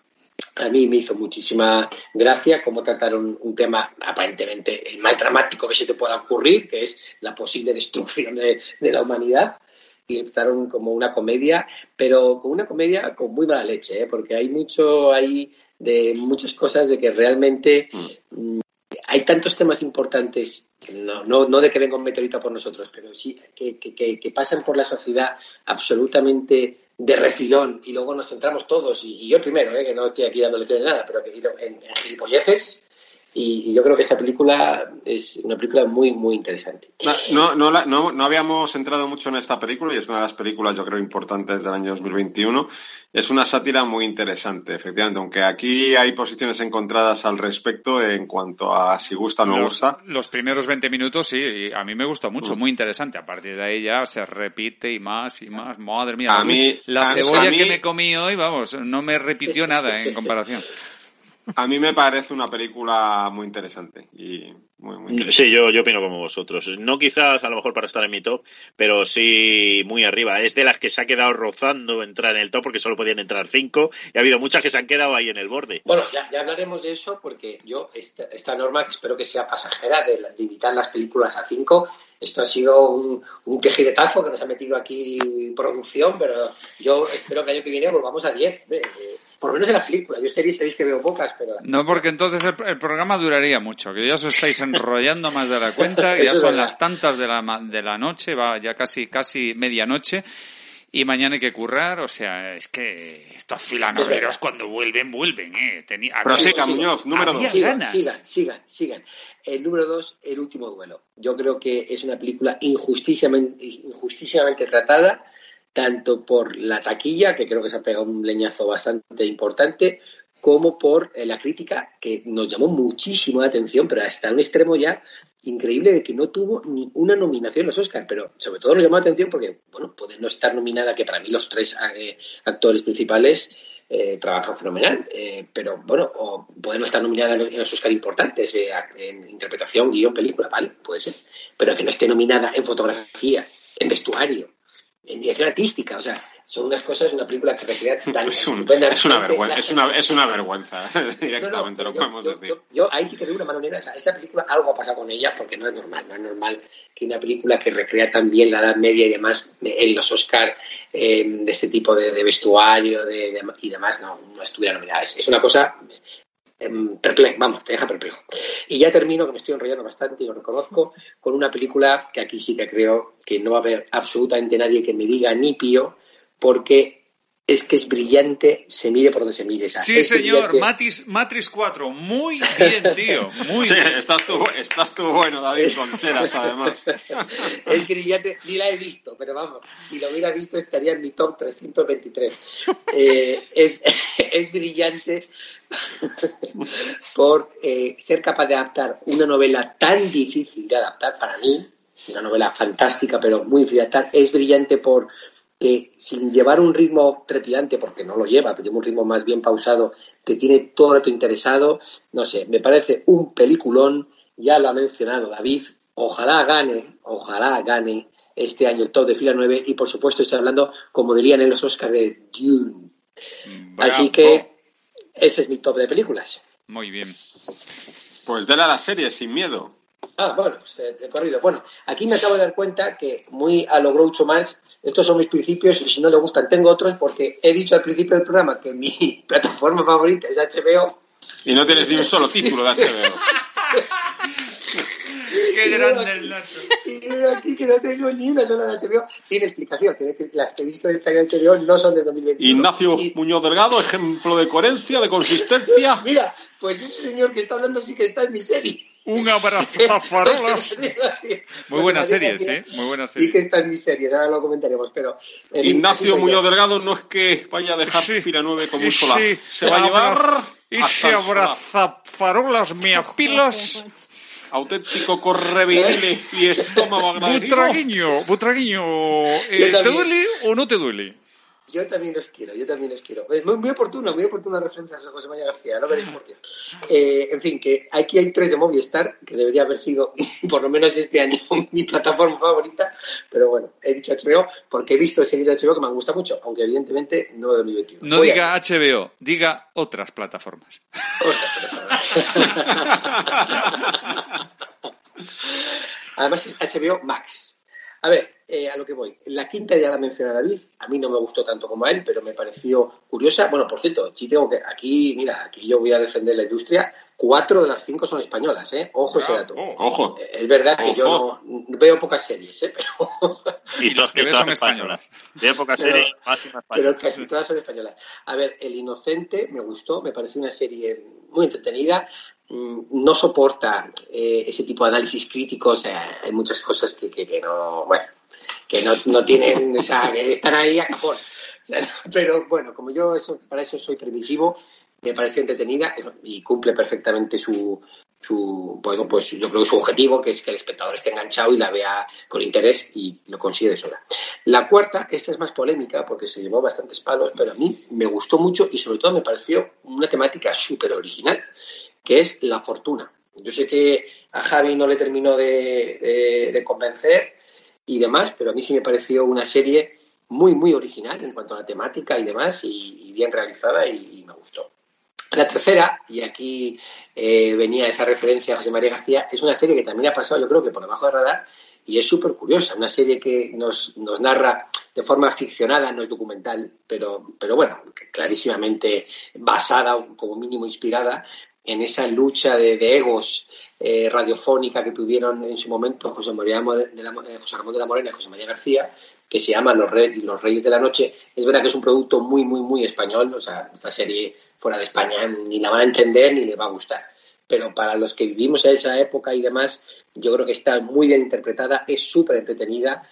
A mí me hizo muchísima gracia cómo trataron un tema aparentemente el más dramático que se te pueda ocurrir, que es la posible destrucción de, de la humanidad. Y trataron como una comedia, pero como una comedia con muy mala leche, ¿eh? porque hay mucho ahí de muchas cosas de que realmente mm, hay tantos temas importantes, no, no, no de que venga un meteorito por nosotros, pero sí que, que, que, que pasan por la sociedad absolutamente de refilón y luego nos centramos todos, y, yo primero, ¿eh? que no estoy aquí dando lecciones de nada, pero que en, en gilipolleces. Y, y yo creo que esa película es una película muy, muy interesante. No, no, la- no, no habíamos entrado mucho en esta película y es una de las películas, yo creo, importantes del año 2021. Es una sátira muy interesante, efectivamente, aunque aquí hay posiciones encontradas al respecto en cuanto a si gusta o no los, gusta. los primeros 20 minutos, sí, y a mí me gustó mucho, Mm. muy interesante. A partir de ahí ya se repite y más y más. Madre mía, A la- mí- la cebolla a mí- que me comí hoy, vamos, no me repitió nada en comparación. *laughs* A mí me parece una película muy interesante y muy, muy interesante. Sí, yo, yo opino como vosotros. No quizás a lo mejor para estar en mi top, pero sí muy arriba. Es de las que se ha quedado rozando entrar en el top porque solo podían entrar cinco y ha habido muchas que se han quedado ahí en el borde. Bueno, ya, ya hablaremos de eso porque yo, esta, esta norma que espero que sea pasajera de, la- de limitar las películas a cinco, esto ha sido un, un quejiretazo que nos ha metido aquí producción, pero yo espero que el año que viene volvamos a 10. eh, eh, por lo menos en las películas. Yo series sabéis que veo pocas, pero... No, porque entonces el, el programa duraría mucho, que ya os estáis enrollando más de la cuenta, que *laughs* ya son las tantas de la, ma- de la noche, va ya casi, casi medianoche, y mañana hay que currar, o sea, es que estos filanoveros cuando vuelven, vuelven, eh. Tenía, había- Prosiga, Muñoz, número dos. Sigan, ganas. sigan, sigan, sigan. El número dos, El último duelo. Yo creo que es una película injusticiamente, injusticiamente tratada, tanto por la taquilla, que creo que se ha pegado un leñazo bastante importante, como por eh, la crítica, que nos llamó muchísimo la atención, pero hasta un extremo ya increíble de que no tuvo ni una nominación los Oscars, pero sobre todo nos llamó la atención porque, bueno, puede no estar nominada, que para mí los tres eh, actores principales eh, trabajan fenomenal, eh, pero bueno, o puede no estar nominada en los- en los Oscar importantes, eh, en interpretación, guion, película, vale, puede ser, pero que no esté nominada en fotografía, en vestuario, en dirección artística, o sea, son unas cosas, una película que recrea *laughs* tan Es, un- es una vergüenza, es una, es una vergüenza, *laughs* no, no, directamente lo yo- podemos yo, decir. yo- yo ahí sí que de una mano negra, esa, esa película algo ha pasado con ella porque no es normal, no es normal que una película que recrea tan bien la Edad Media y demás en los Oscar eh, de este tipo de, de vestuario de, de- y demás no, no estuviera nominada. Es, es una cosa em, perpleja, vamos, te deja perplejo. Y ya termino, que me estoy enrollando bastante y lo reconozco, con una película que aquí sí que creo que no va a haber absolutamente nadie que me diga ni pío porque es que es brillante, se mire por donde se mire. o sea, Sí, señor, brillante. Matrix, Matrix 4, muy bien, tío, muy Sí, bien. estás tú, estás tú bueno, David *laughs* Concheras, además. es brillante, ni la he visto, pero vamos, si lo hubiera visto estaría en mi top 323. Eh, es, *laughs* es brillante por eh, ser capaz de adaptar una novela tan difícil de adaptar para mí, una novela fantástica pero muy difícil de adaptar, es brillante por que sin llevar un ritmo trepidante, porque no lo lleva, pero lleva un ritmo más bien pausado, te tiene todo el rato interesado, no sé, me parece un peliculón, ya lo ha mencionado David, ojalá gane, ojalá gane este año el top de fila 9 y por supuesto estoy hablando, como dirían en los Oscars, de Dune. Así que ese es mi top de películas. Muy bien. Pues dale a la serie, sin miedo. Ah, bueno, pues, eh, corrido. Bueno, aquí me acabo de dar cuenta que muy a lo Groucho Marx, estos son mis principios y si no le gustan tengo otros porque he dicho al principio del programa que mi *laughs* plataforma favorita es HBO. Y no tienes ni un solo título de HBO. *laughs* Qué grande el Nacho. Y veo aquí que no tengo ni una sola de HBO. Tiene explicación, tiene que las que he visto de año de HBO no son de 2021. Ignacio Y- Muñoz Delgado, ejemplo de coherencia, de consistencia. *laughs* Mira, pues ese señor que está hablando sí que está en mi serie. Un abrazo *laughs* a farolas. Muy buenas series, ¿eh? Muy buenas Sí que series. está en mi serie, ahora lo comentaremos, pero... así Ignacio. Muñoz Delgado no es que vaya a dejar Sí. fila 9 como Y un solar. sí, Se va a llevar Y se abraza farolas, me apilas. Auténtico correveidile y *laughs* estómago agradecido. Butraguiño, Butraguiño, eh, ¿te duele o no te duele? Yo también los quiero, yo también los quiero. Es muy, muy oportuna, muy oportuna referencia a José María García, no veréis por qué. Eh, en fin, que aquí hay tres de Movistar, que debería haber sido, *laughs* por lo menos este año, *laughs* mi plataforma favorita, pero bueno, he dicho HBO porque he visto series de HBO que me han gustado mucho, aunque evidentemente no de 2021. No Voy diga HBO, diga otras plataformas. *laughs* Además es HBO Max. A ver, eh, a lo que voy. La quinta ya la menciona David. A mí no me gustó tanto como a él, pero me pareció curiosa. Bueno, por cierto, sí tengo que. Aquí, mira, aquí yo voy a defender la industria. Cuatro de las cinco son españolas, ¿eh? Ojo ese dato. Ojo. Eh, Es verdad que yo no veo pocas series, ¿eh? Pero, Y, las que todas son españolas. De época Pero- serie, máxima pero casi todas son españolas. A ver, El Inocente me gustó, me pareció una serie muy entretenida. Mm, No soporta eh, ese tipo de análisis críticos. hay muchas cosas que, que, no, bueno, que no, no tienen, o sea, que están ahí a capón. *laughs* Pero bueno, como yo eso, para eso soy permisivo, me pareció entretenida y cumple perfectamente su, su bueno, pues yo creo que su objetivo, que es que el espectador esté enganchado y la vea con interés y lo consigue sola. La cuarta, esta es más polémica porque se llevó bastantes palos, pero a mí me gustó mucho y sobre todo me pareció una temática súper original, que es la fortuna. Yo sé que a Javi no le terminó de, de- de convencer y demás, pero a mí sí me pareció una serie muy, muy original en cuanto a la temática y demás, y, bien realizada y- me gustó. La tercera, y aquí eh, venía esa referencia a José María García, es una serie que también ha pasado, yo creo que por debajo del radar, y es súper curiosa. Una serie que nos, nos narra de forma ficcionada, no es documental, pero, pero bueno, clarísimamente basada, como mínimo inspirada, en esa lucha de, de egos eh, radiofónica que tuvieron en su momento José, María de la, eh, José Ramón de la Morena y José María García, que se llama Los, Re- Los Reyes de la Noche. Es verdad que es un producto muy, muy, muy español, o sea, esta serie fuera de España ni la van a entender ni les va a gustar. Pero para los que vivimos en esa época y demás, yo creo que está muy bien interpretada, es súper entretenida.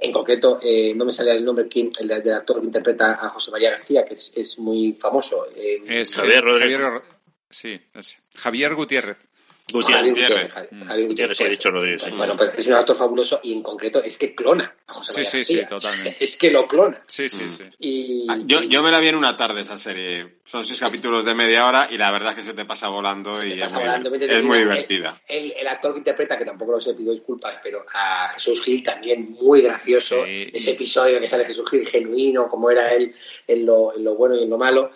En concreto, eh, no me sale el nombre, el del actor que interpreta a José María García, que es, es muy famoso. eh, Es Javier Rodríguez. Javier- sí, es Javier Gutiérrez. Gutiérrez. Javier Gutiérrez. Javier- Gutiérrez, he dicho Rodríguez. sí. Bueno, pues es un actor fabuloso y en concreto es que clona a José Sí, María sí, sí, García. totalmente. Es que lo clona. Sí, sí, Mm. sí. Y, Ah, Yo, yo me la vi en una tarde esa serie. Son seis capítulos de media hora y la verdad es que se te pasa volando Se y es pasa muy, volando, divertida. vete es muy divertida. El, el actor que interpreta, que tampoco lo sé, pido disculpas, pero a Jesús Gil también muy gracioso. Sí. Ese episodio que sale Jesús Gil genuino, como era él en lo, en lo bueno y en lo malo.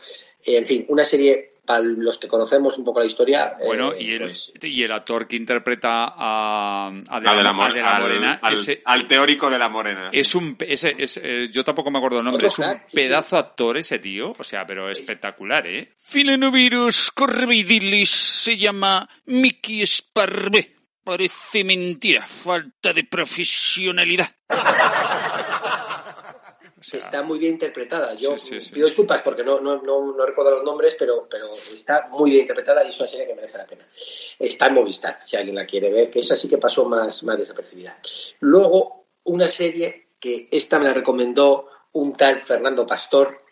Eh, en fin, una serie para los que conocemos un poco la historia. eh, Bueno, y el, pues, y el actor que interpreta a, a De A la, de la a De la al- Morena, al, ese al teórico de la morena. es un ese, es, eh, yo tampoco me acuerdo el nombre, es un crack, sí, sí. pedazo actor ese tío, o sea, pero espectacular, ¿eh? Filenovirus correveidillis se llama Mickey Sparvé. Parece mentira, falta de profesionalidad. Está muy bien interpretada. Yo Sí, sí, sí. pido disculpas porque no, no, no, no recuerdo los nombres, pero, pero está muy bien interpretada y es una serie que merece la pena. Está en Movistar, si alguien la quiere ver, que esa sí que pasó más, más desapercibida. Luego, una serie que esta me la recomendó un tal Fernando Pastor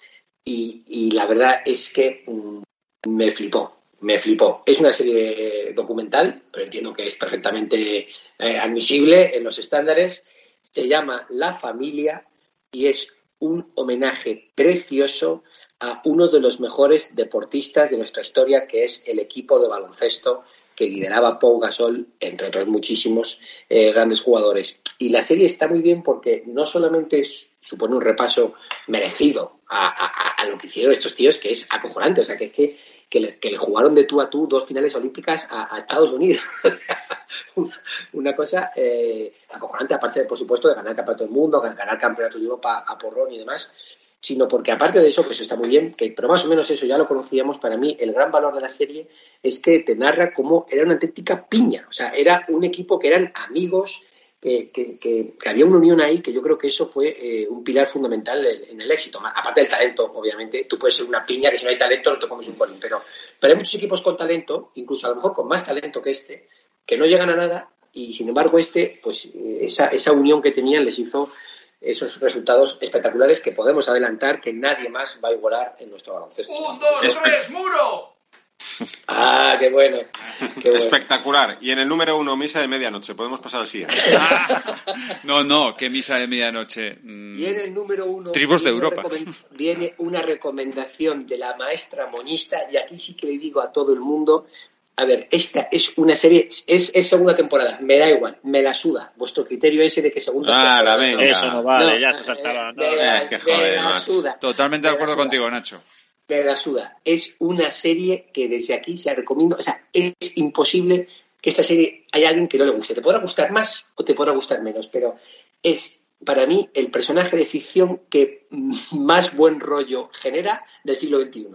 y, y la verdad es que mm, me flipó. Me flipó. Es una serie documental, pero entiendo que es perfectamente eh, admisible en los estándares. Se llama La Familia y es un homenaje precioso a uno de los mejores deportistas de nuestra historia, que es el equipo de baloncesto que lideraba Pau Gasol, entre otros muchísimos eh, grandes jugadores. Y la serie está muy bien porque no solamente es- supone un repaso merecido a, lo que hicieron estos tíos, que es acojonante, o sea, que es que, que, le, jugaron de tú a tú dos finales olímpicas a, Estados Unidos. *laughs* Una, cosa eh, acojonante, aparte, por supuesto, de ganar el campeonato del mundo, ganar el campeonato de Europa a porrón y demás, sino porque aparte de eso, que eso está muy bien, que, pero más o menos eso ya lo conocíamos, para mí el gran valor de la serie es que te narra cómo era una auténtica piña, o sea, era un equipo que eran amigos, que, que- que- que había una unión ahí, que yo creo que eso fue eh, un pilar fundamental en, en el éxito, aparte del talento, obviamente, tú puedes ser una piña que si no hay talento no te comes un bolín, pero, pero hay muchos equipos con talento, incluso a lo mejor con más talento que este, que no llegan a nada y sin embargo este, pues eh, esa, esa unión que tenían les hizo esos resultados espectaculares que podemos adelantar que nadie más va a igualar en nuestro baloncesto. ¡Un, dos, tres, muro! Ah, qué bueno. Qué bueno. Espectacular. Y en el número uno, misa de medianoche. Podemos pasar al siguiente. *laughs* No, no, que misa de medianoche. Mm, Y en el número uno Tribus de viene una Europa. viene una recomendación de la maestra monista y aquí sí que le digo a todo el mundo, a ver, esta es una serie, es, es segunda temporada, me da igual, me la suda. Vuestro criterio ese de que segunda Ah, la temporada, venga. Eso no vale, No, ya se saltaba. no. me la, Eh, que me la suda. Totalmente de Me la acuerdo suda. contigo, Nacho. Me la suda. Es una serie que desde aquí se recomiendo. O sea, es imposible que esta serie haya alguien que no le guste. Te podrá gustar más o te podrá gustar menos, pero es para mí el personaje de ficción que más buen rollo genera del siglo XXI.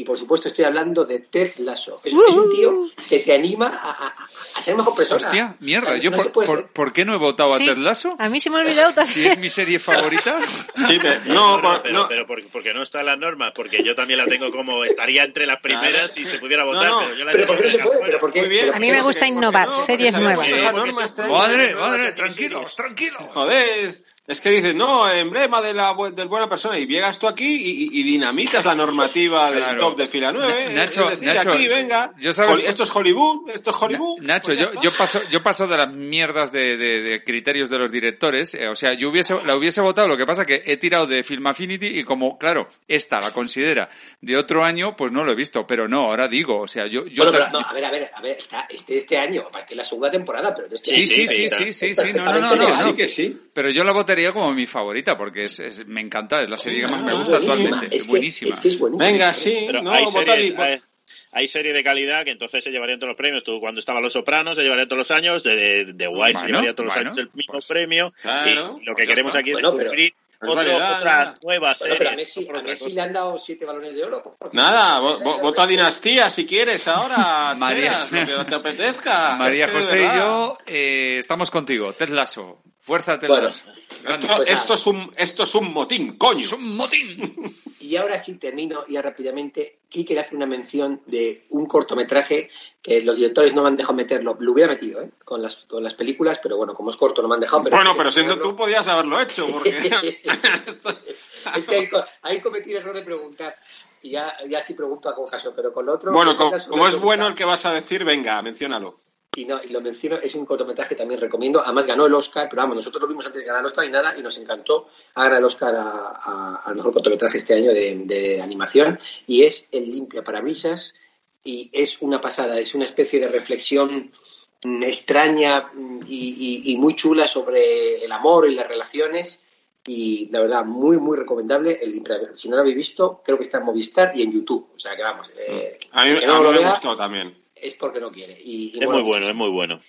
Y por supuesto estoy hablando de Ted Lasso. Es, es un tío que te anima a, a- a- ser mejor persona. Hostia, mierda. O sea, Yo no por, por- ser- ¿por qué no he votado a Ted Lasso? A mí se me ha olvidado Si también. es mi serie favorita. *laughs* Sí, pero, No, no, pero, no. pero porque, porque no está en las normas, porque yo también la tengo como estaría entre las primeras si se pudiera votar, no, pero yo la Pero tengo ¿por qué no se que puede? dejar ¿Pero por qué? Muy bien. ¿Pero A mí me gusta innovar, No, series nuevas. Madre, madre, tranquilos, tranquilos. Joder, Es que dices, no, emblema de la bu- del buena persona, y llegas tú aquí y, y- y dinamitas la normativa del Claro. top de fila 9. Na- Nacho, es decir, Nacho, aquí, venga, yo sabes- Hol- esto es Hollywood, esto es Hollywood. Nacho, yo, yo paso, yo paso de las mierdas de, de- de criterios de los directores. eh, o sea, yo hubiese, la hubiese votado, lo que pasa que he tirado de Film Affinity y como, claro, esta la considera de otro año, pues no lo he visto. Pero no, ahora digo, o sea, yo, yo Bueno, pero, ta- no, a ver, a ver, a ver, está este, este año, para que es la segunda temporada, pero este Sí, año. sí, sí, sí, sí, sí, no, no, no, no, no. que sí. Pero yo la votaría como mi favorita porque es, es- me encanta, es la serie que más me gusta actualmente. es Es que- buenísima. es que es buenísima. Venga, sí, Pero no, hay, series, hay, hay serie de calidad que entonces se llevarían todos los premios. Tú, cuando estaba Los Sopranos, se llevaría todos los años. De, de White se Bueno, llevaría todos los bueno, años el mismo pues, premio. claro, y lo pues que ya queremos está. aquí es Bueno, descubrir Pues otro- variedad, otras ya. nuevas Bueno, pero a series. Messi, por a otra Messi cosa. le han dado siete balones de oro. Nada, vo- vo- vota dinastía si quieres ahora, *laughs* María- Cheras, lo que te *laughs* apetezca. María José y yo eh, estamos contigo. Ted Lasso. Fuerza Ted Bueno. Esto, Pues esto es un, esto es un motín, coño. Es un motín. *laughs* Y ahora sí termino ya rápidamente. Quique le hace una mención de un cortometraje que los directores no me han dejado meterlo. Lo hubiera metido ¿eh? con, las, con las películas, pero bueno, como es corto no me han dejado. Pero Bueno, pero siendo tú podías haberlo hecho, porque... *laughs* *laughs* es que ahí, ahí cometí el error de preguntar. Y ya, ya sí pregunto a caso, pero con lo otro. bueno, como a es bueno el que vas a decir, venga, menciónalo. Y, no, y lo menciono, es un cortometraje que también recomiendo. Además ganó el Oscar, pero vamos, nosotros lo vimos antes de ganar el Oscar y nada, y nos encantó. Ha ganado el Oscar a- a- al mejor cortometraje este año de, de animación, y es El Limpia Parabrisas, y es una pasada, es una especie de reflexión mm, extraña mm, y, y- y muy chula sobre el amor y las relaciones. Y la verdad, muy, muy recomendable. El Limpia- si no lo habéis visto, creo que está en Movistar y en YouTube. O sea que vamos, eh, A mí, que a no mí lo me gustó también. Es porque no quiere. Y, y Es muy bueno, es muy bueno.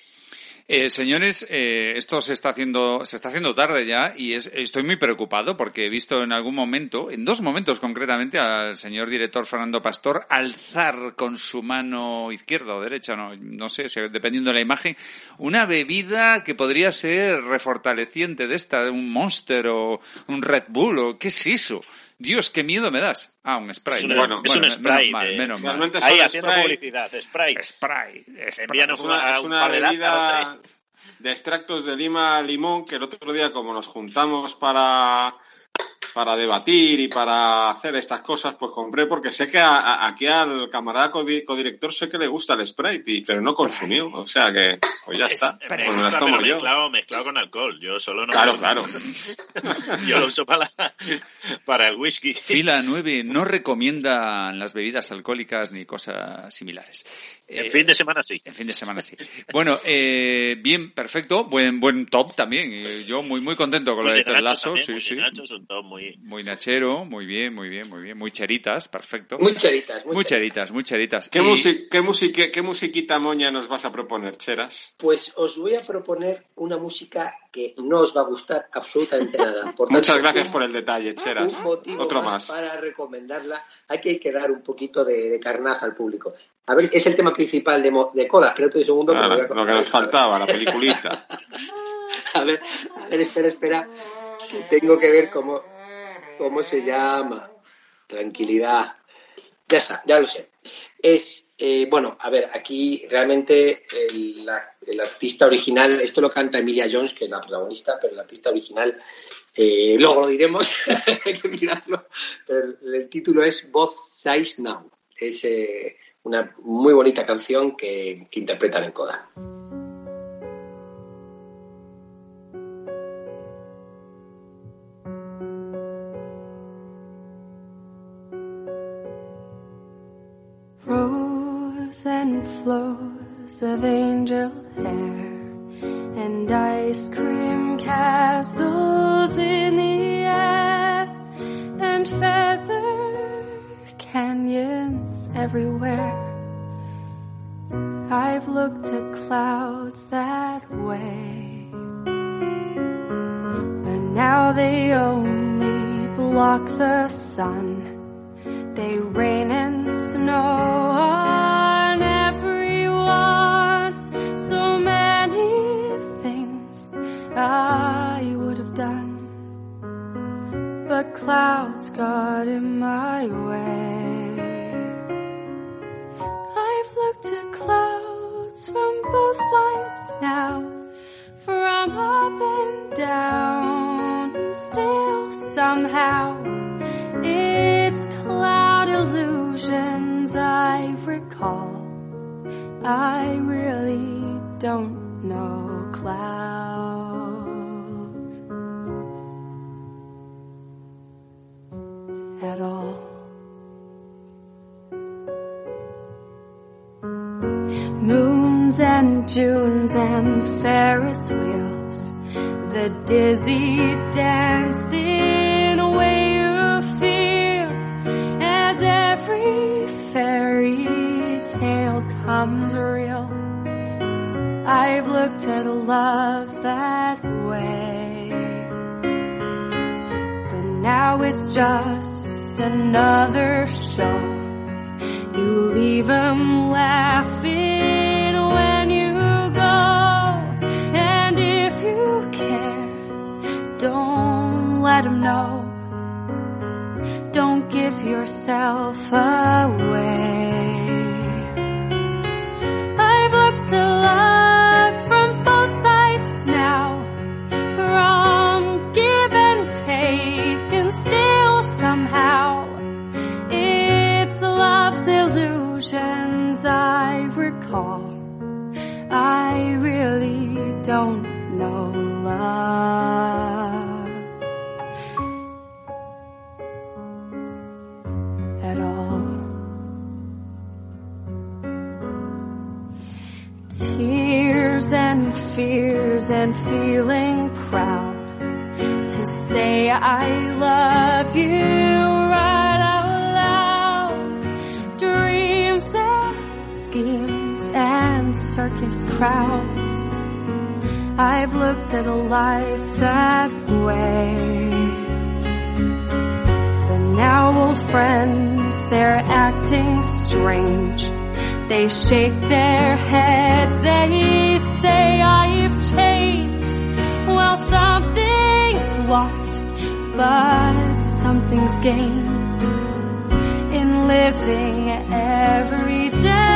Eh, señores, eh, esto se está haciendo, se está haciendo tarde ya y es, estoy muy preocupado porque he visto en algún momento, en dos momentos concretamente, al señor director Fernando Pastor alzar con su mano izquierda o derecha, no, no sé, si- dependiendo de la imagen, una bebida que podría ser refortaleciente de esta, de un Monster o un Red Bull o qué es eso. Dios, qué miedo me das. Ah, un spray. Es, una- Bueno, es un menos spray. mal, de- menos mal. Realmente Ahí haciendo spray. publicidad, spray. Spray, spray. Envíanos Es una, una- es bebida ¿eh? de extractos de lima limón que el otro día como nos juntamos para para debatir y para hacer estas cosas, pues compré porque sé que a- a- aquí al camarada codi- codirector sé que le gusta el Sprite, y- pero no consumió. O sea que, pues ya está. Pues me las pero tomo yo. mezclado, mezclado con alcohol. Yo solo no. Claro, claro. *laughs* Yo lo uso para, la- para el whisky. Fila 9 no recomienda las bebidas alcohólicas ni cosas similares. En Eh, fin de semana sí. En fin de semana sí. Bueno, eh, bien, perfecto. Buen buen top también. Eh, Yo muy muy contento con lo Muy de de Ted Lasso, también, sí, sí. Nacho, son todos muy... Muy nachero, muy bien, muy bien, muy bien. Muy cheritas, perfecto. Muy cheritas, muy Muy cheritas, muy cheritas. ¿Qué, Y- qué, musique- qué musiquita moña nos vas a proponer, Cheras? Pues os voy a proponer una música que no os va a gustar absolutamente nada. Por Muchas gracias un- por el detalle, Cheras. Un motivo Otro más, más. para recomendarla. Hay que, que dar un poquito de, de carnaza al público. A ver, es el tema principal de, Mo- de Coda. Espérate un segundo. Claro, lo que nos faltaba, la peliculita. *laughs* A ver, a ver, espera, espera. Que tengo que ver cómo, cómo se llama. Tranquilidad. Ya está, ya lo sé. Es, eh, bueno, a ver, aquí realmente el, artista original, esto lo canta Emilia Jones, que es la protagonista, pero el artista original, eh, luego lo diremos, *laughs* hay que mirarlo, pero el, el título es Both Sides Now. Es eh, una muy bonita canción que, que interpretan en Coda. And flows of angel hair and ice cream castles in the air and feather canyons everywhere. I've looked at clouds that way, but now they only block the sun. They rain and snow clouds got in my way. I've looked at clouds from both sides now, from up and down, still somehow it's cloud illusions I recall. I really don't know clouds. And Junes and Ferris wheels, the dizzy dancing way you feel as every fairy tale comes real. I've looked at love that way, but now it's just another show. You leave 'em laughing let 'em know. Don't give yourself away. I've looked at love from both sides now, from give and take, and still somehow it's love's illusions I recall. I really don't know love And fears and feeling proud to say I love you right out loud. Dreams and schemes and circus crowds. I've looked at a life that way. But now old friends, they're acting strange. They shake their heads, they say I've changed. Well, something's lost, but something's gained in living every day.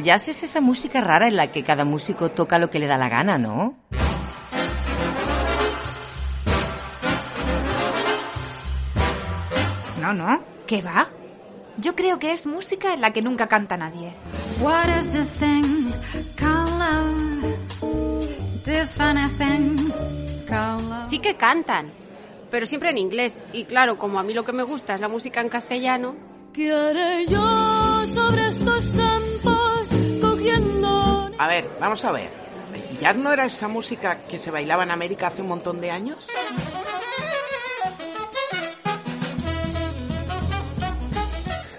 El jazz es esa música rara en la que cada músico toca lo que le da la gana, ¿no? No, no, ¿qué va? Yo creo que es música en la que nunca canta nadie. What is this thing called love? This funny thing called love. Sí que cantan, pero siempre en inglés. Y claro, como a mí lo que me gusta es la música en castellano. ¿Qué haré yo sobre estos campos? A ver, vamos a ver. ¿Ya no era esa música que se bailaba en América hace un montón de años?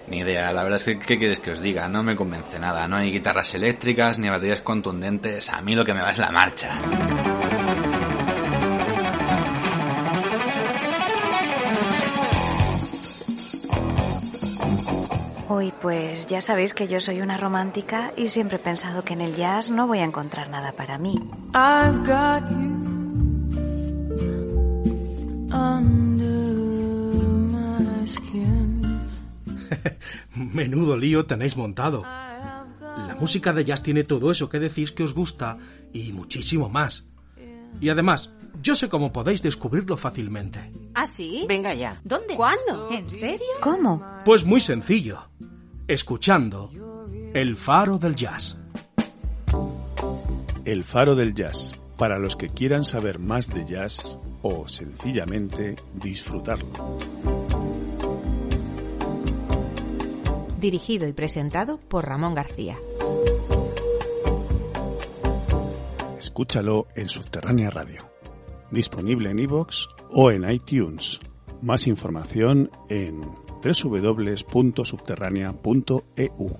Ni idea, la verdad es que, ¿qué quieres que os diga? No me convence nada. No hay guitarras eléctricas ni baterías contundentes. A mí lo que me va es la marcha. Uy, pues ya sabéis que yo soy una romántica y siempre he pensado que en el jazz no voy a encontrar nada para mí. I've got you under my skin. *laughs* Menudo lío tenéis montado. La música de jazz tiene todo eso que decís que os gusta y muchísimo más. Y además, yo sé cómo podéis descubrirlo fácilmente. ¿Ah, sí? Venga ya. ¿Dónde? ¿Cuándo? ¿En serio? ¿Cómo? Pues muy sencillo. Escuchando El Faro del Jazz. El Faro del Jazz. Para los que quieran saber más de jazz o sencillamente disfrutarlo. Dirigido y presentado por Ramón García. Escúchalo en Subterránea Radio. Disponible en iVoox o en iTunes. Más información en www.subterránea.eu.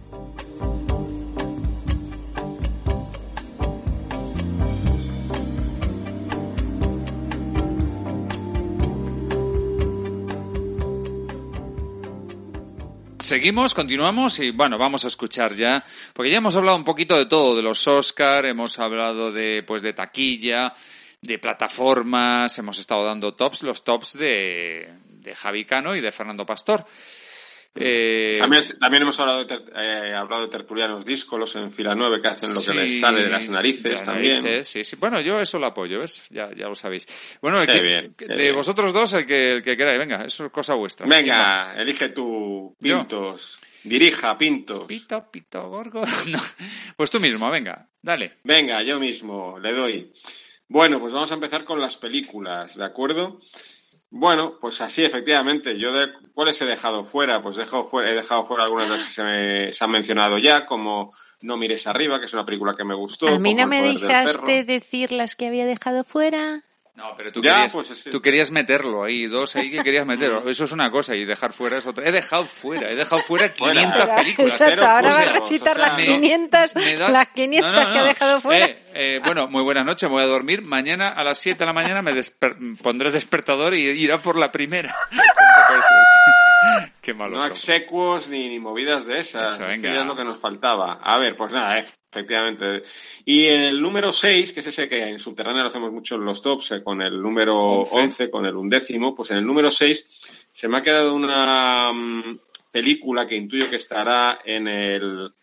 Seguimos, continuamos y bueno, vamos a escuchar ya, porque ya hemos hablado un poquito de todo, de los Oscar, hemos hablado de pues de taquilla, de plataformas, hemos estado dando tops, los tops de, de Javi Cano y de Fernando Pastor. Eh, También, también hemos hablado de, eh, hablado de tertulianos díscolos en fila 9 que hacen lo que les sale de las narices de las también. sí, sí. Bueno, yo eso lo apoyo, ¿ves? Ya, ya lo sabéis. Bueno, el que- bien, de bien. vosotros dos, el que, el que queráis, venga, eso es cosa vuestra. Venga, elige tú, Pintos. Dirija, Pintos. Pito, pito, gorgo. *laughs* No. Pues tú mismo, venga, dale. Venga, yo mismo, le doy. Bueno, pues vamos a empezar con las películas, ¿de acuerdo? Bueno, pues así, efectivamente. Yo de cuáles he dejado fuera, pues he dejado fuera, he dejado fuera algunas de las que se, me- se han mencionado ya, como No mires arriba, que es una película que me gustó. A mí no me dejaste decir las que había dejado fuera. No, pero tú, Ya, querías, pues es- tú querías meterlo ahí, dos ahí que querías meter. *laughs* Eso es una cosa y dejar fuera es otra. He dejado fuera, he dejado fuera 500 Fuera. películas. *laughs* Exacto, ahora va a recitar O sea, las me- 500, me da- las 500 No, no, que no. dejado fuera. Eh, eh, bueno, muy buena noche, me voy a dormir. Mañana a las 7 de la mañana me desper- pondré despertador y irá por la primera. *laughs* Qué malo No execuos ni, ni movidas de esas. Eso, venga. ya es lo que nos faltaba. A ver, pues nada, eh, efectivamente. Y en el número 6, que es ese que en Subterránea lo hacemos mucho en los tops, eh, con el número Once. 11, con el undécimo, pues en el número 6 se me ha quedado una mm, película que intuyo que estará en el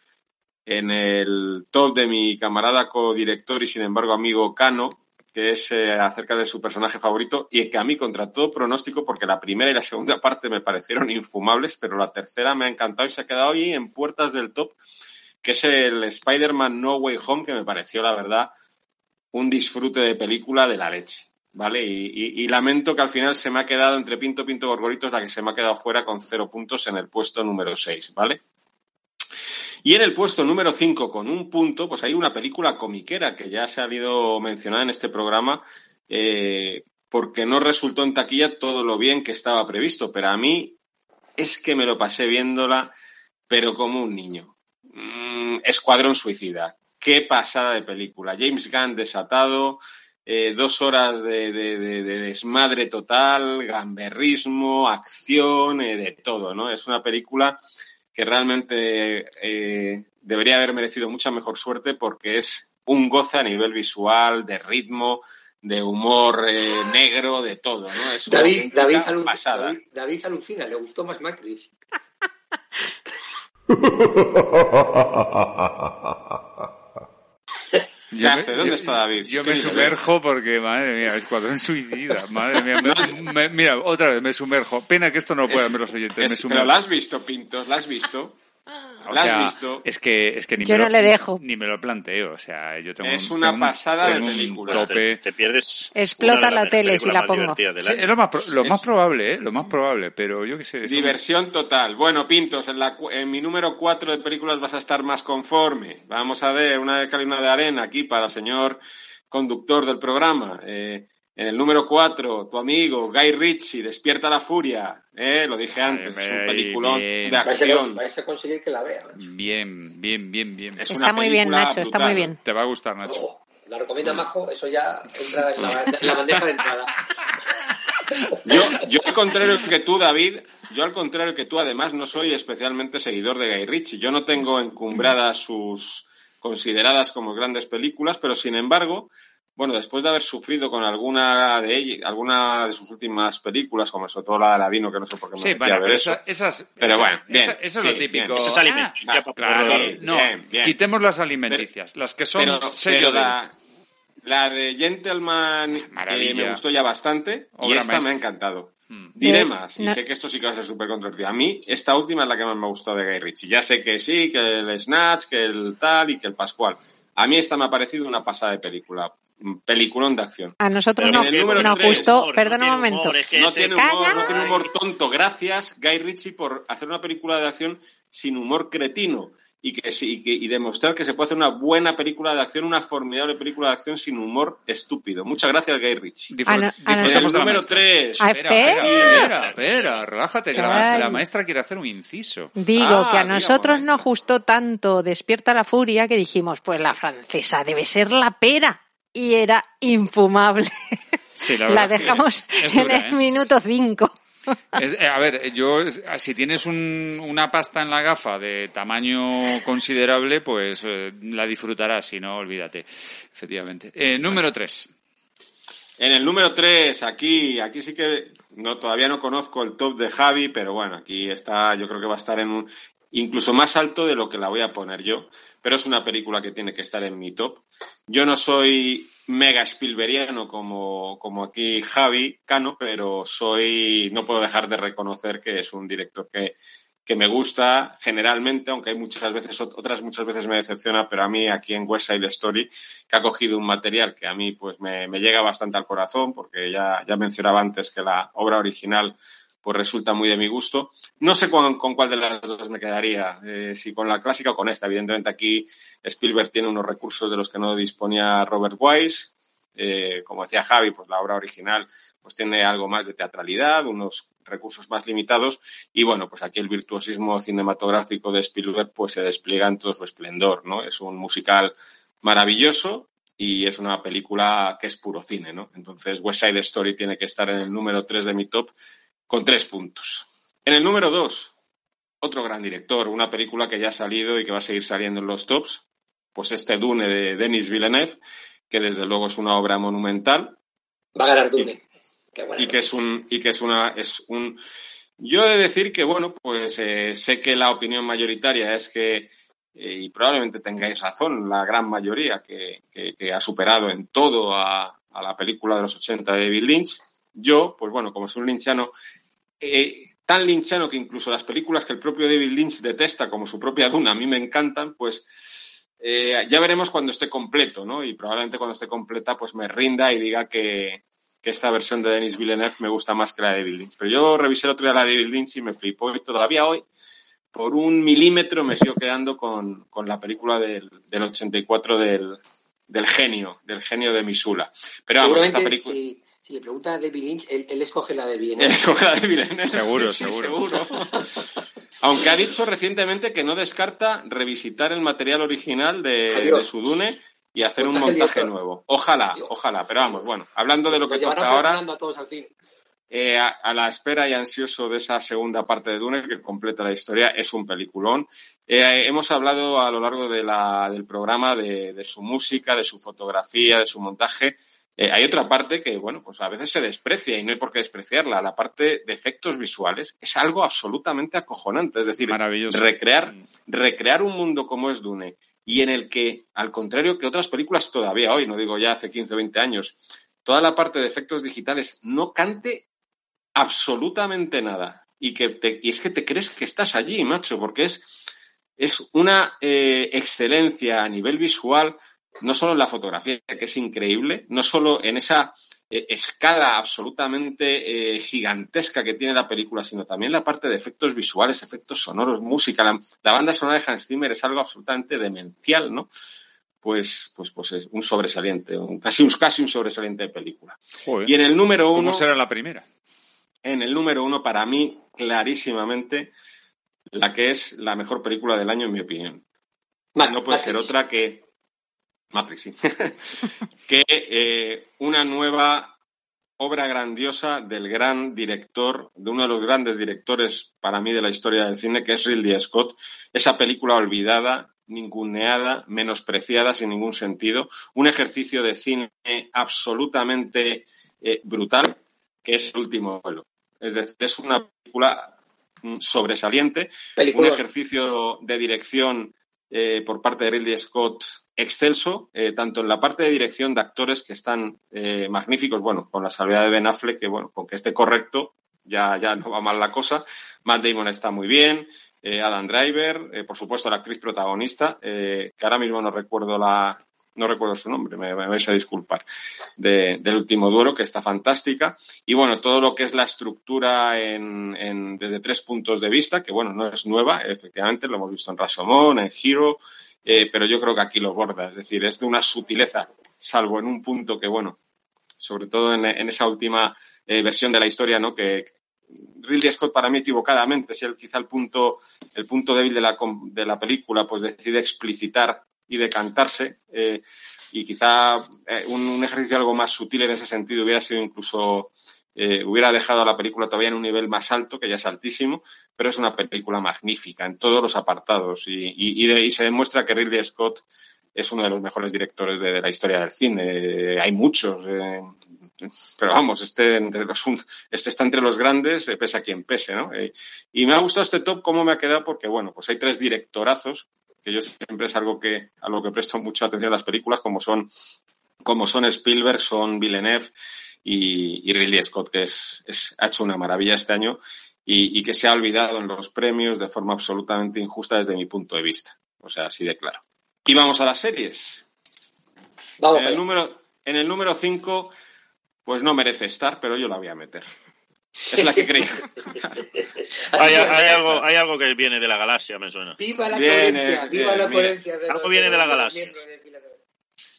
en el top de mi camarada codirector y sin embargo amigo Cano, que es eh, acerca de su personaje favorito y que a mí contra todo pronóstico, porque la primera y la segunda *laughs* parte me parecieron infumables, pero la tercera me ha encantado y se ha quedado ahí en puertas del top, que es el Spider-Man No Way Home, que me pareció la verdad un disfrute de película de la leche. ¿Vale? Y, lamento que al final se me ha quedado entre Pinto Pinto Gorgoritos la que se me ha quedado fuera con cero puntos en el puesto número 6, ¿vale? Y en el puesto número 5, con un punto, pues hay una película comiquera que ya se ha salido mencionada en este programa, eh, porque no resultó en taquilla todo lo bien que estaba previsto, pero a mí es que me lo pasé viéndola, pero como un niño. Mm, Escuadrón Suicida. Qué pasada de película. James Gunn desatado, eh, dos horas de, de- de- de desmadre total, gamberrismo, acción, eh, de todo, ¿no? Es una película que realmente eh, debería haber merecido mucha mejor suerte porque es un goce a nivel visual, de ritmo, de humor eh, negro, de todo, ¿no? Es una David, alucina. David, David alucina, le gustó más Macris. *laughs* ¿Qué hace? ¿Dónde está David? Yo me sumerjo porque, madre mía, Escuadrón Suicida. Madre mía, me- me- mira, otra vez me sumerjo. Pena que esto no lo puedan ver los oyentes. me Es- pero sumerjo. la has visto, Pintos, la has visto. O ¿La sea, has visto? Es que, es que ni Yo me no lo, le dejo. Ni me lo planteo. O sea, yo tengo Es un- una tengo un- pasada de un película. tope. Te pierdes. Explota de la tele si la pongo. Sí, es lo más, lo Es- más probable, ¿eh? Lo más probable, pero yo qué sé. un- Diversión total. Bueno, Pintos, en, la en mi número 4 de películas vas a estar más conforme. Vamos a ver una de cal y una de arena aquí para el señor conductor del programa. Eh, en el número 4, tu amigo Guy Ritchie, Despierta la Furia. Eh, lo dije antes, es un peliculón bien. de acción. vais a conseguir que la vea. Bien, bien, bien, bien. Es Está muy bien, Nacho, está muy bien. Te va a gustar, Nacho. Ojo, la recomienda Majo, eso ya entra en la, en la bandeja de entrada. *laughs* Yo, yo al contrario que tú, David, yo al contrario que tú, además, no soy especialmente seguidor de Guy Ritchie. Yo no tengo encumbradas sus consideradas como grandes películas, pero sin embargo, bueno, después de haber sufrido con alguna de ellas, alguna de sus últimas películas, como sobre todo la de Aladino, que no sé por qué me Sí, metí bueno, a ver pero eso. esa- esas, Pero esa- bueno, bien, esa- eso es sí, lo típico. bien. Esa es Ah, alimenticia va, para Claro, Sí, no, bien, bien. quitemos las alimenticias, las que son pero, sello de... la, la de Gentleman eh, me gustó ya bastante y Obra esta maestra. me ha encantado. Mm. Diré más, y no- sé que esto sí que va a ser súper controvertido. A mí, esta última es la que más me ha gustado de Guy Ritchie. Ya sé que sí, que el Snatch, que el tal y que el Pascual. A mí esta me ha parecido una pasada de película. Peliculón de acción. A nosotros Pero no, en el número nos tres, gustó, humor, perdona no un momento. humor, es que No tiene, humor, no tiene humor tonto. Gracias, Guy Ritchie, por hacer una película de acción sin humor cretino y, que, y, que- y demostrar que se puede hacer una buena película de acción, una formidable película de acción sin humor estúpido. Muchas gracias, Guy Ritchie. En el número maestra. 3. Ah, Espera, espera, espera, espera, relájate, que la, maestra quiere hacer un inciso. Digo Ah, que a nosotros nos gustó tanto Despierta la Furia que dijimos, pues la francesa debe ser la pera. Y era infumable. Sí, la, *laughs* es dejamos es en dura, el ¿eh? minuto 5. Es- eh, a ver, yo, si tienes un- una pasta en la gafa de tamaño considerable, pues eh, la disfrutarás, si no, olvídate. Efectivamente. Eh, número 3. En el número 3, aquí, aquí sí que no, todavía no conozco el top de Javi, pero bueno, aquí está, yo creo que va a estar en un, incluso más alto de lo que la voy a poner yo, pero es una película que tiene que estar en mi top. Yo no soy mega Spielbergiano como, como aquí Javi Cano, pero soy, no puedo dejar de reconocer que es un director que, que me gusta generalmente, aunque hay muchas veces, otras muchas veces me decepciona, pero a mí aquí en West Side Story, que ha cogido un material que a mí pues me, me llega bastante al corazón, porque ya, ya mencionaba antes que la obra original pues resulta muy de mi gusto. No sé con, con cuál de las dos me quedaría, eh, si con la clásica o con esta. Evidentemente aquí Spielberg tiene unos recursos de los que no disponía Robert Wise. Eh, como decía Javi, pues la obra original pues tiene algo más de teatralidad, unos recursos más limitados y bueno, pues aquí el virtuosismo cinematográfico de Spielberg pues se despliega en todo su esplendor, ¿no? Es un musical maravilloso y es una película que es puro cine, ¿no? Entonces West Side Story tiene que estar en el número 3 de mi top con tres puntos. En el número 2, otro gran director, una película que ya ha salido y que va a seguir saliendo en los tops, pues este Dune de Denis Villeneuve, que desde luego es una obra monumental Va a ganar Dune. Y que es un y que es una es un yo he de decir que bueno pues eh, sé que la opinión mayoritaria es que eh, y probablemente tengáis razón la gran mayoría que, que- que ha superado en todo a, a la película de los 80 de David Lynch yo pues bueno como soy un linchano eh, tan linchano que incluso las películas que el propio David Lynch detesta como su propia Duna a mí me encantan pues eh, ya veremos cuando esté completo, ¿no? Y probablemente cuando esté completa, pues me rinda y diga que, que esta versión de Denis Villeneuve me gusta más que la de David Lynch. Pero yo revisé el otro día la de David Lynch y me flipó y todavía hoy, por un milímetro, me sigo quedando con, con la película del, del 84 del, del genio, del genio de Misula. Pero vamos, esta película... si, si le pregunta a David Lynch, él, él escoge la de Villeneuve. Él escoge la de Villeneuve. *laughs* Seguro, Sí, seguro. *laughs* Aunque ha dicho recientemente que no descarta revisitar el material original de, de su Dune y hacer un Montaje nuevo. Ojalá, ojalá. Pero vamos, bueno, hablando de lo que toca ahora, Fernando a todos al cine. eh, a, a la espera y ansioso de esa segunda parte de Dune que completa la historia, es un peliculón. Eh, hemos hablado a lo largo de la- del programa de, de su música, de su fotografía, de su montaje. Eh, hay otra parte que, bueno, pues a veces se desprecia y no hay por qué despreciarla. La parte de efectos visuales es algo absolutamente acojonante. Es decir, recrear, recrear un mundo como es Dune y en el que, al contrario que otras películas todavía hoy, no digo ya hace 15 o 20 años, toda la parte de efectos digitales no cante absolutamente nada. Y, que te- y es que te crees que estás allí, macho, porque es, es una eh, excelencia a nivel visual, no solo en la fotografía, que es increíble, no solo en esa eh, escala absolutamente eh, gigantesca que tiene la película, sino también la parte de efectos visuales, efectos sonoros, música. La, la banda sonora de Hans Zimmer es algo absolutamente demencial, ¿no? Pues, pues, pues es un sobresaliente, un- casi, un, casi un sobresaliente de película. Joder. Y en el número uno, ¿Cómo será la primera? en el número uno, para mí, clarísimamente, la que es la mejor película del año, en mi opinión. no puede ser otra que Matrix, sí. *laughs* que eh, una nueva obra grandiosa del gran director, de uno de los grandes directores para mí de la historia del cine, que es Ridley Scott. Esa película olvidada, ninguneada, menospreciada sin ningún sentido. Un ejercicio de cine absolutamente eh, brutal, que es el último vuelo. Es decir, es una película mm, sobresaliente, Peliculón. un ejercicio de dirección eh, por parte de Ridley Scott excelso, eh, tanto en la parte de dirección de actores que están eh, magníficos, bueno, con la salvedad de Ben Affleck, que bueno, con que esté correcto, ya, ya no va mal la cosa. Matt Damon está muy bien, eh, Adam Driver, eh, por supuesto la actriz protagonista, que ahora mismo no recuerdo la, no recuerdo su nombre, me, vais a disculpar, de- del último duelo, que está fantástica. Y bueno, todo lo que es la estructura en, desde tres puntos de vista, que bueno, no es nueva, efectivamente, lo hemos visto en Rasomón, en Hero, eh, pero yo creo que aquí lo borda, es decir, es de una sutileza, salvo en un punto que bueno, sobre todo en, en esa última eh, versión de la historia, ¿no? Que Ridley Scott para mí equivocadamente, si él quizá el punto, el punto débil de la, de la película, pues decide explicitar y decantarse, eh, y quizá eh, un, ejercicio algo más sutil en ese sentido hubiera sido incluso eh, hubiera dejado a la película todavía en un nivel más alto, que ya es altísimo, pero es una película magnífica en todos los apartados y, y- se demuestra que Ridley Scott es uno de los mejores directores de, de la historia del cine. Eh, hay muchos, eh, pero vamos, este, entre los, este está entre los grandes, pese a quien pese, ¿no? Y me ha gustado este top, cómo me ha quedado, porque bueno, pues hay tres directorazos, que yo siempre es algo que, a lo que presto mucha atención en las películas, como son, como son Spielberg, son Villeneuve y, y Ridley Scott, que es, es- ha hecho una maravilla este año y, y que se ha olvidado en los premios de forma absolutamente injusta desde mi punto de vista. O sea, así de claro. Y vamos a las series. Vamos en, el número, en el número 5, pues no merece estar, pero yo la voy a meter. Es la que creía. *laughs* Hay, hay algo, hay algo que viene de la galaxia, me suena. Viva la Viene, coherencia, viva viene, la mira. coherencia. De Algo viene de la galaxia.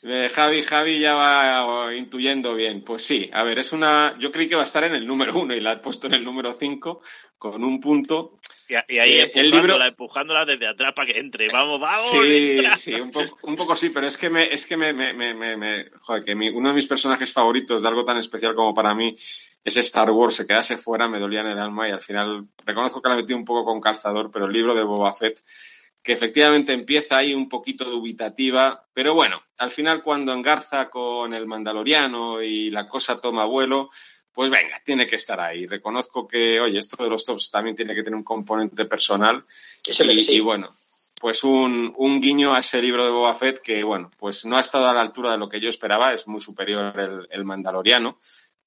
Eh, Javi, Javi ya va intuyendo bien. Pues sí, a ver, es una. Yo creí que va a estar en el número uno y la he puesto en el número cinco con un punto. Y, y ahí Eh, el empujándola, libro- empujándola desde atrás para que entre. Vamos, vamos. Sí, entra. sí, un poco, un poco sí, pero es que me, es que me, me, me, me- me- joder, que mi- uno de mis personajes favoritos de algo tan especial como para mí es Star Wars, se quedase fuera, me dolía en el alma y al final reconozco que la metí un poco con calzador, pero el libro de Boba Fett, que efectivamente empieza ahí un poquito dubitativa, pero bueno, al final cuando engarza con el Mandaloriano y la cosa toma vuelo, pues venga, tiene que estar ahí. Reconozco que, oye, esto de los tops también tiene que tener un componente personal. Eso y, sí. y bueno, pues un, un guiño a ese libro de Boba Fett que, bueno, pues no ha estado a la altura de lo que yo esperaba, es muy superior el, el Mandaloriano,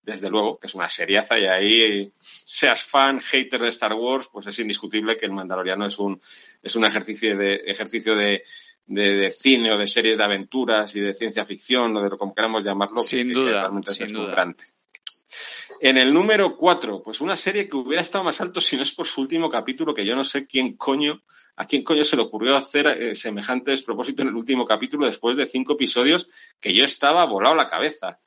desde luego, que es una seriaza y ahí, seas fan, hater de Star Wars, pues es indiscutible que el Mandaloriano es un, es un ejercicio de, ejercicio de, de, de cine o de series de aventuras y de ciencia ficción o de lo como queramos llamarlo. Sin que- que duda, realmente es sin duda. deslumbrante. En el número 4, pues una serie que hubiera estado más alto si no es por su último capítulo, que yo no sé quién coño, a quién coño se le ocurrió hacer eh, semejante despropósito en el último capítulo después de cinco episodios que yo estaba volado la cabeza.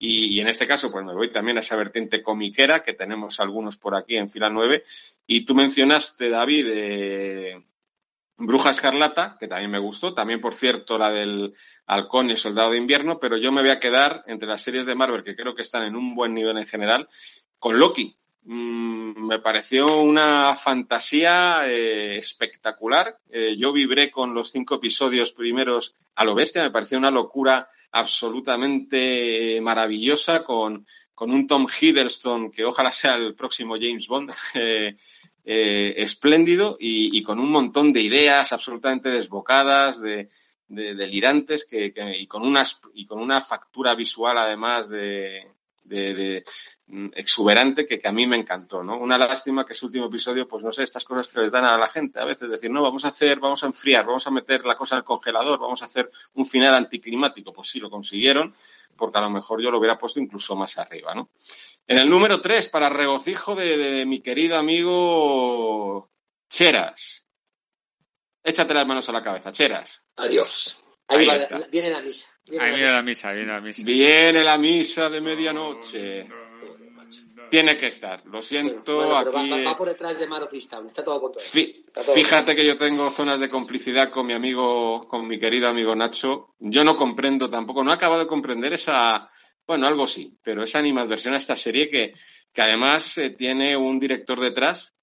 Y, en este caso, pues me voy también a esa vertiente comiquera, que tenemos algunos por aquí en fila 9. Y tú mencionaste, David, eh, Bruja Escarlata, que también me gustó, también, por cierto, la del Halcón y Soldado de Invierno, pero yo me voy a quedar entre las series de Marvel, que creo que están en un buen nivel en general, con Loki. Mm, me pareció una fantasía eh, espectacular. Eh, yo vibré con los cinco episodios primeros a lo bestia, me pareció una locura absolutamente maravillosa con, con un Tom Hiddleston que ojalá sea el próximo James Bond. *laughs* eh, espléndido y, con un montón de ideas absolutamente desbocadas, de, de- delirantes que, y, con unas, y con una factura visual además de, de- de, mm, exuberante que, que a mí me encantó, ¿no? Una lástima que ese último episodio, pues no sé, estas cosas que les dan a la gente a veces, decir, no, vamos a hacer, vamos a enfriar, vamos a meter la cosa el congelador, vamos a hacer un final anticlimático. Pues sí, lo consiguieron, porque a lo mejor yo lo hubiera puesto incluso más arriba, ¿no? En el número 3, para regocijo de mi querido amigo Cheras. Échate las manos a la cabeza, Cheras. Adiós. Ahí, Ahí va, está. viene la misa. Viene Ahí la viene misa. la misa, viene la misa. Viene la misa de medianoche. Tiene que estar. Lo siento, Bueno, pero va, aquí. va- va por detrás de Man of Easttown, Está todo controlado. Fí- Está todo Fíjate que yo tengo zonas de complicidad con mi amigo, con mi querido amigo Nacho. Yo no comprendo tampoco, no he acabado de comprender esa, bueno, algo sí, pero esa animadversión a esta serie que, que además eh, tiene un director detrás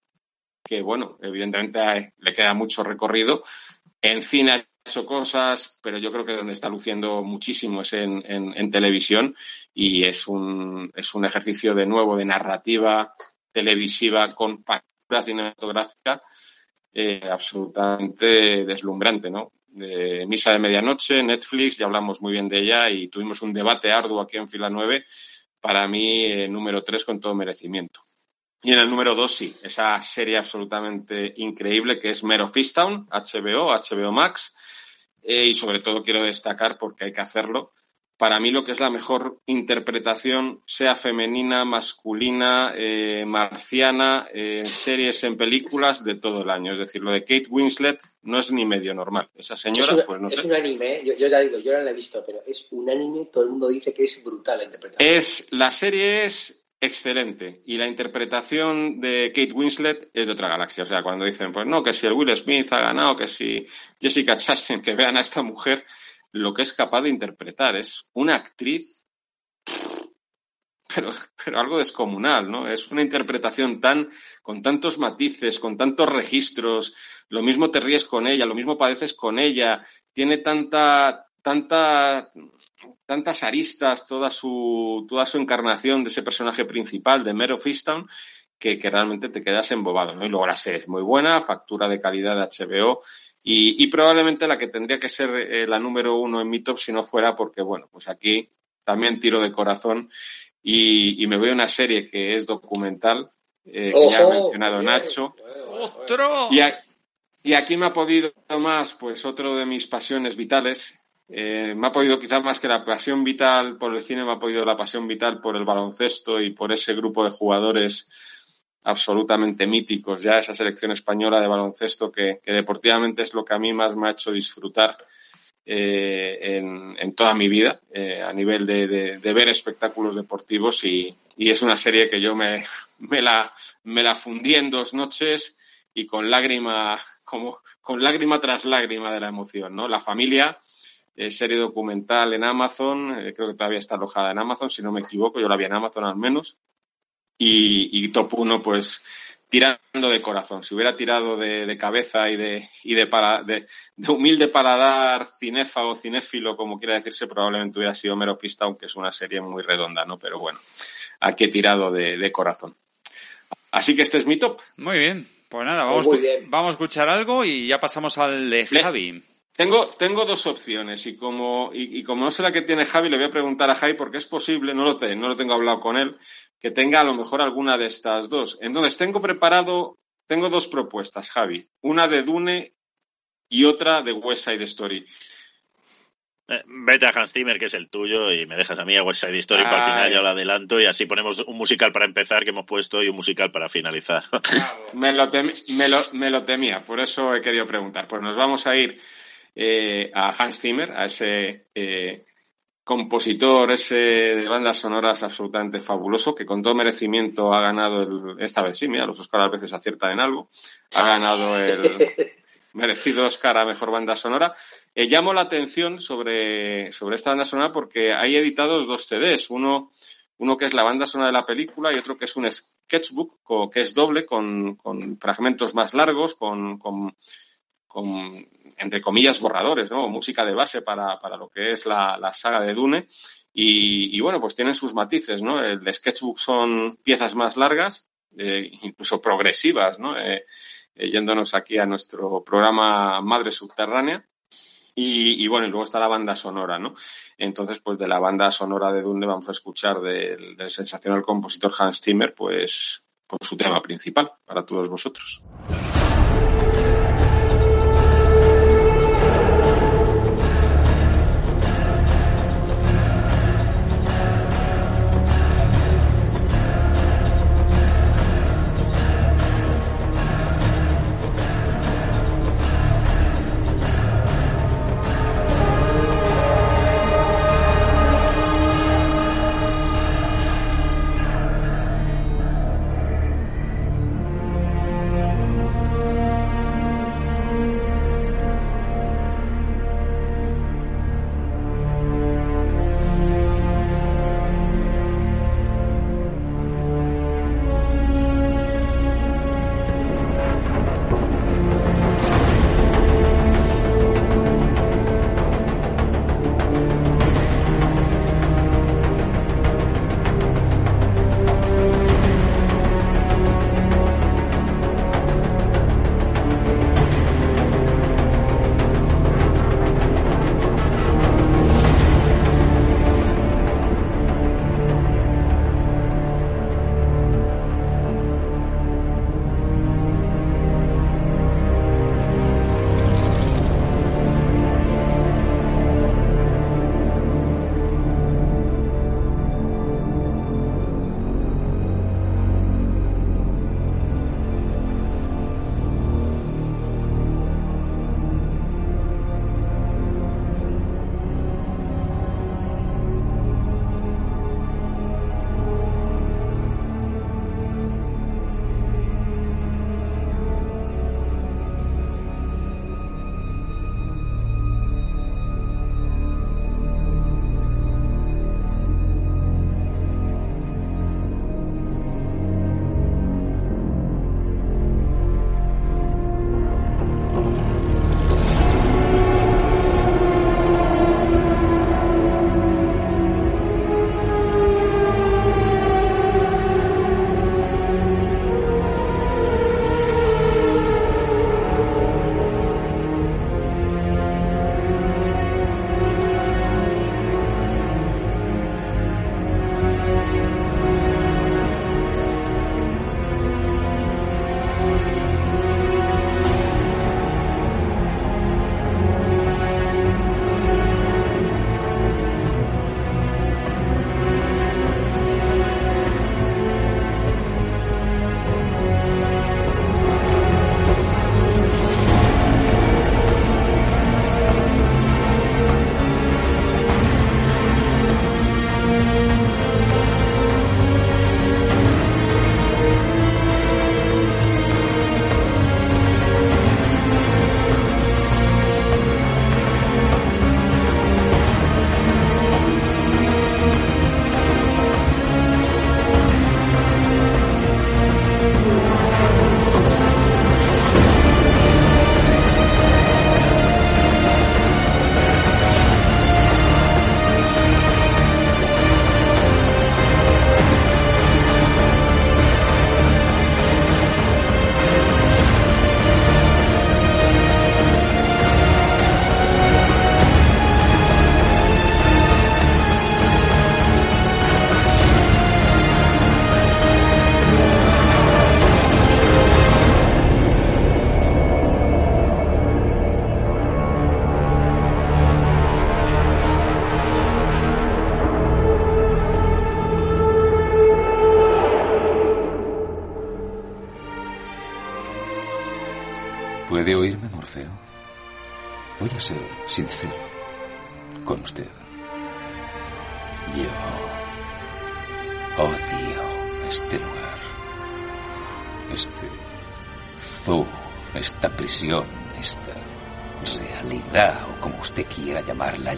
que, bueno, evidentemente eh, le queda mucho recorrido. En cine ha hecho cosas, pero yo creo que donde está luciendo muchísimo es en, en- televisión y es un, es un ejercicio de nuevo de narrativa televisiva con factura cinematográfica eh, absolutamente deslumbrante, ¿no? De Misa de Medianoche, Netflix, ya hablamos muy bien de ella y tuvimos un debate arduo aquí en Fila 9. Para mí, eh, número 3 con todo merecimiento. Y en el número 2, sí, esa serie absolutamente increíble que es Mero Fistown, HBO, HBO Max. Eh, y sobre todo quiero destacar, porque hay que hacerlo, para mí lo que es la mejor interpretación, sea femenina, masculina, eh, marciana, eh, en series, en películas, de todo el año. Es decir, lo de Kate Winslet no es ni medio normal. Esa señora, es una- pues no es sé. un anime, yo, yo ya digo, yo no la he visto, pero es un anime, todo el mundo dice que es brutal la interpretación. Es, la serie es excelente y la interpretación de Kate Winslet es de otra galaxia. O sea, cuando dicen, pues no, que si el Will Smith ha ganado, que si Jessica Chastain, que vean a esta mujer, lo que es capaz de interpretar. Es una actriz, pero, pero algo descomunal, ¿no? Es una interpretación tan, con tantos matices, con tantos registros, lo mismo te ríes con ella, lo mismo padeces con ella, tiene tanta, tanta, tantas aristas, toda su, toda su encarnación de ese personaje principal, de Mare of Easttown, que, que realmente te quedas embobado, ¿no? Y luego la serie es muy buena, factura de calidad de HBO, y, y probablemente la que tendría que ser eh, la número uno en mi top si no fuera porque, bueno, pues aquí también tiro de corazón y, y me voy a una serie que es documental, eh, que ya ha mencionado bien. Nacho, ¡Otro! y, a- y aquí me ha podido más, pues otro de mis pasiones vitales. Eh, me ha podido quizás más que la pasión vital por el cine, me ha podido la pasión vital por el baloncesto y por ese grupo de jugadores absolutamente míticos, ya esa selección española de baloncesto que, deportivamente es lo que a mí más me ha hecho disfrutar eh, en, toda mi vida eh, a nivel de, ver espectáculos deportivos y, es una serie que yo me, *laughs* me, la, me la fundí en dos noches y con lágrima, como, con lágrima tras lágrima de la emoción, ¿no? La familia, eh, serie documental en Amazon, eh, creo que todavía está alojada en Amazon, si no me equivoco, yo la vi en Amazon al menos, y, y top 1, pues tirando de corazón. Si hubiera tirado de, de cabeza y de, y de, para, de, de humilde paladar cinéfago, cinéfilo, como quiera decirse, probablemente hubiera sido Mero Pista, aunque es una serie muy redonda, ¿no? Pero bueno, aquí he tirado de, de corazón. Así que este es mi top. Muy bien. Pues nada, Pues vamos, muy a- bien. vamos a escuchar algo y ya pasamos al de Le- Javi. Tengo, tengo dos opciones y como, y, y como no sé la que tiene Javi, le voy a preguntar a Javi porque es posible, no lo, te- no lo tengo hablado con él, que tenga a lo mejor alguna de estas dos. Entonces, tengo preparado, tengo dos propuestas, Javi. Una de Dune y otra de West Side Story. Eh, Vete a Hans Zimmer, que es el tuyo, y me dejas a mí a West Side Story para el final, Ay. ya lo adelanto, y así ponemos un musical para empezar que hemos puesto y un musical para finalizar. *laughs* Me lo, me lo, me lo temía, por eso he querido preguntar. Pues nos vamos a ir eh, a Hans Zimmer, a ese eh, compositor, ese de bandas sonoras absolutamente fabuloso, que con todo merecimiento ha ganado, el, esta vez sí, mira, los Oscar a veces aciertan en algo, ha ganado el *laughs* merecido Oscar a Mejor Banda Sonora. Eh, llamo la atención sobre, sobre esta banda sonora porque hay editados dos CDs, uno uno que es la banda sonora de la película y otro que es un sketchbook que es doble con, con fragmentos más largos, con, con- con, entre comillas, borradores, ¿no? Música de base para, para lo que es la, la saga de Dune. Y, y, bueno, pues tienen sus matices, ¿no? El de sketchbook son piezas más largas, eh, incluso progresivas, ¿no? Eh, eh, yéndonos aquí a nuestro programa Madre Subterránea. Y, y bueno, y luego está la banda sonora, ¿no? Entonces, pues de la banda sonora de Dune vamos a escuchar del, sensacional compositor Hans Zimmer, pues, pues su tema principal para todos vosotros.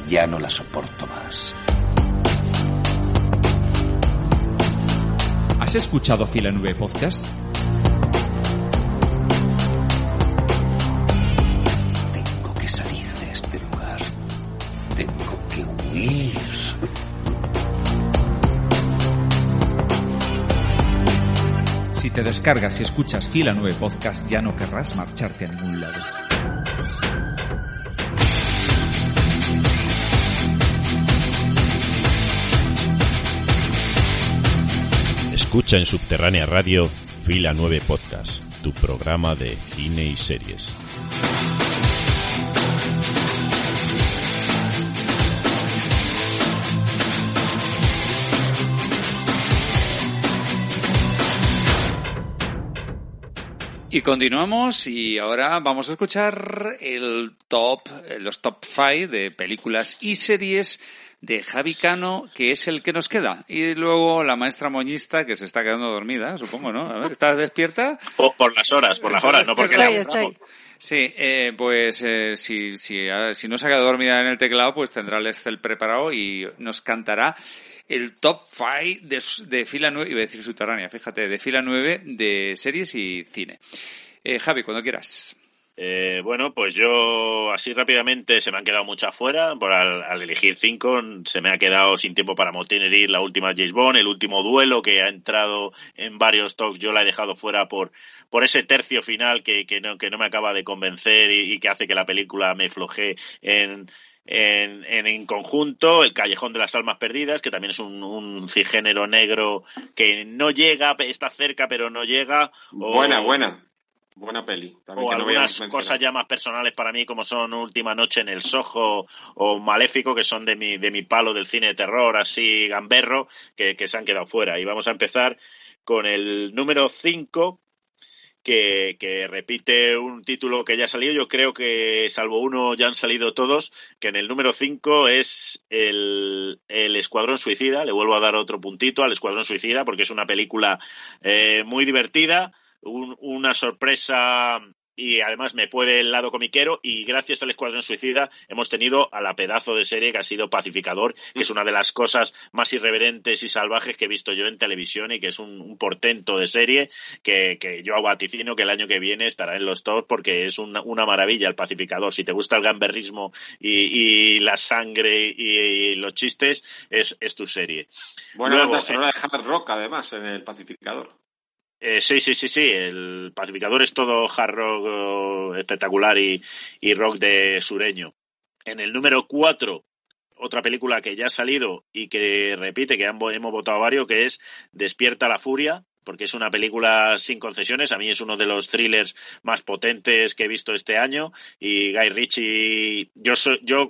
Ya no la soporto más. ¿Has escuchado Fila 9 Podcast? Tengo que salir de este lugar. Tengo que huir. Si te descargas y escuchas Fila 9 Podcast ya no querrás marcharte a ningún lado. Escucha en Subterránea Radio Fila 9 Podcast, tu programa de cine y series. Y continuamos y ahora vamos a escuchar el top, eh, los top 5 de películas y series de Javi Cano, que es el que nos queda. Y luego la maestra moñista, que se está quedando dormida, supongo, ¿no? A ver, ¿estás despierta? O por las horas, por las horas, no porque Estoy, la estoy. Sí, eh, pues eh, si, si, ah, si no se ha quedado dormida en el teclado, pues tendrá el Excel preparado y nos cantará el top 5 de, de fila 9, iba a decir subterránea, fíjate, de fila 9 de series y cine. Eh, Javi, cuando quieras. Eh, bueno, pues yo así rápidamente se me han quedado muchas fuera. Por al, elegir cinco se me ha quedado sin tiempo para Motinery la última James Bond, el último duelo que ha entrado en varios talks. Yo la he dejado fuera por por ese tercio final que, que no que no me acaba de convencer y, que hace que la película me floje en en, en, conjunto, El Callejón de las Almas Perdidas, que también es un, un cigénero negro que no llega, está cerca pero no llega. Buena, buena. Buena peli. También o que algunas cosas ya más personales para mí, como son Última Noche en el Soho o Maléfico, que son de mi, de mi palo del cine de terror, así gamberro, que, que se han quedado fuera. Y vamos a empezar con el número 5, que, que, repite un título que ya ha salido. Yo creo que, salvo uno, ya han salido todos. Que en el número 5 es el, el, Escuadrón Suicida. Le vuelvo a dar otro puntito al Escuadrón Suicida porque es una película eh, muy divertida. Un, una sorpresa y además me puede el lado comiquero y gracias al Escuadrón Suicida hemos tenido a la pedazo de serie que ha sido Pacificador, que es una de las cosas más irreverentes y salvajes que he visto yo en televisión y que es un, un portento de serie que, que, yo vaticino que el año que viene estará en los tops porque es una, una maravilla el Pacificador. Si te gusta el gamberrismo y, y la sangre y, y, los chistes, es, es tu serie. Buena Luego, banda sonora de hard rock además en el Pacificador. Eh, sí, sí, sí, sí. El pacificador es todo hard rock oh, espectacular y, y, rock de sureño. En el número 4, otra película que ya ha salido y que repite, que hemos votado varios, que es Despierta la Furia, porque es una película sin concesiones. A mí es uno de los thrillers más potentes que he visto este año. Y Guy Ritchie, yo, soy, yo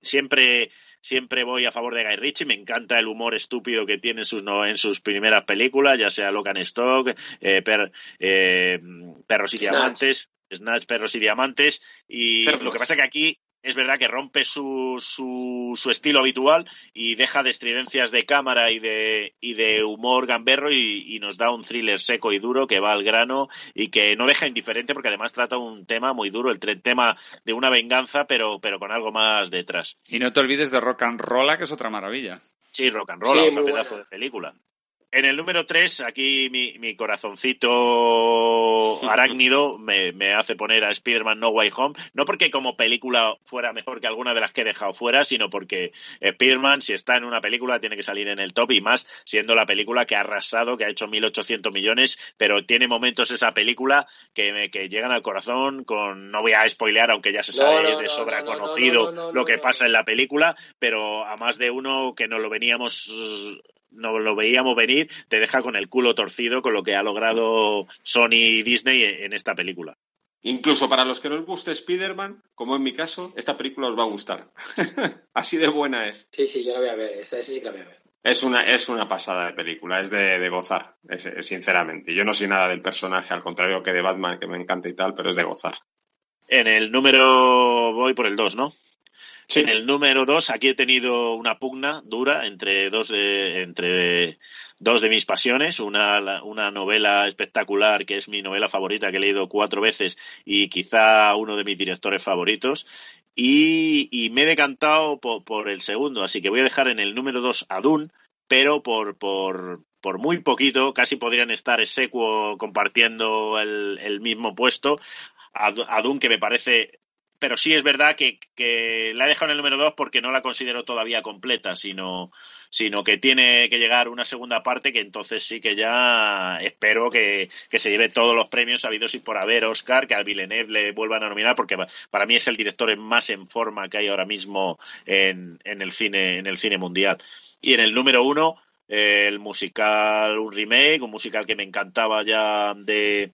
siempre siempre voy a favor de Guy Ritchie, me encanta el humor estúpido que tiene en sus, no, en sus primeras películas, ya sea Locan Stock, eh, per, eh, Perros y Diamantes, Snatch, Perros y Diamantes, y lo que pasa es que aquí es verdad que rompe su, su, su, estilo habitual y deja de estridencias de cámara y de, y de humor gamberro y, y, nos da un thriller seco y duro que va al grano y que no deja indiferente porque además trata un tema muy duro, el tema de una venganza pero, pero con algo más detrás. Y no te olvides de Rock and Rolla, que es otra maravilla. Sí, Rock and Rolla, sí, un pedazo de película. En el número 3, aquí mi, mi corazoncito *laughs* arácnido me, me, hace poner a Spider-Man No Way Home, no porque como película fuera mejor que alguna de las que he dejado fuera, sino porque Spider-Man, si está en una película, tiene que salir en el top y más siendo la película que ha arrasado, que ha hecho 1.800 millones, pero tiene momentos esa película que, me, que llegan al corazón con, no voy a spoilear, aunque ya se sabe, no, no, es de sobra no, conocido lo que pasa en la película, pero a más de uno que nos lo veníamos no lo veíamos venir, te deja con el culo torcido con lo que ha logrado Sony y Disney en esta película. Incluso para los que no os guste Spider-Man, como en mi caso, esta película os va a gustar. *laughs* Así de buena es. Sí, sí, yo la voy a ver, esa, esa sí que la voy a ver. Es una, es una pasada de película, es de, de gozar, es, es, sinceramente. Yo no soy nada del personaje, al contrario que de Batman, que me encanta y tal, pero es de gozar. En el número, voy por el 2, ¿no? En el número 2, aquí he tenido una pugna dura entre dos de, entre dos de mis pasiones. Una, una novela espectacular que es mi novela favorita que he leído cuatro veces y quizá uno de mis directores favoritos. Y, y me he decantado por, el segundo, así que voy a dejar en el número 2 a Dune, pero por, por, por muy poquito, casi podrían estar execuo compartiendo el, el mismo puesto. A, a Dune, que me parece pero sí es verdad que, que la he dejado en el número 2 porque no la considero todavía completa, sino, sino que tiene que llegar una segunda parte que entonces sí que ya espero que, que se lleve todos los premios habidos y por haber Oscar, que a Villeneuve le vuelvan a nominar porque pa- para mí es el director más en forma que hay ahora mismo en, en el cine en el cine mundial. Y en el número uno eh, el musical, un remake, un musical que me encantaba ya de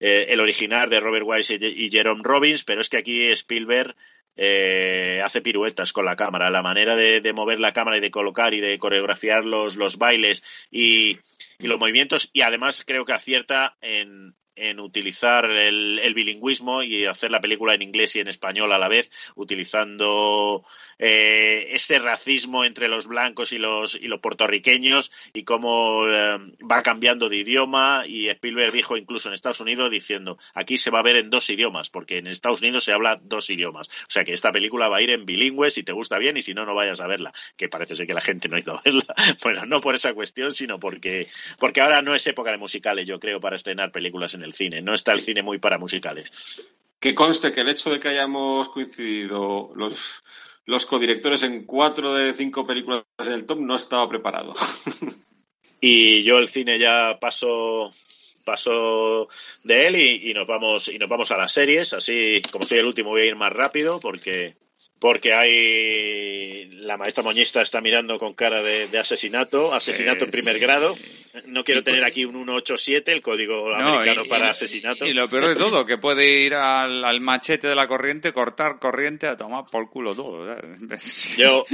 eh, el original de Robert Wise y, y Jerome Robbins, pero es que aquí Spielberg eh, hace piruetas con la cámara, la manera de, de mover la cámara y de colocar y de coreografiar los, los bailes y, y los movimientos y además creo que acierta en, en utilizar el, el bilingüismo y hacer la película en inglés y en español a la vez, utilizando eh, ese racismo entre los blancos y los, y los puertorriqueños y cómo eh, va cambiando de idioma. Y Spielberg dijo incluso en Estados Unidos diciendo aquí se va a ver en dos idiomas porque en Estados Unidos se habla dos idiomas. O sea que esta película va a ir en bilingüe si te gusta bien y si no no vayas a verla que parece ser que la gente no ha ido a verla. *laughs* Bueno no por esa cuestión sino porque porque ahora no es época de musicales yo creo para estrenar películas en el cine. No está el cine muy para musicales. Que conste que el hecho de que hayamos coincidido los, los codirectores en cuatro de cinco películas en el top no estaba preparado. *laughs* y yo el cine ya paso paso de él y, y nos vamos y nos vamos a las series. Así como soy el último voy a ir más rápido porque porque hay la maestra moñista está mirando con cara de, de asesinato asesinato Sí, en primer sí. grado no quiero Y tener pues- aquí un 187 el código No, americano y- para y- asesinato Y lo peor de todo, que puede ir al, al machete de la corriente, cortar corriente a tomar por culo todo. ¿sabes? *laughs* Yo,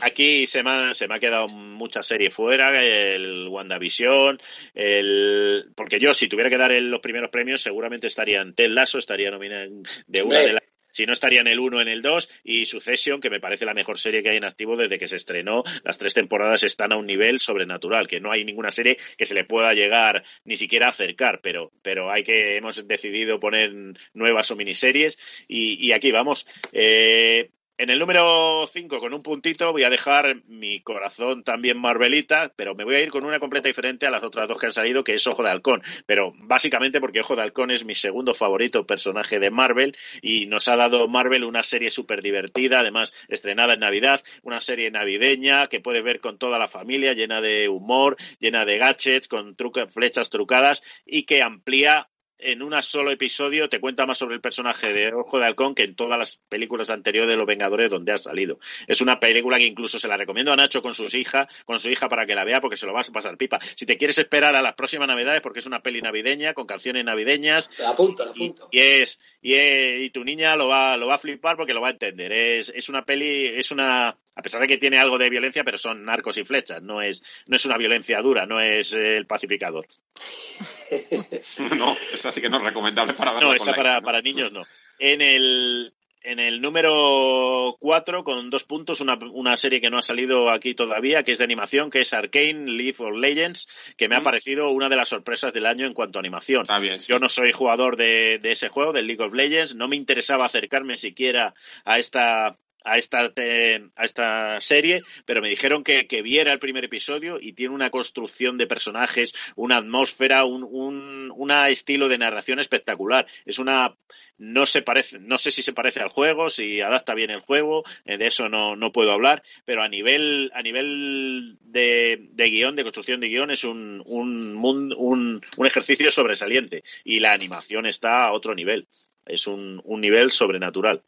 aquí se me, ha, se me ha quedado mucha serie fuera, el WandaVision, el, porque yo si tuviera que dar el- los primeros premios seguramente estaría en Ted Lasso, estaría nominada en- de una de las si no estaría en el 1, en el 2 y Succession, que me parece la mejor serie que hay en activo desde que se estrenó. Las tres temporadas están a un nivel sobrenatural, que no hay ninguna serie que se le pueda llegar ni siquiera acercar, pero, pero hay que, hemos decidido poner nuevas o miniseries y, y aquí vamos. Eh, en el número 5, con un puntito, voy a dejar mi corazón también Marvelita, pero me voy a ir con una completa diferente a las otras dos que han salido, que es Ojo de Halcón. Pero básicamente porque Ojo de Halcón es mi segundo favorito personaje de Marvel y nos ha dado Marvel una serie súper divertida, además estrenada en Navidad, una serie navideña que puedes ver con toda la familia, llena de humor, llena de gadgets, con truca- flechas trucadas y que amplía en un solo episodio te cuenta más sobre el personaje de Ojo de Halcón que en todas las películas anteriores de Los Vengadores donde ha salido. Es una película que incluso se la recomiendo a Nacho con sus hijas, con su hija para que la vea porque se lo vas a pasar pipa. Si te quieres esperar a las próximas Navidades porque es una peli navideña con canciones navideñas La apunto, la apunto. y es y, es- y tu niña lo va lo va a flipar porque lo va a entender. Es es una peli es una a pesar de que tiene algo de violencia, pero son narcos y flechas, no es no es una violencia dura, no es el pacificador. *laughs* no, esa sí que no es recomendable para No, esa para, niños no. En el, en el número 4, con dos puntos, una, una serie que no ha salido aquí todavía, que es de animación, que es Arcane, League of Legends, que me ha parecido una de las sorpresas del año en cuanto a animación. Yo no soy jugador de, de ese juego, del League of Legends, no me interesaba acercarme siquiera a esta a esta, eh, a esta serie, pero me dijeron que, que viera el primer episodio y tiene una construcción de personajes, una atmósfera, un, un una estilo de narración espectacular. Es una no se parece, no sé si se parece al juego, si adapta bien el juego, eh, de eso no, no puedo hablar, pero a nivel, a nivel de, de guion, de construcción de guion, es un, un, un, un ejercicio sobresaliente y la animación está a otro nivel. Es un, un nivel sobrenatural.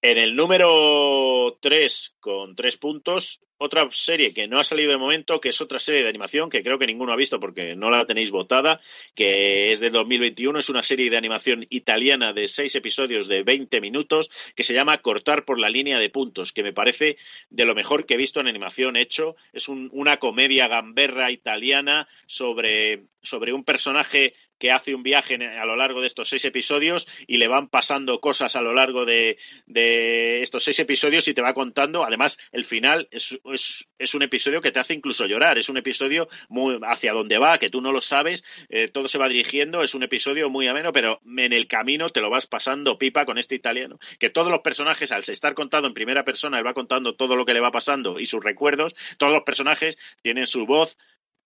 En el número 3, con tres puntos, otra serie que no ha salido de momento, que es otra serie de animación que creo que ninguno ha visto porque no la tenéis votada, que es del 2021, es una serie de animación italiana de seis episodios de 20 minutos que se llama Cortar por la línea de puntos, que me parece de lo mejor que he visto en animación hecho. Es un- una comedia gamberra italiana sobre sobre un personaje que hace un viaje a lo largo de estos seis episodios y le van pasando cosas a lo largo de, de estos seis episodios y te va contando. Además, el final es, es, es un episodio que te hace incluso llorar. Es un episodio muy hacia donde va, que tú no lo sabes, eh, todo se va dirigiendo. Es un episodio muy ameno, pero en el camino te lo vas pasando pipa con este italiano. Que todos los personajes, al estar contado en primera persona, él va contando todo lo que le va pasando y sus recuerdos. Todos los personajes tienen su voz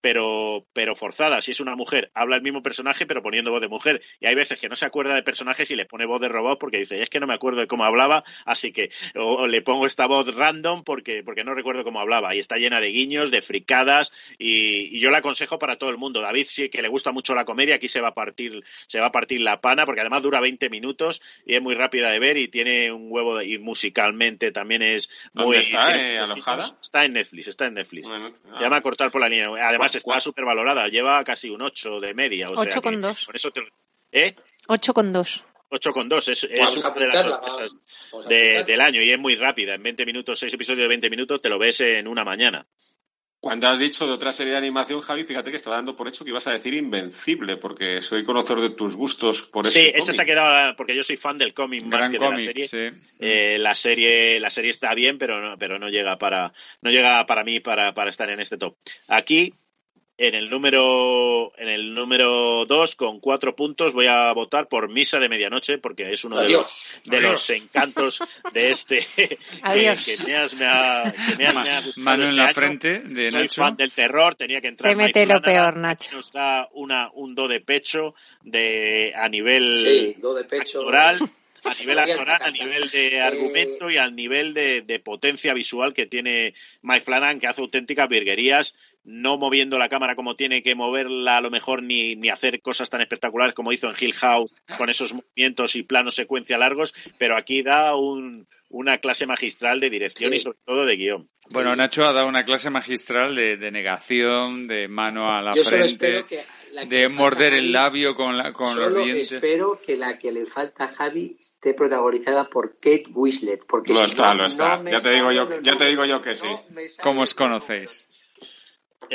pero, pero forzada. Si es una mujer, habla el mismo personaje, pero poniendo voz de mujer. Y hay veces que no se acuerda de personajes y le pone voz de robot porque dice, es que no me acuerdo de cómo hablaba, así que o, o le pongo esta voz random porque, porque no recuerdo cómo hablaba. Y está llena de guiños, de fricadas, y, y yo la aconsejo para todo el mundo. David sí que le gusta mucho la comedia, aquí se va a partir, se va a partir la pana, porque además dura 20 minutos y es muy rápida de ver y tiene un huevo de- y musicalmente también es muy ¿Dónde está, eh, alojada? Está en Netflix, está en Netflix. ah. Ya me va a cortar por la línea. Además está súper valorada, lleva casi un 8 de media. O sea Ocho que con dos. Con eso te... ¿Eh? 8 con 2. 8 con 2 es, es una de las sorpresas de- del año y es muy rápida. En 20 minutos, 6 episodios de 20 minutos, te lo ves en una mañana. Cuando has dicho de otra serie de animación, Javi, fíjate que estaba dando por hecho que ibas a decir Invencible, porque soy conocedor de tus gustos por Sí, ese esa cómic. se ha quedado porque yo soy fan del cómic más Gran que cómic, de la serie. sí. Eh, la serie la serie está bien, pero no, pero no llega para no llega para mí para, para estar en este top. Aquí en el número en el número 2 con cuatro puntos voy a votar por Misa de Medianoche porque es uno de los de los encantos de este *laughs* que, Adiós. que me has- me ha- que me has- me ha gustado Mano en este la año. frente de Soy Nacho. fan del terror, tenía que entrar Te mete lo peor, Nacho. nos da una, un do de pecho de a nivel Sí, do de pecho. actoral, a *laughs* nivel actoral, a nivel de Eh, argumento y al nivel de, de potencia visual que tiene Mike Flanagan, que hace auténticas virguerías, no moviendo la cámara como tiene que moverla a lo mejor ni, ni hacer cosas tan espectaculares como hizo en Hill House con esos movimientos y planos secuencia largos, pero aquí da un- una clase magistral de dirección y sobre todo de guion. Bueno, Nacho ha dado una clase magistral de, de negación, de mano a la Yo frente, espero que la que de morder el labio con, la, con los Solo dientes. espero que la que le falta a Javi esté protagonizada por Kate Winslet, porque Lo si está, no, lo está. no ya te digo yo, ya te digo yo que sí. No ¿Cómo os conocéis?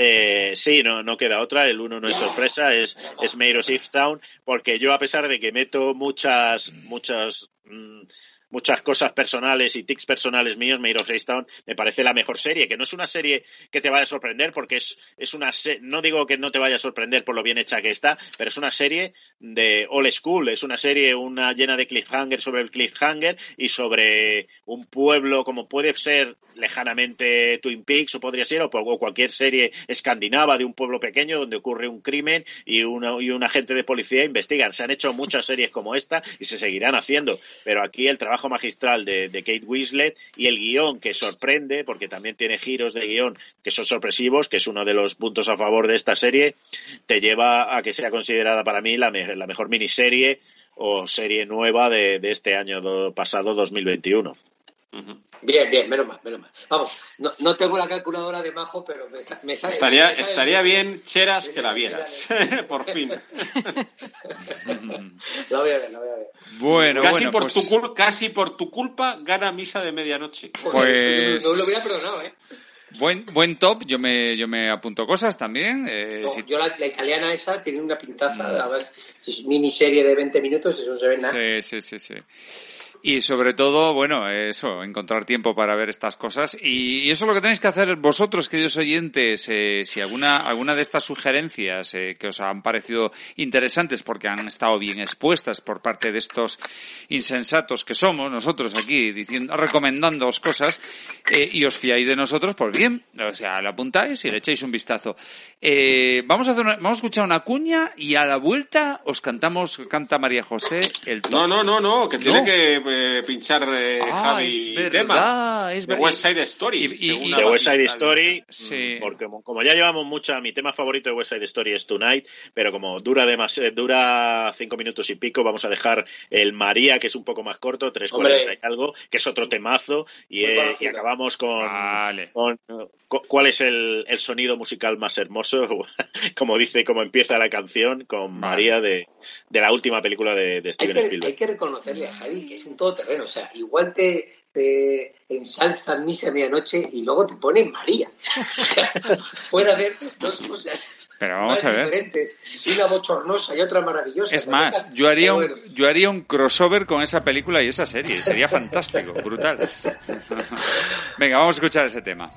Eh, sí, no, no queda otra. El uno no es sorpresa, es, es Mayor Town, porque yo a pesar de que meto muchas, muchas, mm, muchas cosas personales y tics personales míos, Mayor Town me parece la mejor serie, que no es una serie que te vaya a sorprender, porque es, es una se- no digo que no te vaya a sorprender por lo bien hecha que está, pero es una serie de old school, es una serie una llena de cliffhanger sobre el cliffhanger y sobre un pueblo como puede ser lejanamente Twin Peaks o podría ser o, o cualquier serie escandinava de un pueblo pequeño donde ocurre un crimen y, una, y un agente de policía investigan. Se han hecho muchas series como esta y se seguirán haciendo, pero aquí el trabajo magistral de, Kate Winslet y el guion que sorprende, porque también tiene giros de guion que son sorpresivos, que es uno de los puntos a favor de esta serie, te lleva a que sea considerada para mí la, me- la mejor miniserie o serie nueva de, este año do- pasado 2021. Bien, bien, menos mal, menos mal. Vamos, no, no tengo la calculadora de majo, pero me, sa- me sale. Estaría, me sale- estaría bien, Cheras, que la vieras. *laughs* Por fin. *laughs* La voy a ver, la voy a ver. Bueno, casi, bueno, por pues, tu cul- casi por tu culpa gana misa de medianoche. Pues- No lo hubiera perdonado, ¿eh? buen, buen top. Yo me, yo me apunto cosas también. eh, No, si- Yo la, la italiana esa tiene una pintaza, además, si es miniserie de 20 minutos, eso no se ve nada. Sí, sí, sí, sí. Y sobre todo, bueno, eso, encontrar tiempo para ver estas cosas. Y eso es lo que tenéis que hacer vosotros, queridos oyentes. eh, si alguna, alguna de estas sugerencias eh, que os han parecido interesantes porque han estado bien expuestas por parte de estos insensatos que somos nosotros aquí, diciendo, recomendándoos cosas, eh, y os fiáis de nosotros, pues bien, o sea, lo apuntáis y le echáis un vistazo. Eh, vamos a hacer una- vamos a escuchar una cuña y a la vuelta os cantamos, canta María José el top. No, no, no, no, que tiene No. que eh, pinchar eh, Ah, Javi es tema. verdad, es De verdad. West Side Story. Y- West Side Story, Sí. mm, porque como, como ya llevamos mucha, mi tema favorito de West Side Story es Tonight, pero como dura demas- eh, dura cinco minutos y pico, vamos a dejar el María, que es un poco más corto, tres cuarenta y algo, que es otro temazo, y, eh, acabamos con, Vale. con, cu- cuál es el, el sonido musical más hermoso, *laughs* como dice, como empieza la canción, con Vale. María de, de la última película de, de Hay Steven que, Spielberg. hay que reconocerle a Javi que es un todoterreno. O sea, igual te, te ensalza en misa a medianoche y luego te pone en María. *laughs* Puede haber dos cosas. Pero vamos a ver. diferentes. Una bochornosa y otra maravillosa. Es más, yo haría, un, yo haría un crossover con esa película y esa serie. Sería fantástico, brutal. *laughs* Venga, vamos a escuchar ese tema.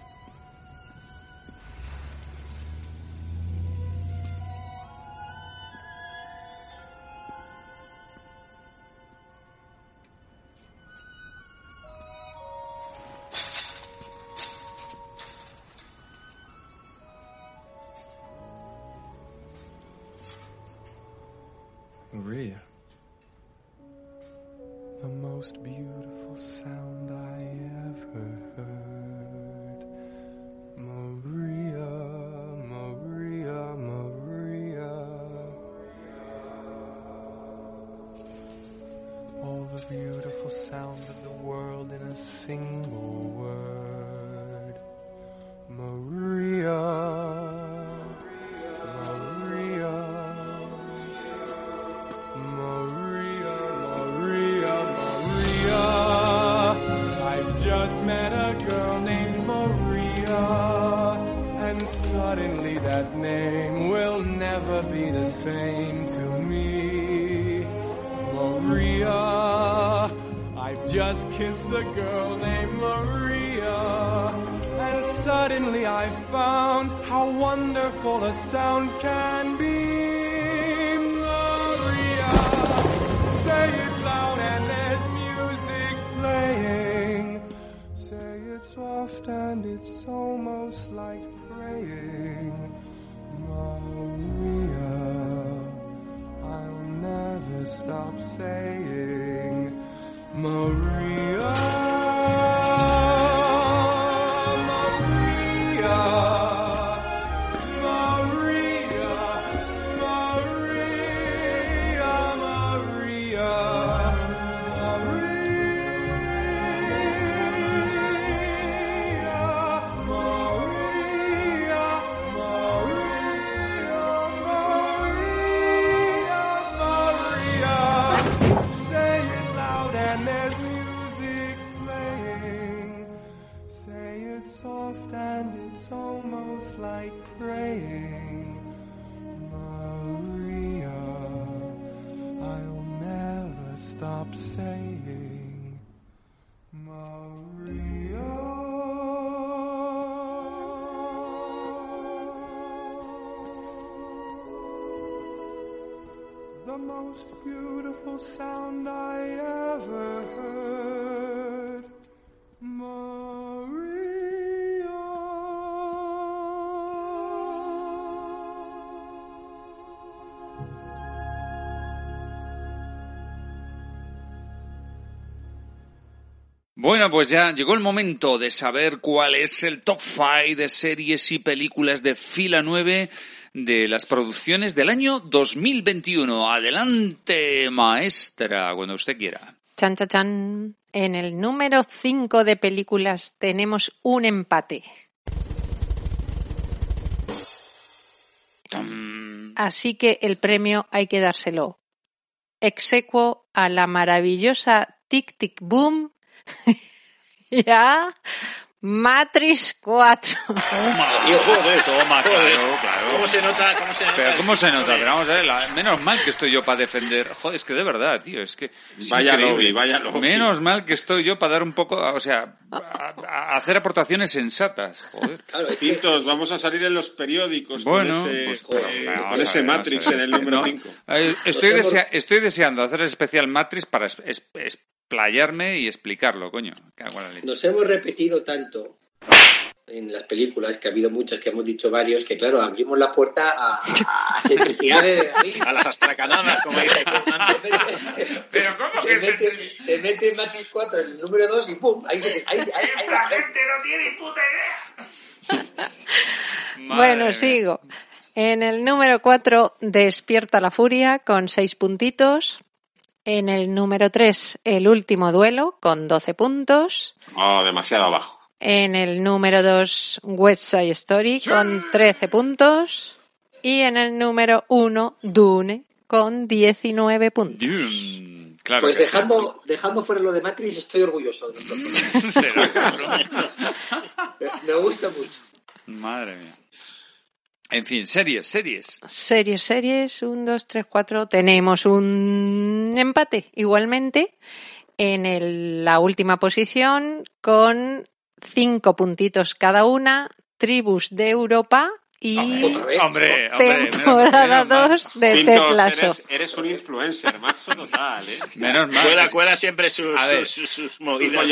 Bueno, pues ya llegó el momento de saber cuál es el top 5 de series y películas de fila 9 de las producciones del año 2021. Adelante, maestra, cuando usted quiera. Chan, chan, chan. En el número 5 de películas tenemos un empate. Así que el premio hay que dárselo. Execuo a la maravillosa Tic Tic Boom. *laughs* ya. Matrix 4. Toma, toma, claro, claro. ¿Cómo se nota? ¿Cómo se nota? Pero ¿cómo se nota? Pero vamos a ver, la- menos mal que estoy yo para defender. Joder, es que de verdad, tío, es que... es Vaya increíble. lobby, vaya lobby. Menos mal que estoy yo para dar un poco, o sea, a, a hacer aportaciones sensatas. Joder. Cintos, vamos a salir en los periódicos Bueno, con ese, pues, eh, pero, con vamos a ese ver, vamos Matrix ver. en el número No, 5. eh, Estoy, desea- deseando hacer el especial Matrix para es- es- explayarme y explicarlo, coño. Cago en la leche. Nos hemos repetido tanto en las películas, que ha habido muchas, que hemos dicho varios, que claro, abrimos la puerta a, a excentricidades de *laughs* David. A las astracanadas, como dice *laughs* Pero ¿cómo Te mete, te mete Matrix 4 en el número 2 y ¡pum! Ahí se ahí, ahí, gente. no tiene puta idea. *laughs* Bueno, sigo. En el número 4, Despierta la Furia, con 6 puntitos. En el número 3, El último duelo, con 12 puntos. Oh, demasiado abajo. En el número 2, West Side Story, con 13 puntos. Y en el número 1, Dune, con 19 puntos. Claro pues dejando, dejando fuera lo de Matrix, estoy orgulloso de. *laughs* Será, me, *laughs* me gusta mucho. Madre mía. En fin, series, series. Series, series, un, dos, tres, cuatro. Tenemos un empate igualmente en el- la última posición con cinco puntitos cada una. Tribus de Europa y Hombre, temporada menos mal. 2 de Ted Lasso. eres, eres un influencer, macho total, ¿eh? Menos mal. Cuela, cuela siempre sus, A ver, sus, sus movidas.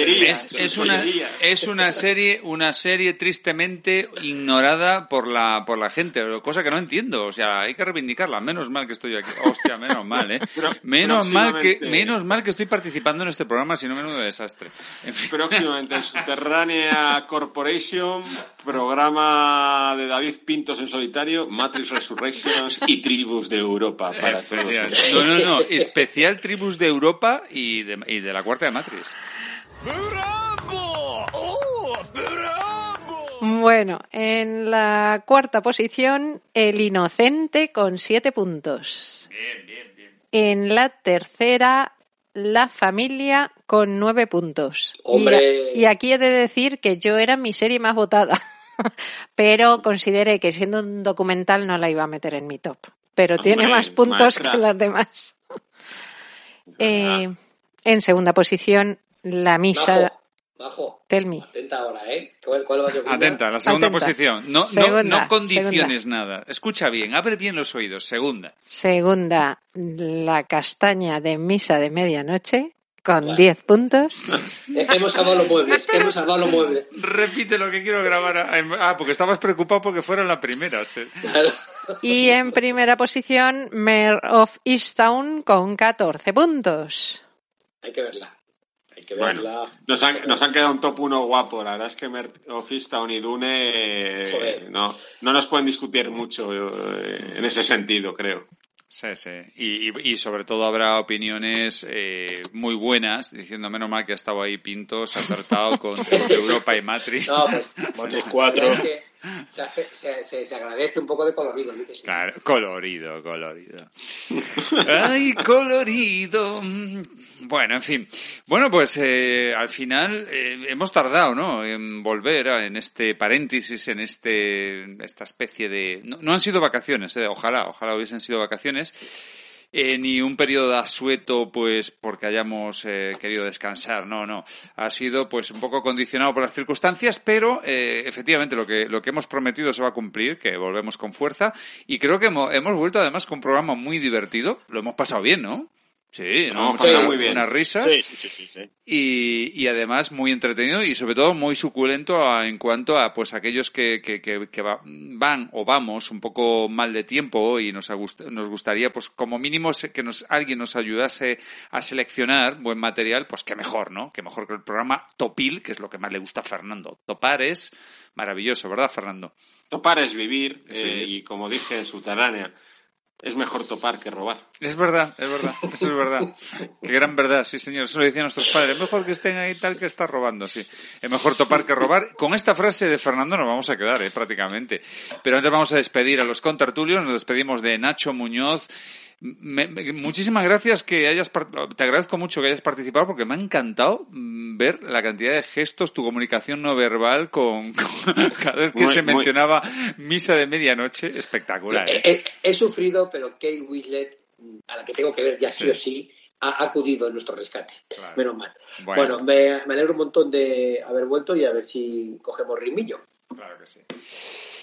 Es, es una, es una serie, una serie tristemente ignorada por la, por la gente, cosa que no entiendo. O sea, hay que reivindicarla. Menos mal que estoy aquí. Hostia, menos mal, eh. *laughs* Menos mal que, menos mal que estoy participando en este programa, si no menudo desastre. En fin. Próximamente en Subterránea Corporation, programa de David Pintos en solitario, Matrix Resurrections y Tribus de Europa para todos. No, no, no. Especial tribus de Europa y de, y de la cuarta de Matrix. Bueno, en la cuarta posición, El Inocente con siete puntos. En la tercera, La Familia con nueve puntos. Y- Hombre. Y, aquí he de decir que yo era mi serie más votada, *laughs* *laughs* pero consideré que siendo un documental no la iba a meter en mi top. Pero tiene más puntos maestra. que las demás. Eh, en segunda posición, La Misa. Majo, Tell me. atenta ahora, ¿eh? ¿Cuál, cuál va a ser Atenta, la segunda Atenta. posición. No, no- Segunda, no, condiciones nada. Escucha bien, abre bien los oídos. Segunda. Segunda, La Castaña de Misa de Medianoche con 10 puntos. *laughs* Hemos salvado los muebles, hemos salvado los muebles. Repite lo que quiero grabar. Ah, porque estabas preocupado porque fuera la primera. sí. Y en primera posición, Mayor of Easttown con 14 puntos. Hay que verla. Hay que Bueno, verla. nos han, nos han quedado un top 1 guapo. La verdad es que Mer of Easttown y Dune eh, Joder. no, no nos pueden discutir mucho eh, en ese sentido, creo. Sí, sí. Y, y- y sobre todo habrá opiniones eh, muy buenas, diciendo menos mal que ha estado ahí Pinto, se ha acertado con *laughs* Europa y Matrix. No, pues, Matrix la 4. verdad es que se, hace- se- se- agradece un poco de colorido. ¿sí sí? Claro, colorido, colorido. ¡Ay, colorido! Bueno, en fin. Bueno, pues eh, al final eh, hemos tardado, ¿no? En volver en este paréntesis, en este esta especie de... No, no han sido vacaciones, eh, ojalá, ojalá hubiesen sido vacaciones. Eh, ni un periodo de asueto, pues, porque hayamos eh, querido descansar, no, no. Ha sido, pues, un poco condicionado por las circunstancias, pero, eh, efectivamente, lo que, lo que hemos prometido se va a cumplir, que volvemos con fuerza. Y creo que hemos, hemos vuelto, además, con un programa muy divertido. Lo hemos pasado bien, ¿no? Sí, ¿no? pasado Unas- muy bien. Unas risas. Sí, sí, sí, sí, sí. Y, y además muy entretenido y sobre todo muy suculento a- en cuanto a pues aquellos que, que, que, que va- van o vamos un poco mal de tiempo y nos, nos gustaría pues como mínimo que nos, alguien nos ayudase a seleccionar buen material, pues qué mejor, ¿no? Que mejor que el programa Topil, que es lo que más le gusta a Fernando. Topar es maravilloso, ¿verdad, Fernando? Topar es vivir, Es eh, y como dije en Subterránea, es mejor topar que robar. Es verdad, es verdad, eso es verdad. *laughs* Qué gran verdad, sí señor, eso lo decían nuestros padres. Es mejor que estén ahí tal que estar robando, sí. Es mejor topar que robar. Con esta frase de Fernando nos vamos a quedar, eh, prácticamente. Pero antes vamos a despedir a los contertulios, nos despedimos de Nacho Muñoz. Me- me- muchísimas gracias que hayas, par- te agradezco mucho que hayas participado porque me ha encantado mm, ver la cantidad de gestos, tu comunicación no verbal con, *laughs* con- cada vez que Muy- se muy- mencionaba misa de medianoche, espectacular. He, ¿eh? he- he sufrido, pero Kate Winslet, a la que tengo que ver ya sí, Sí. o sí, ha acudido en nuestro rescate. Claro. Menos mal. Bueno. Bueno, me, me alegro un montón de haber vuelto y a ver si cogemos ritmillo. Claro que sí.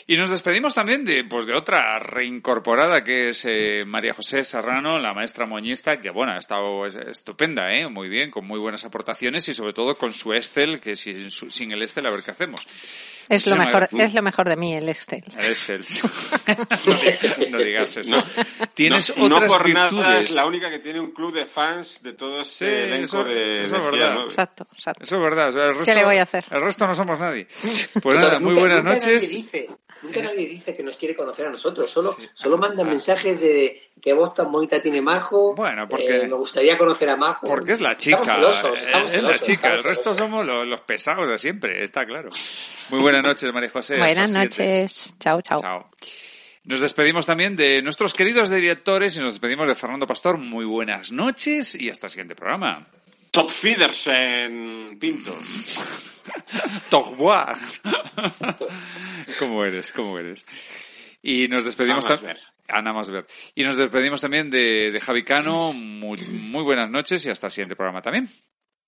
Y nos despedimos también de, pues, de otra reincorporada que es eh, María José Serrano, la maestra moñista, que bueno, ha estado es- estupenda, ¿eh? muy bien, con muy buenas aportaciones y sobre todo con su Excel, que sin, sin el Excel a ver qué hacemos. Es lo mejor, es lo mejor de mí, el Excel. El Excel. *laughs* no, digas, no digas eso. No. Tienes no, no otras por nada virtudes. es la única que tiene un club de fans de todo Sí, este elenco eso, de, eso es verdad. Exacto, exacto. Eso es verdad. o sea, el resto, ¿Qué le voy a hacer? El resto no somos nadie. *laughs* Pues nada, muy Nunca- buenas nunca noches. Nadie dice, nunca nadie dice que nos quiere conocer a nosotros. Solo, solo mandan mensajes de qué voz tan bonita tiene Majo. Bueno, porque- eh, me gustaría conocer a Majo. Porque es la chica, Estamos celosos, estamos es la celosos, chica, estamos el resto somos los, los pesados de siempre, está claro. Muy buenas noches, María José. Buenas noches. Chao, chao. Chao. Nos despedimos también de nuestros queridos directores y nos despedimos de Fernando Pastor. Muy buenas noches y hasta el siguiente programa. Top Feeders en Pintos. *laughs* Togbois. *laughs* ¿Cómo eres? ¿Cómo eres? Y nos despedimos Nada más tam- ver. Y nos despedimos también de, de Javi Cano. Muy, muy buenas noches y hasta el siguiente programa también.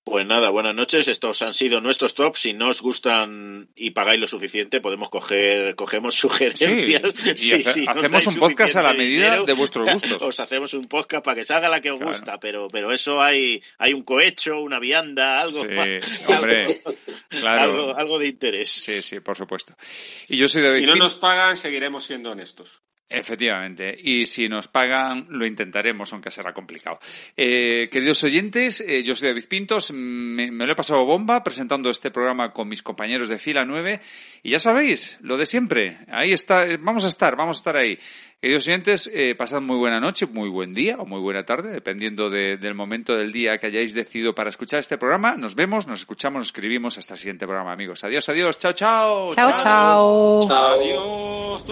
Pues nada, buenas noches. Estos han sido nuestros tops. Si no os gustan y pagáis lo suficiente, podemos coger, cogemos sugerencias. Sí, y *laughs* Sí, hace- sí, hacemos un podcast a la medida dinero, de vuestros *laughs* gustos. Os hacemos un podcast para que salga la que os Claro. gusta, pero, pero eso hay, hay un cohecho, una vianda, algo, Sí, hombre, *laughs* claro. algo, algo de interés. Sí, sí, por supuesto. Y yo soy David Si no nos pagan, seguiremos siendo honestos. Efectivamente. Y si nos pagan, lo intentaremos, aunque será complicado. Eh, queridos oyentes, eh, yo soy David Pintos. Me, lo he pasado bomba presentando este programa con mis compañeros de fila 9. Y ya sabéis, lo de siempre. Ahí está, eh, vamos a estar, vamos a estar ahí. Queridos oyentes, eh, pasad muy buena noche, muy buen día o muy buena tarde, dependiendo de- del momento del día que hayáis decidido para escuchar este programa. Nos vemos, nos escuchamos, nos escribimos hasta el siguiente programa, amigos. Adiós, adiós, chao, chao. Chao, chao. Adiós,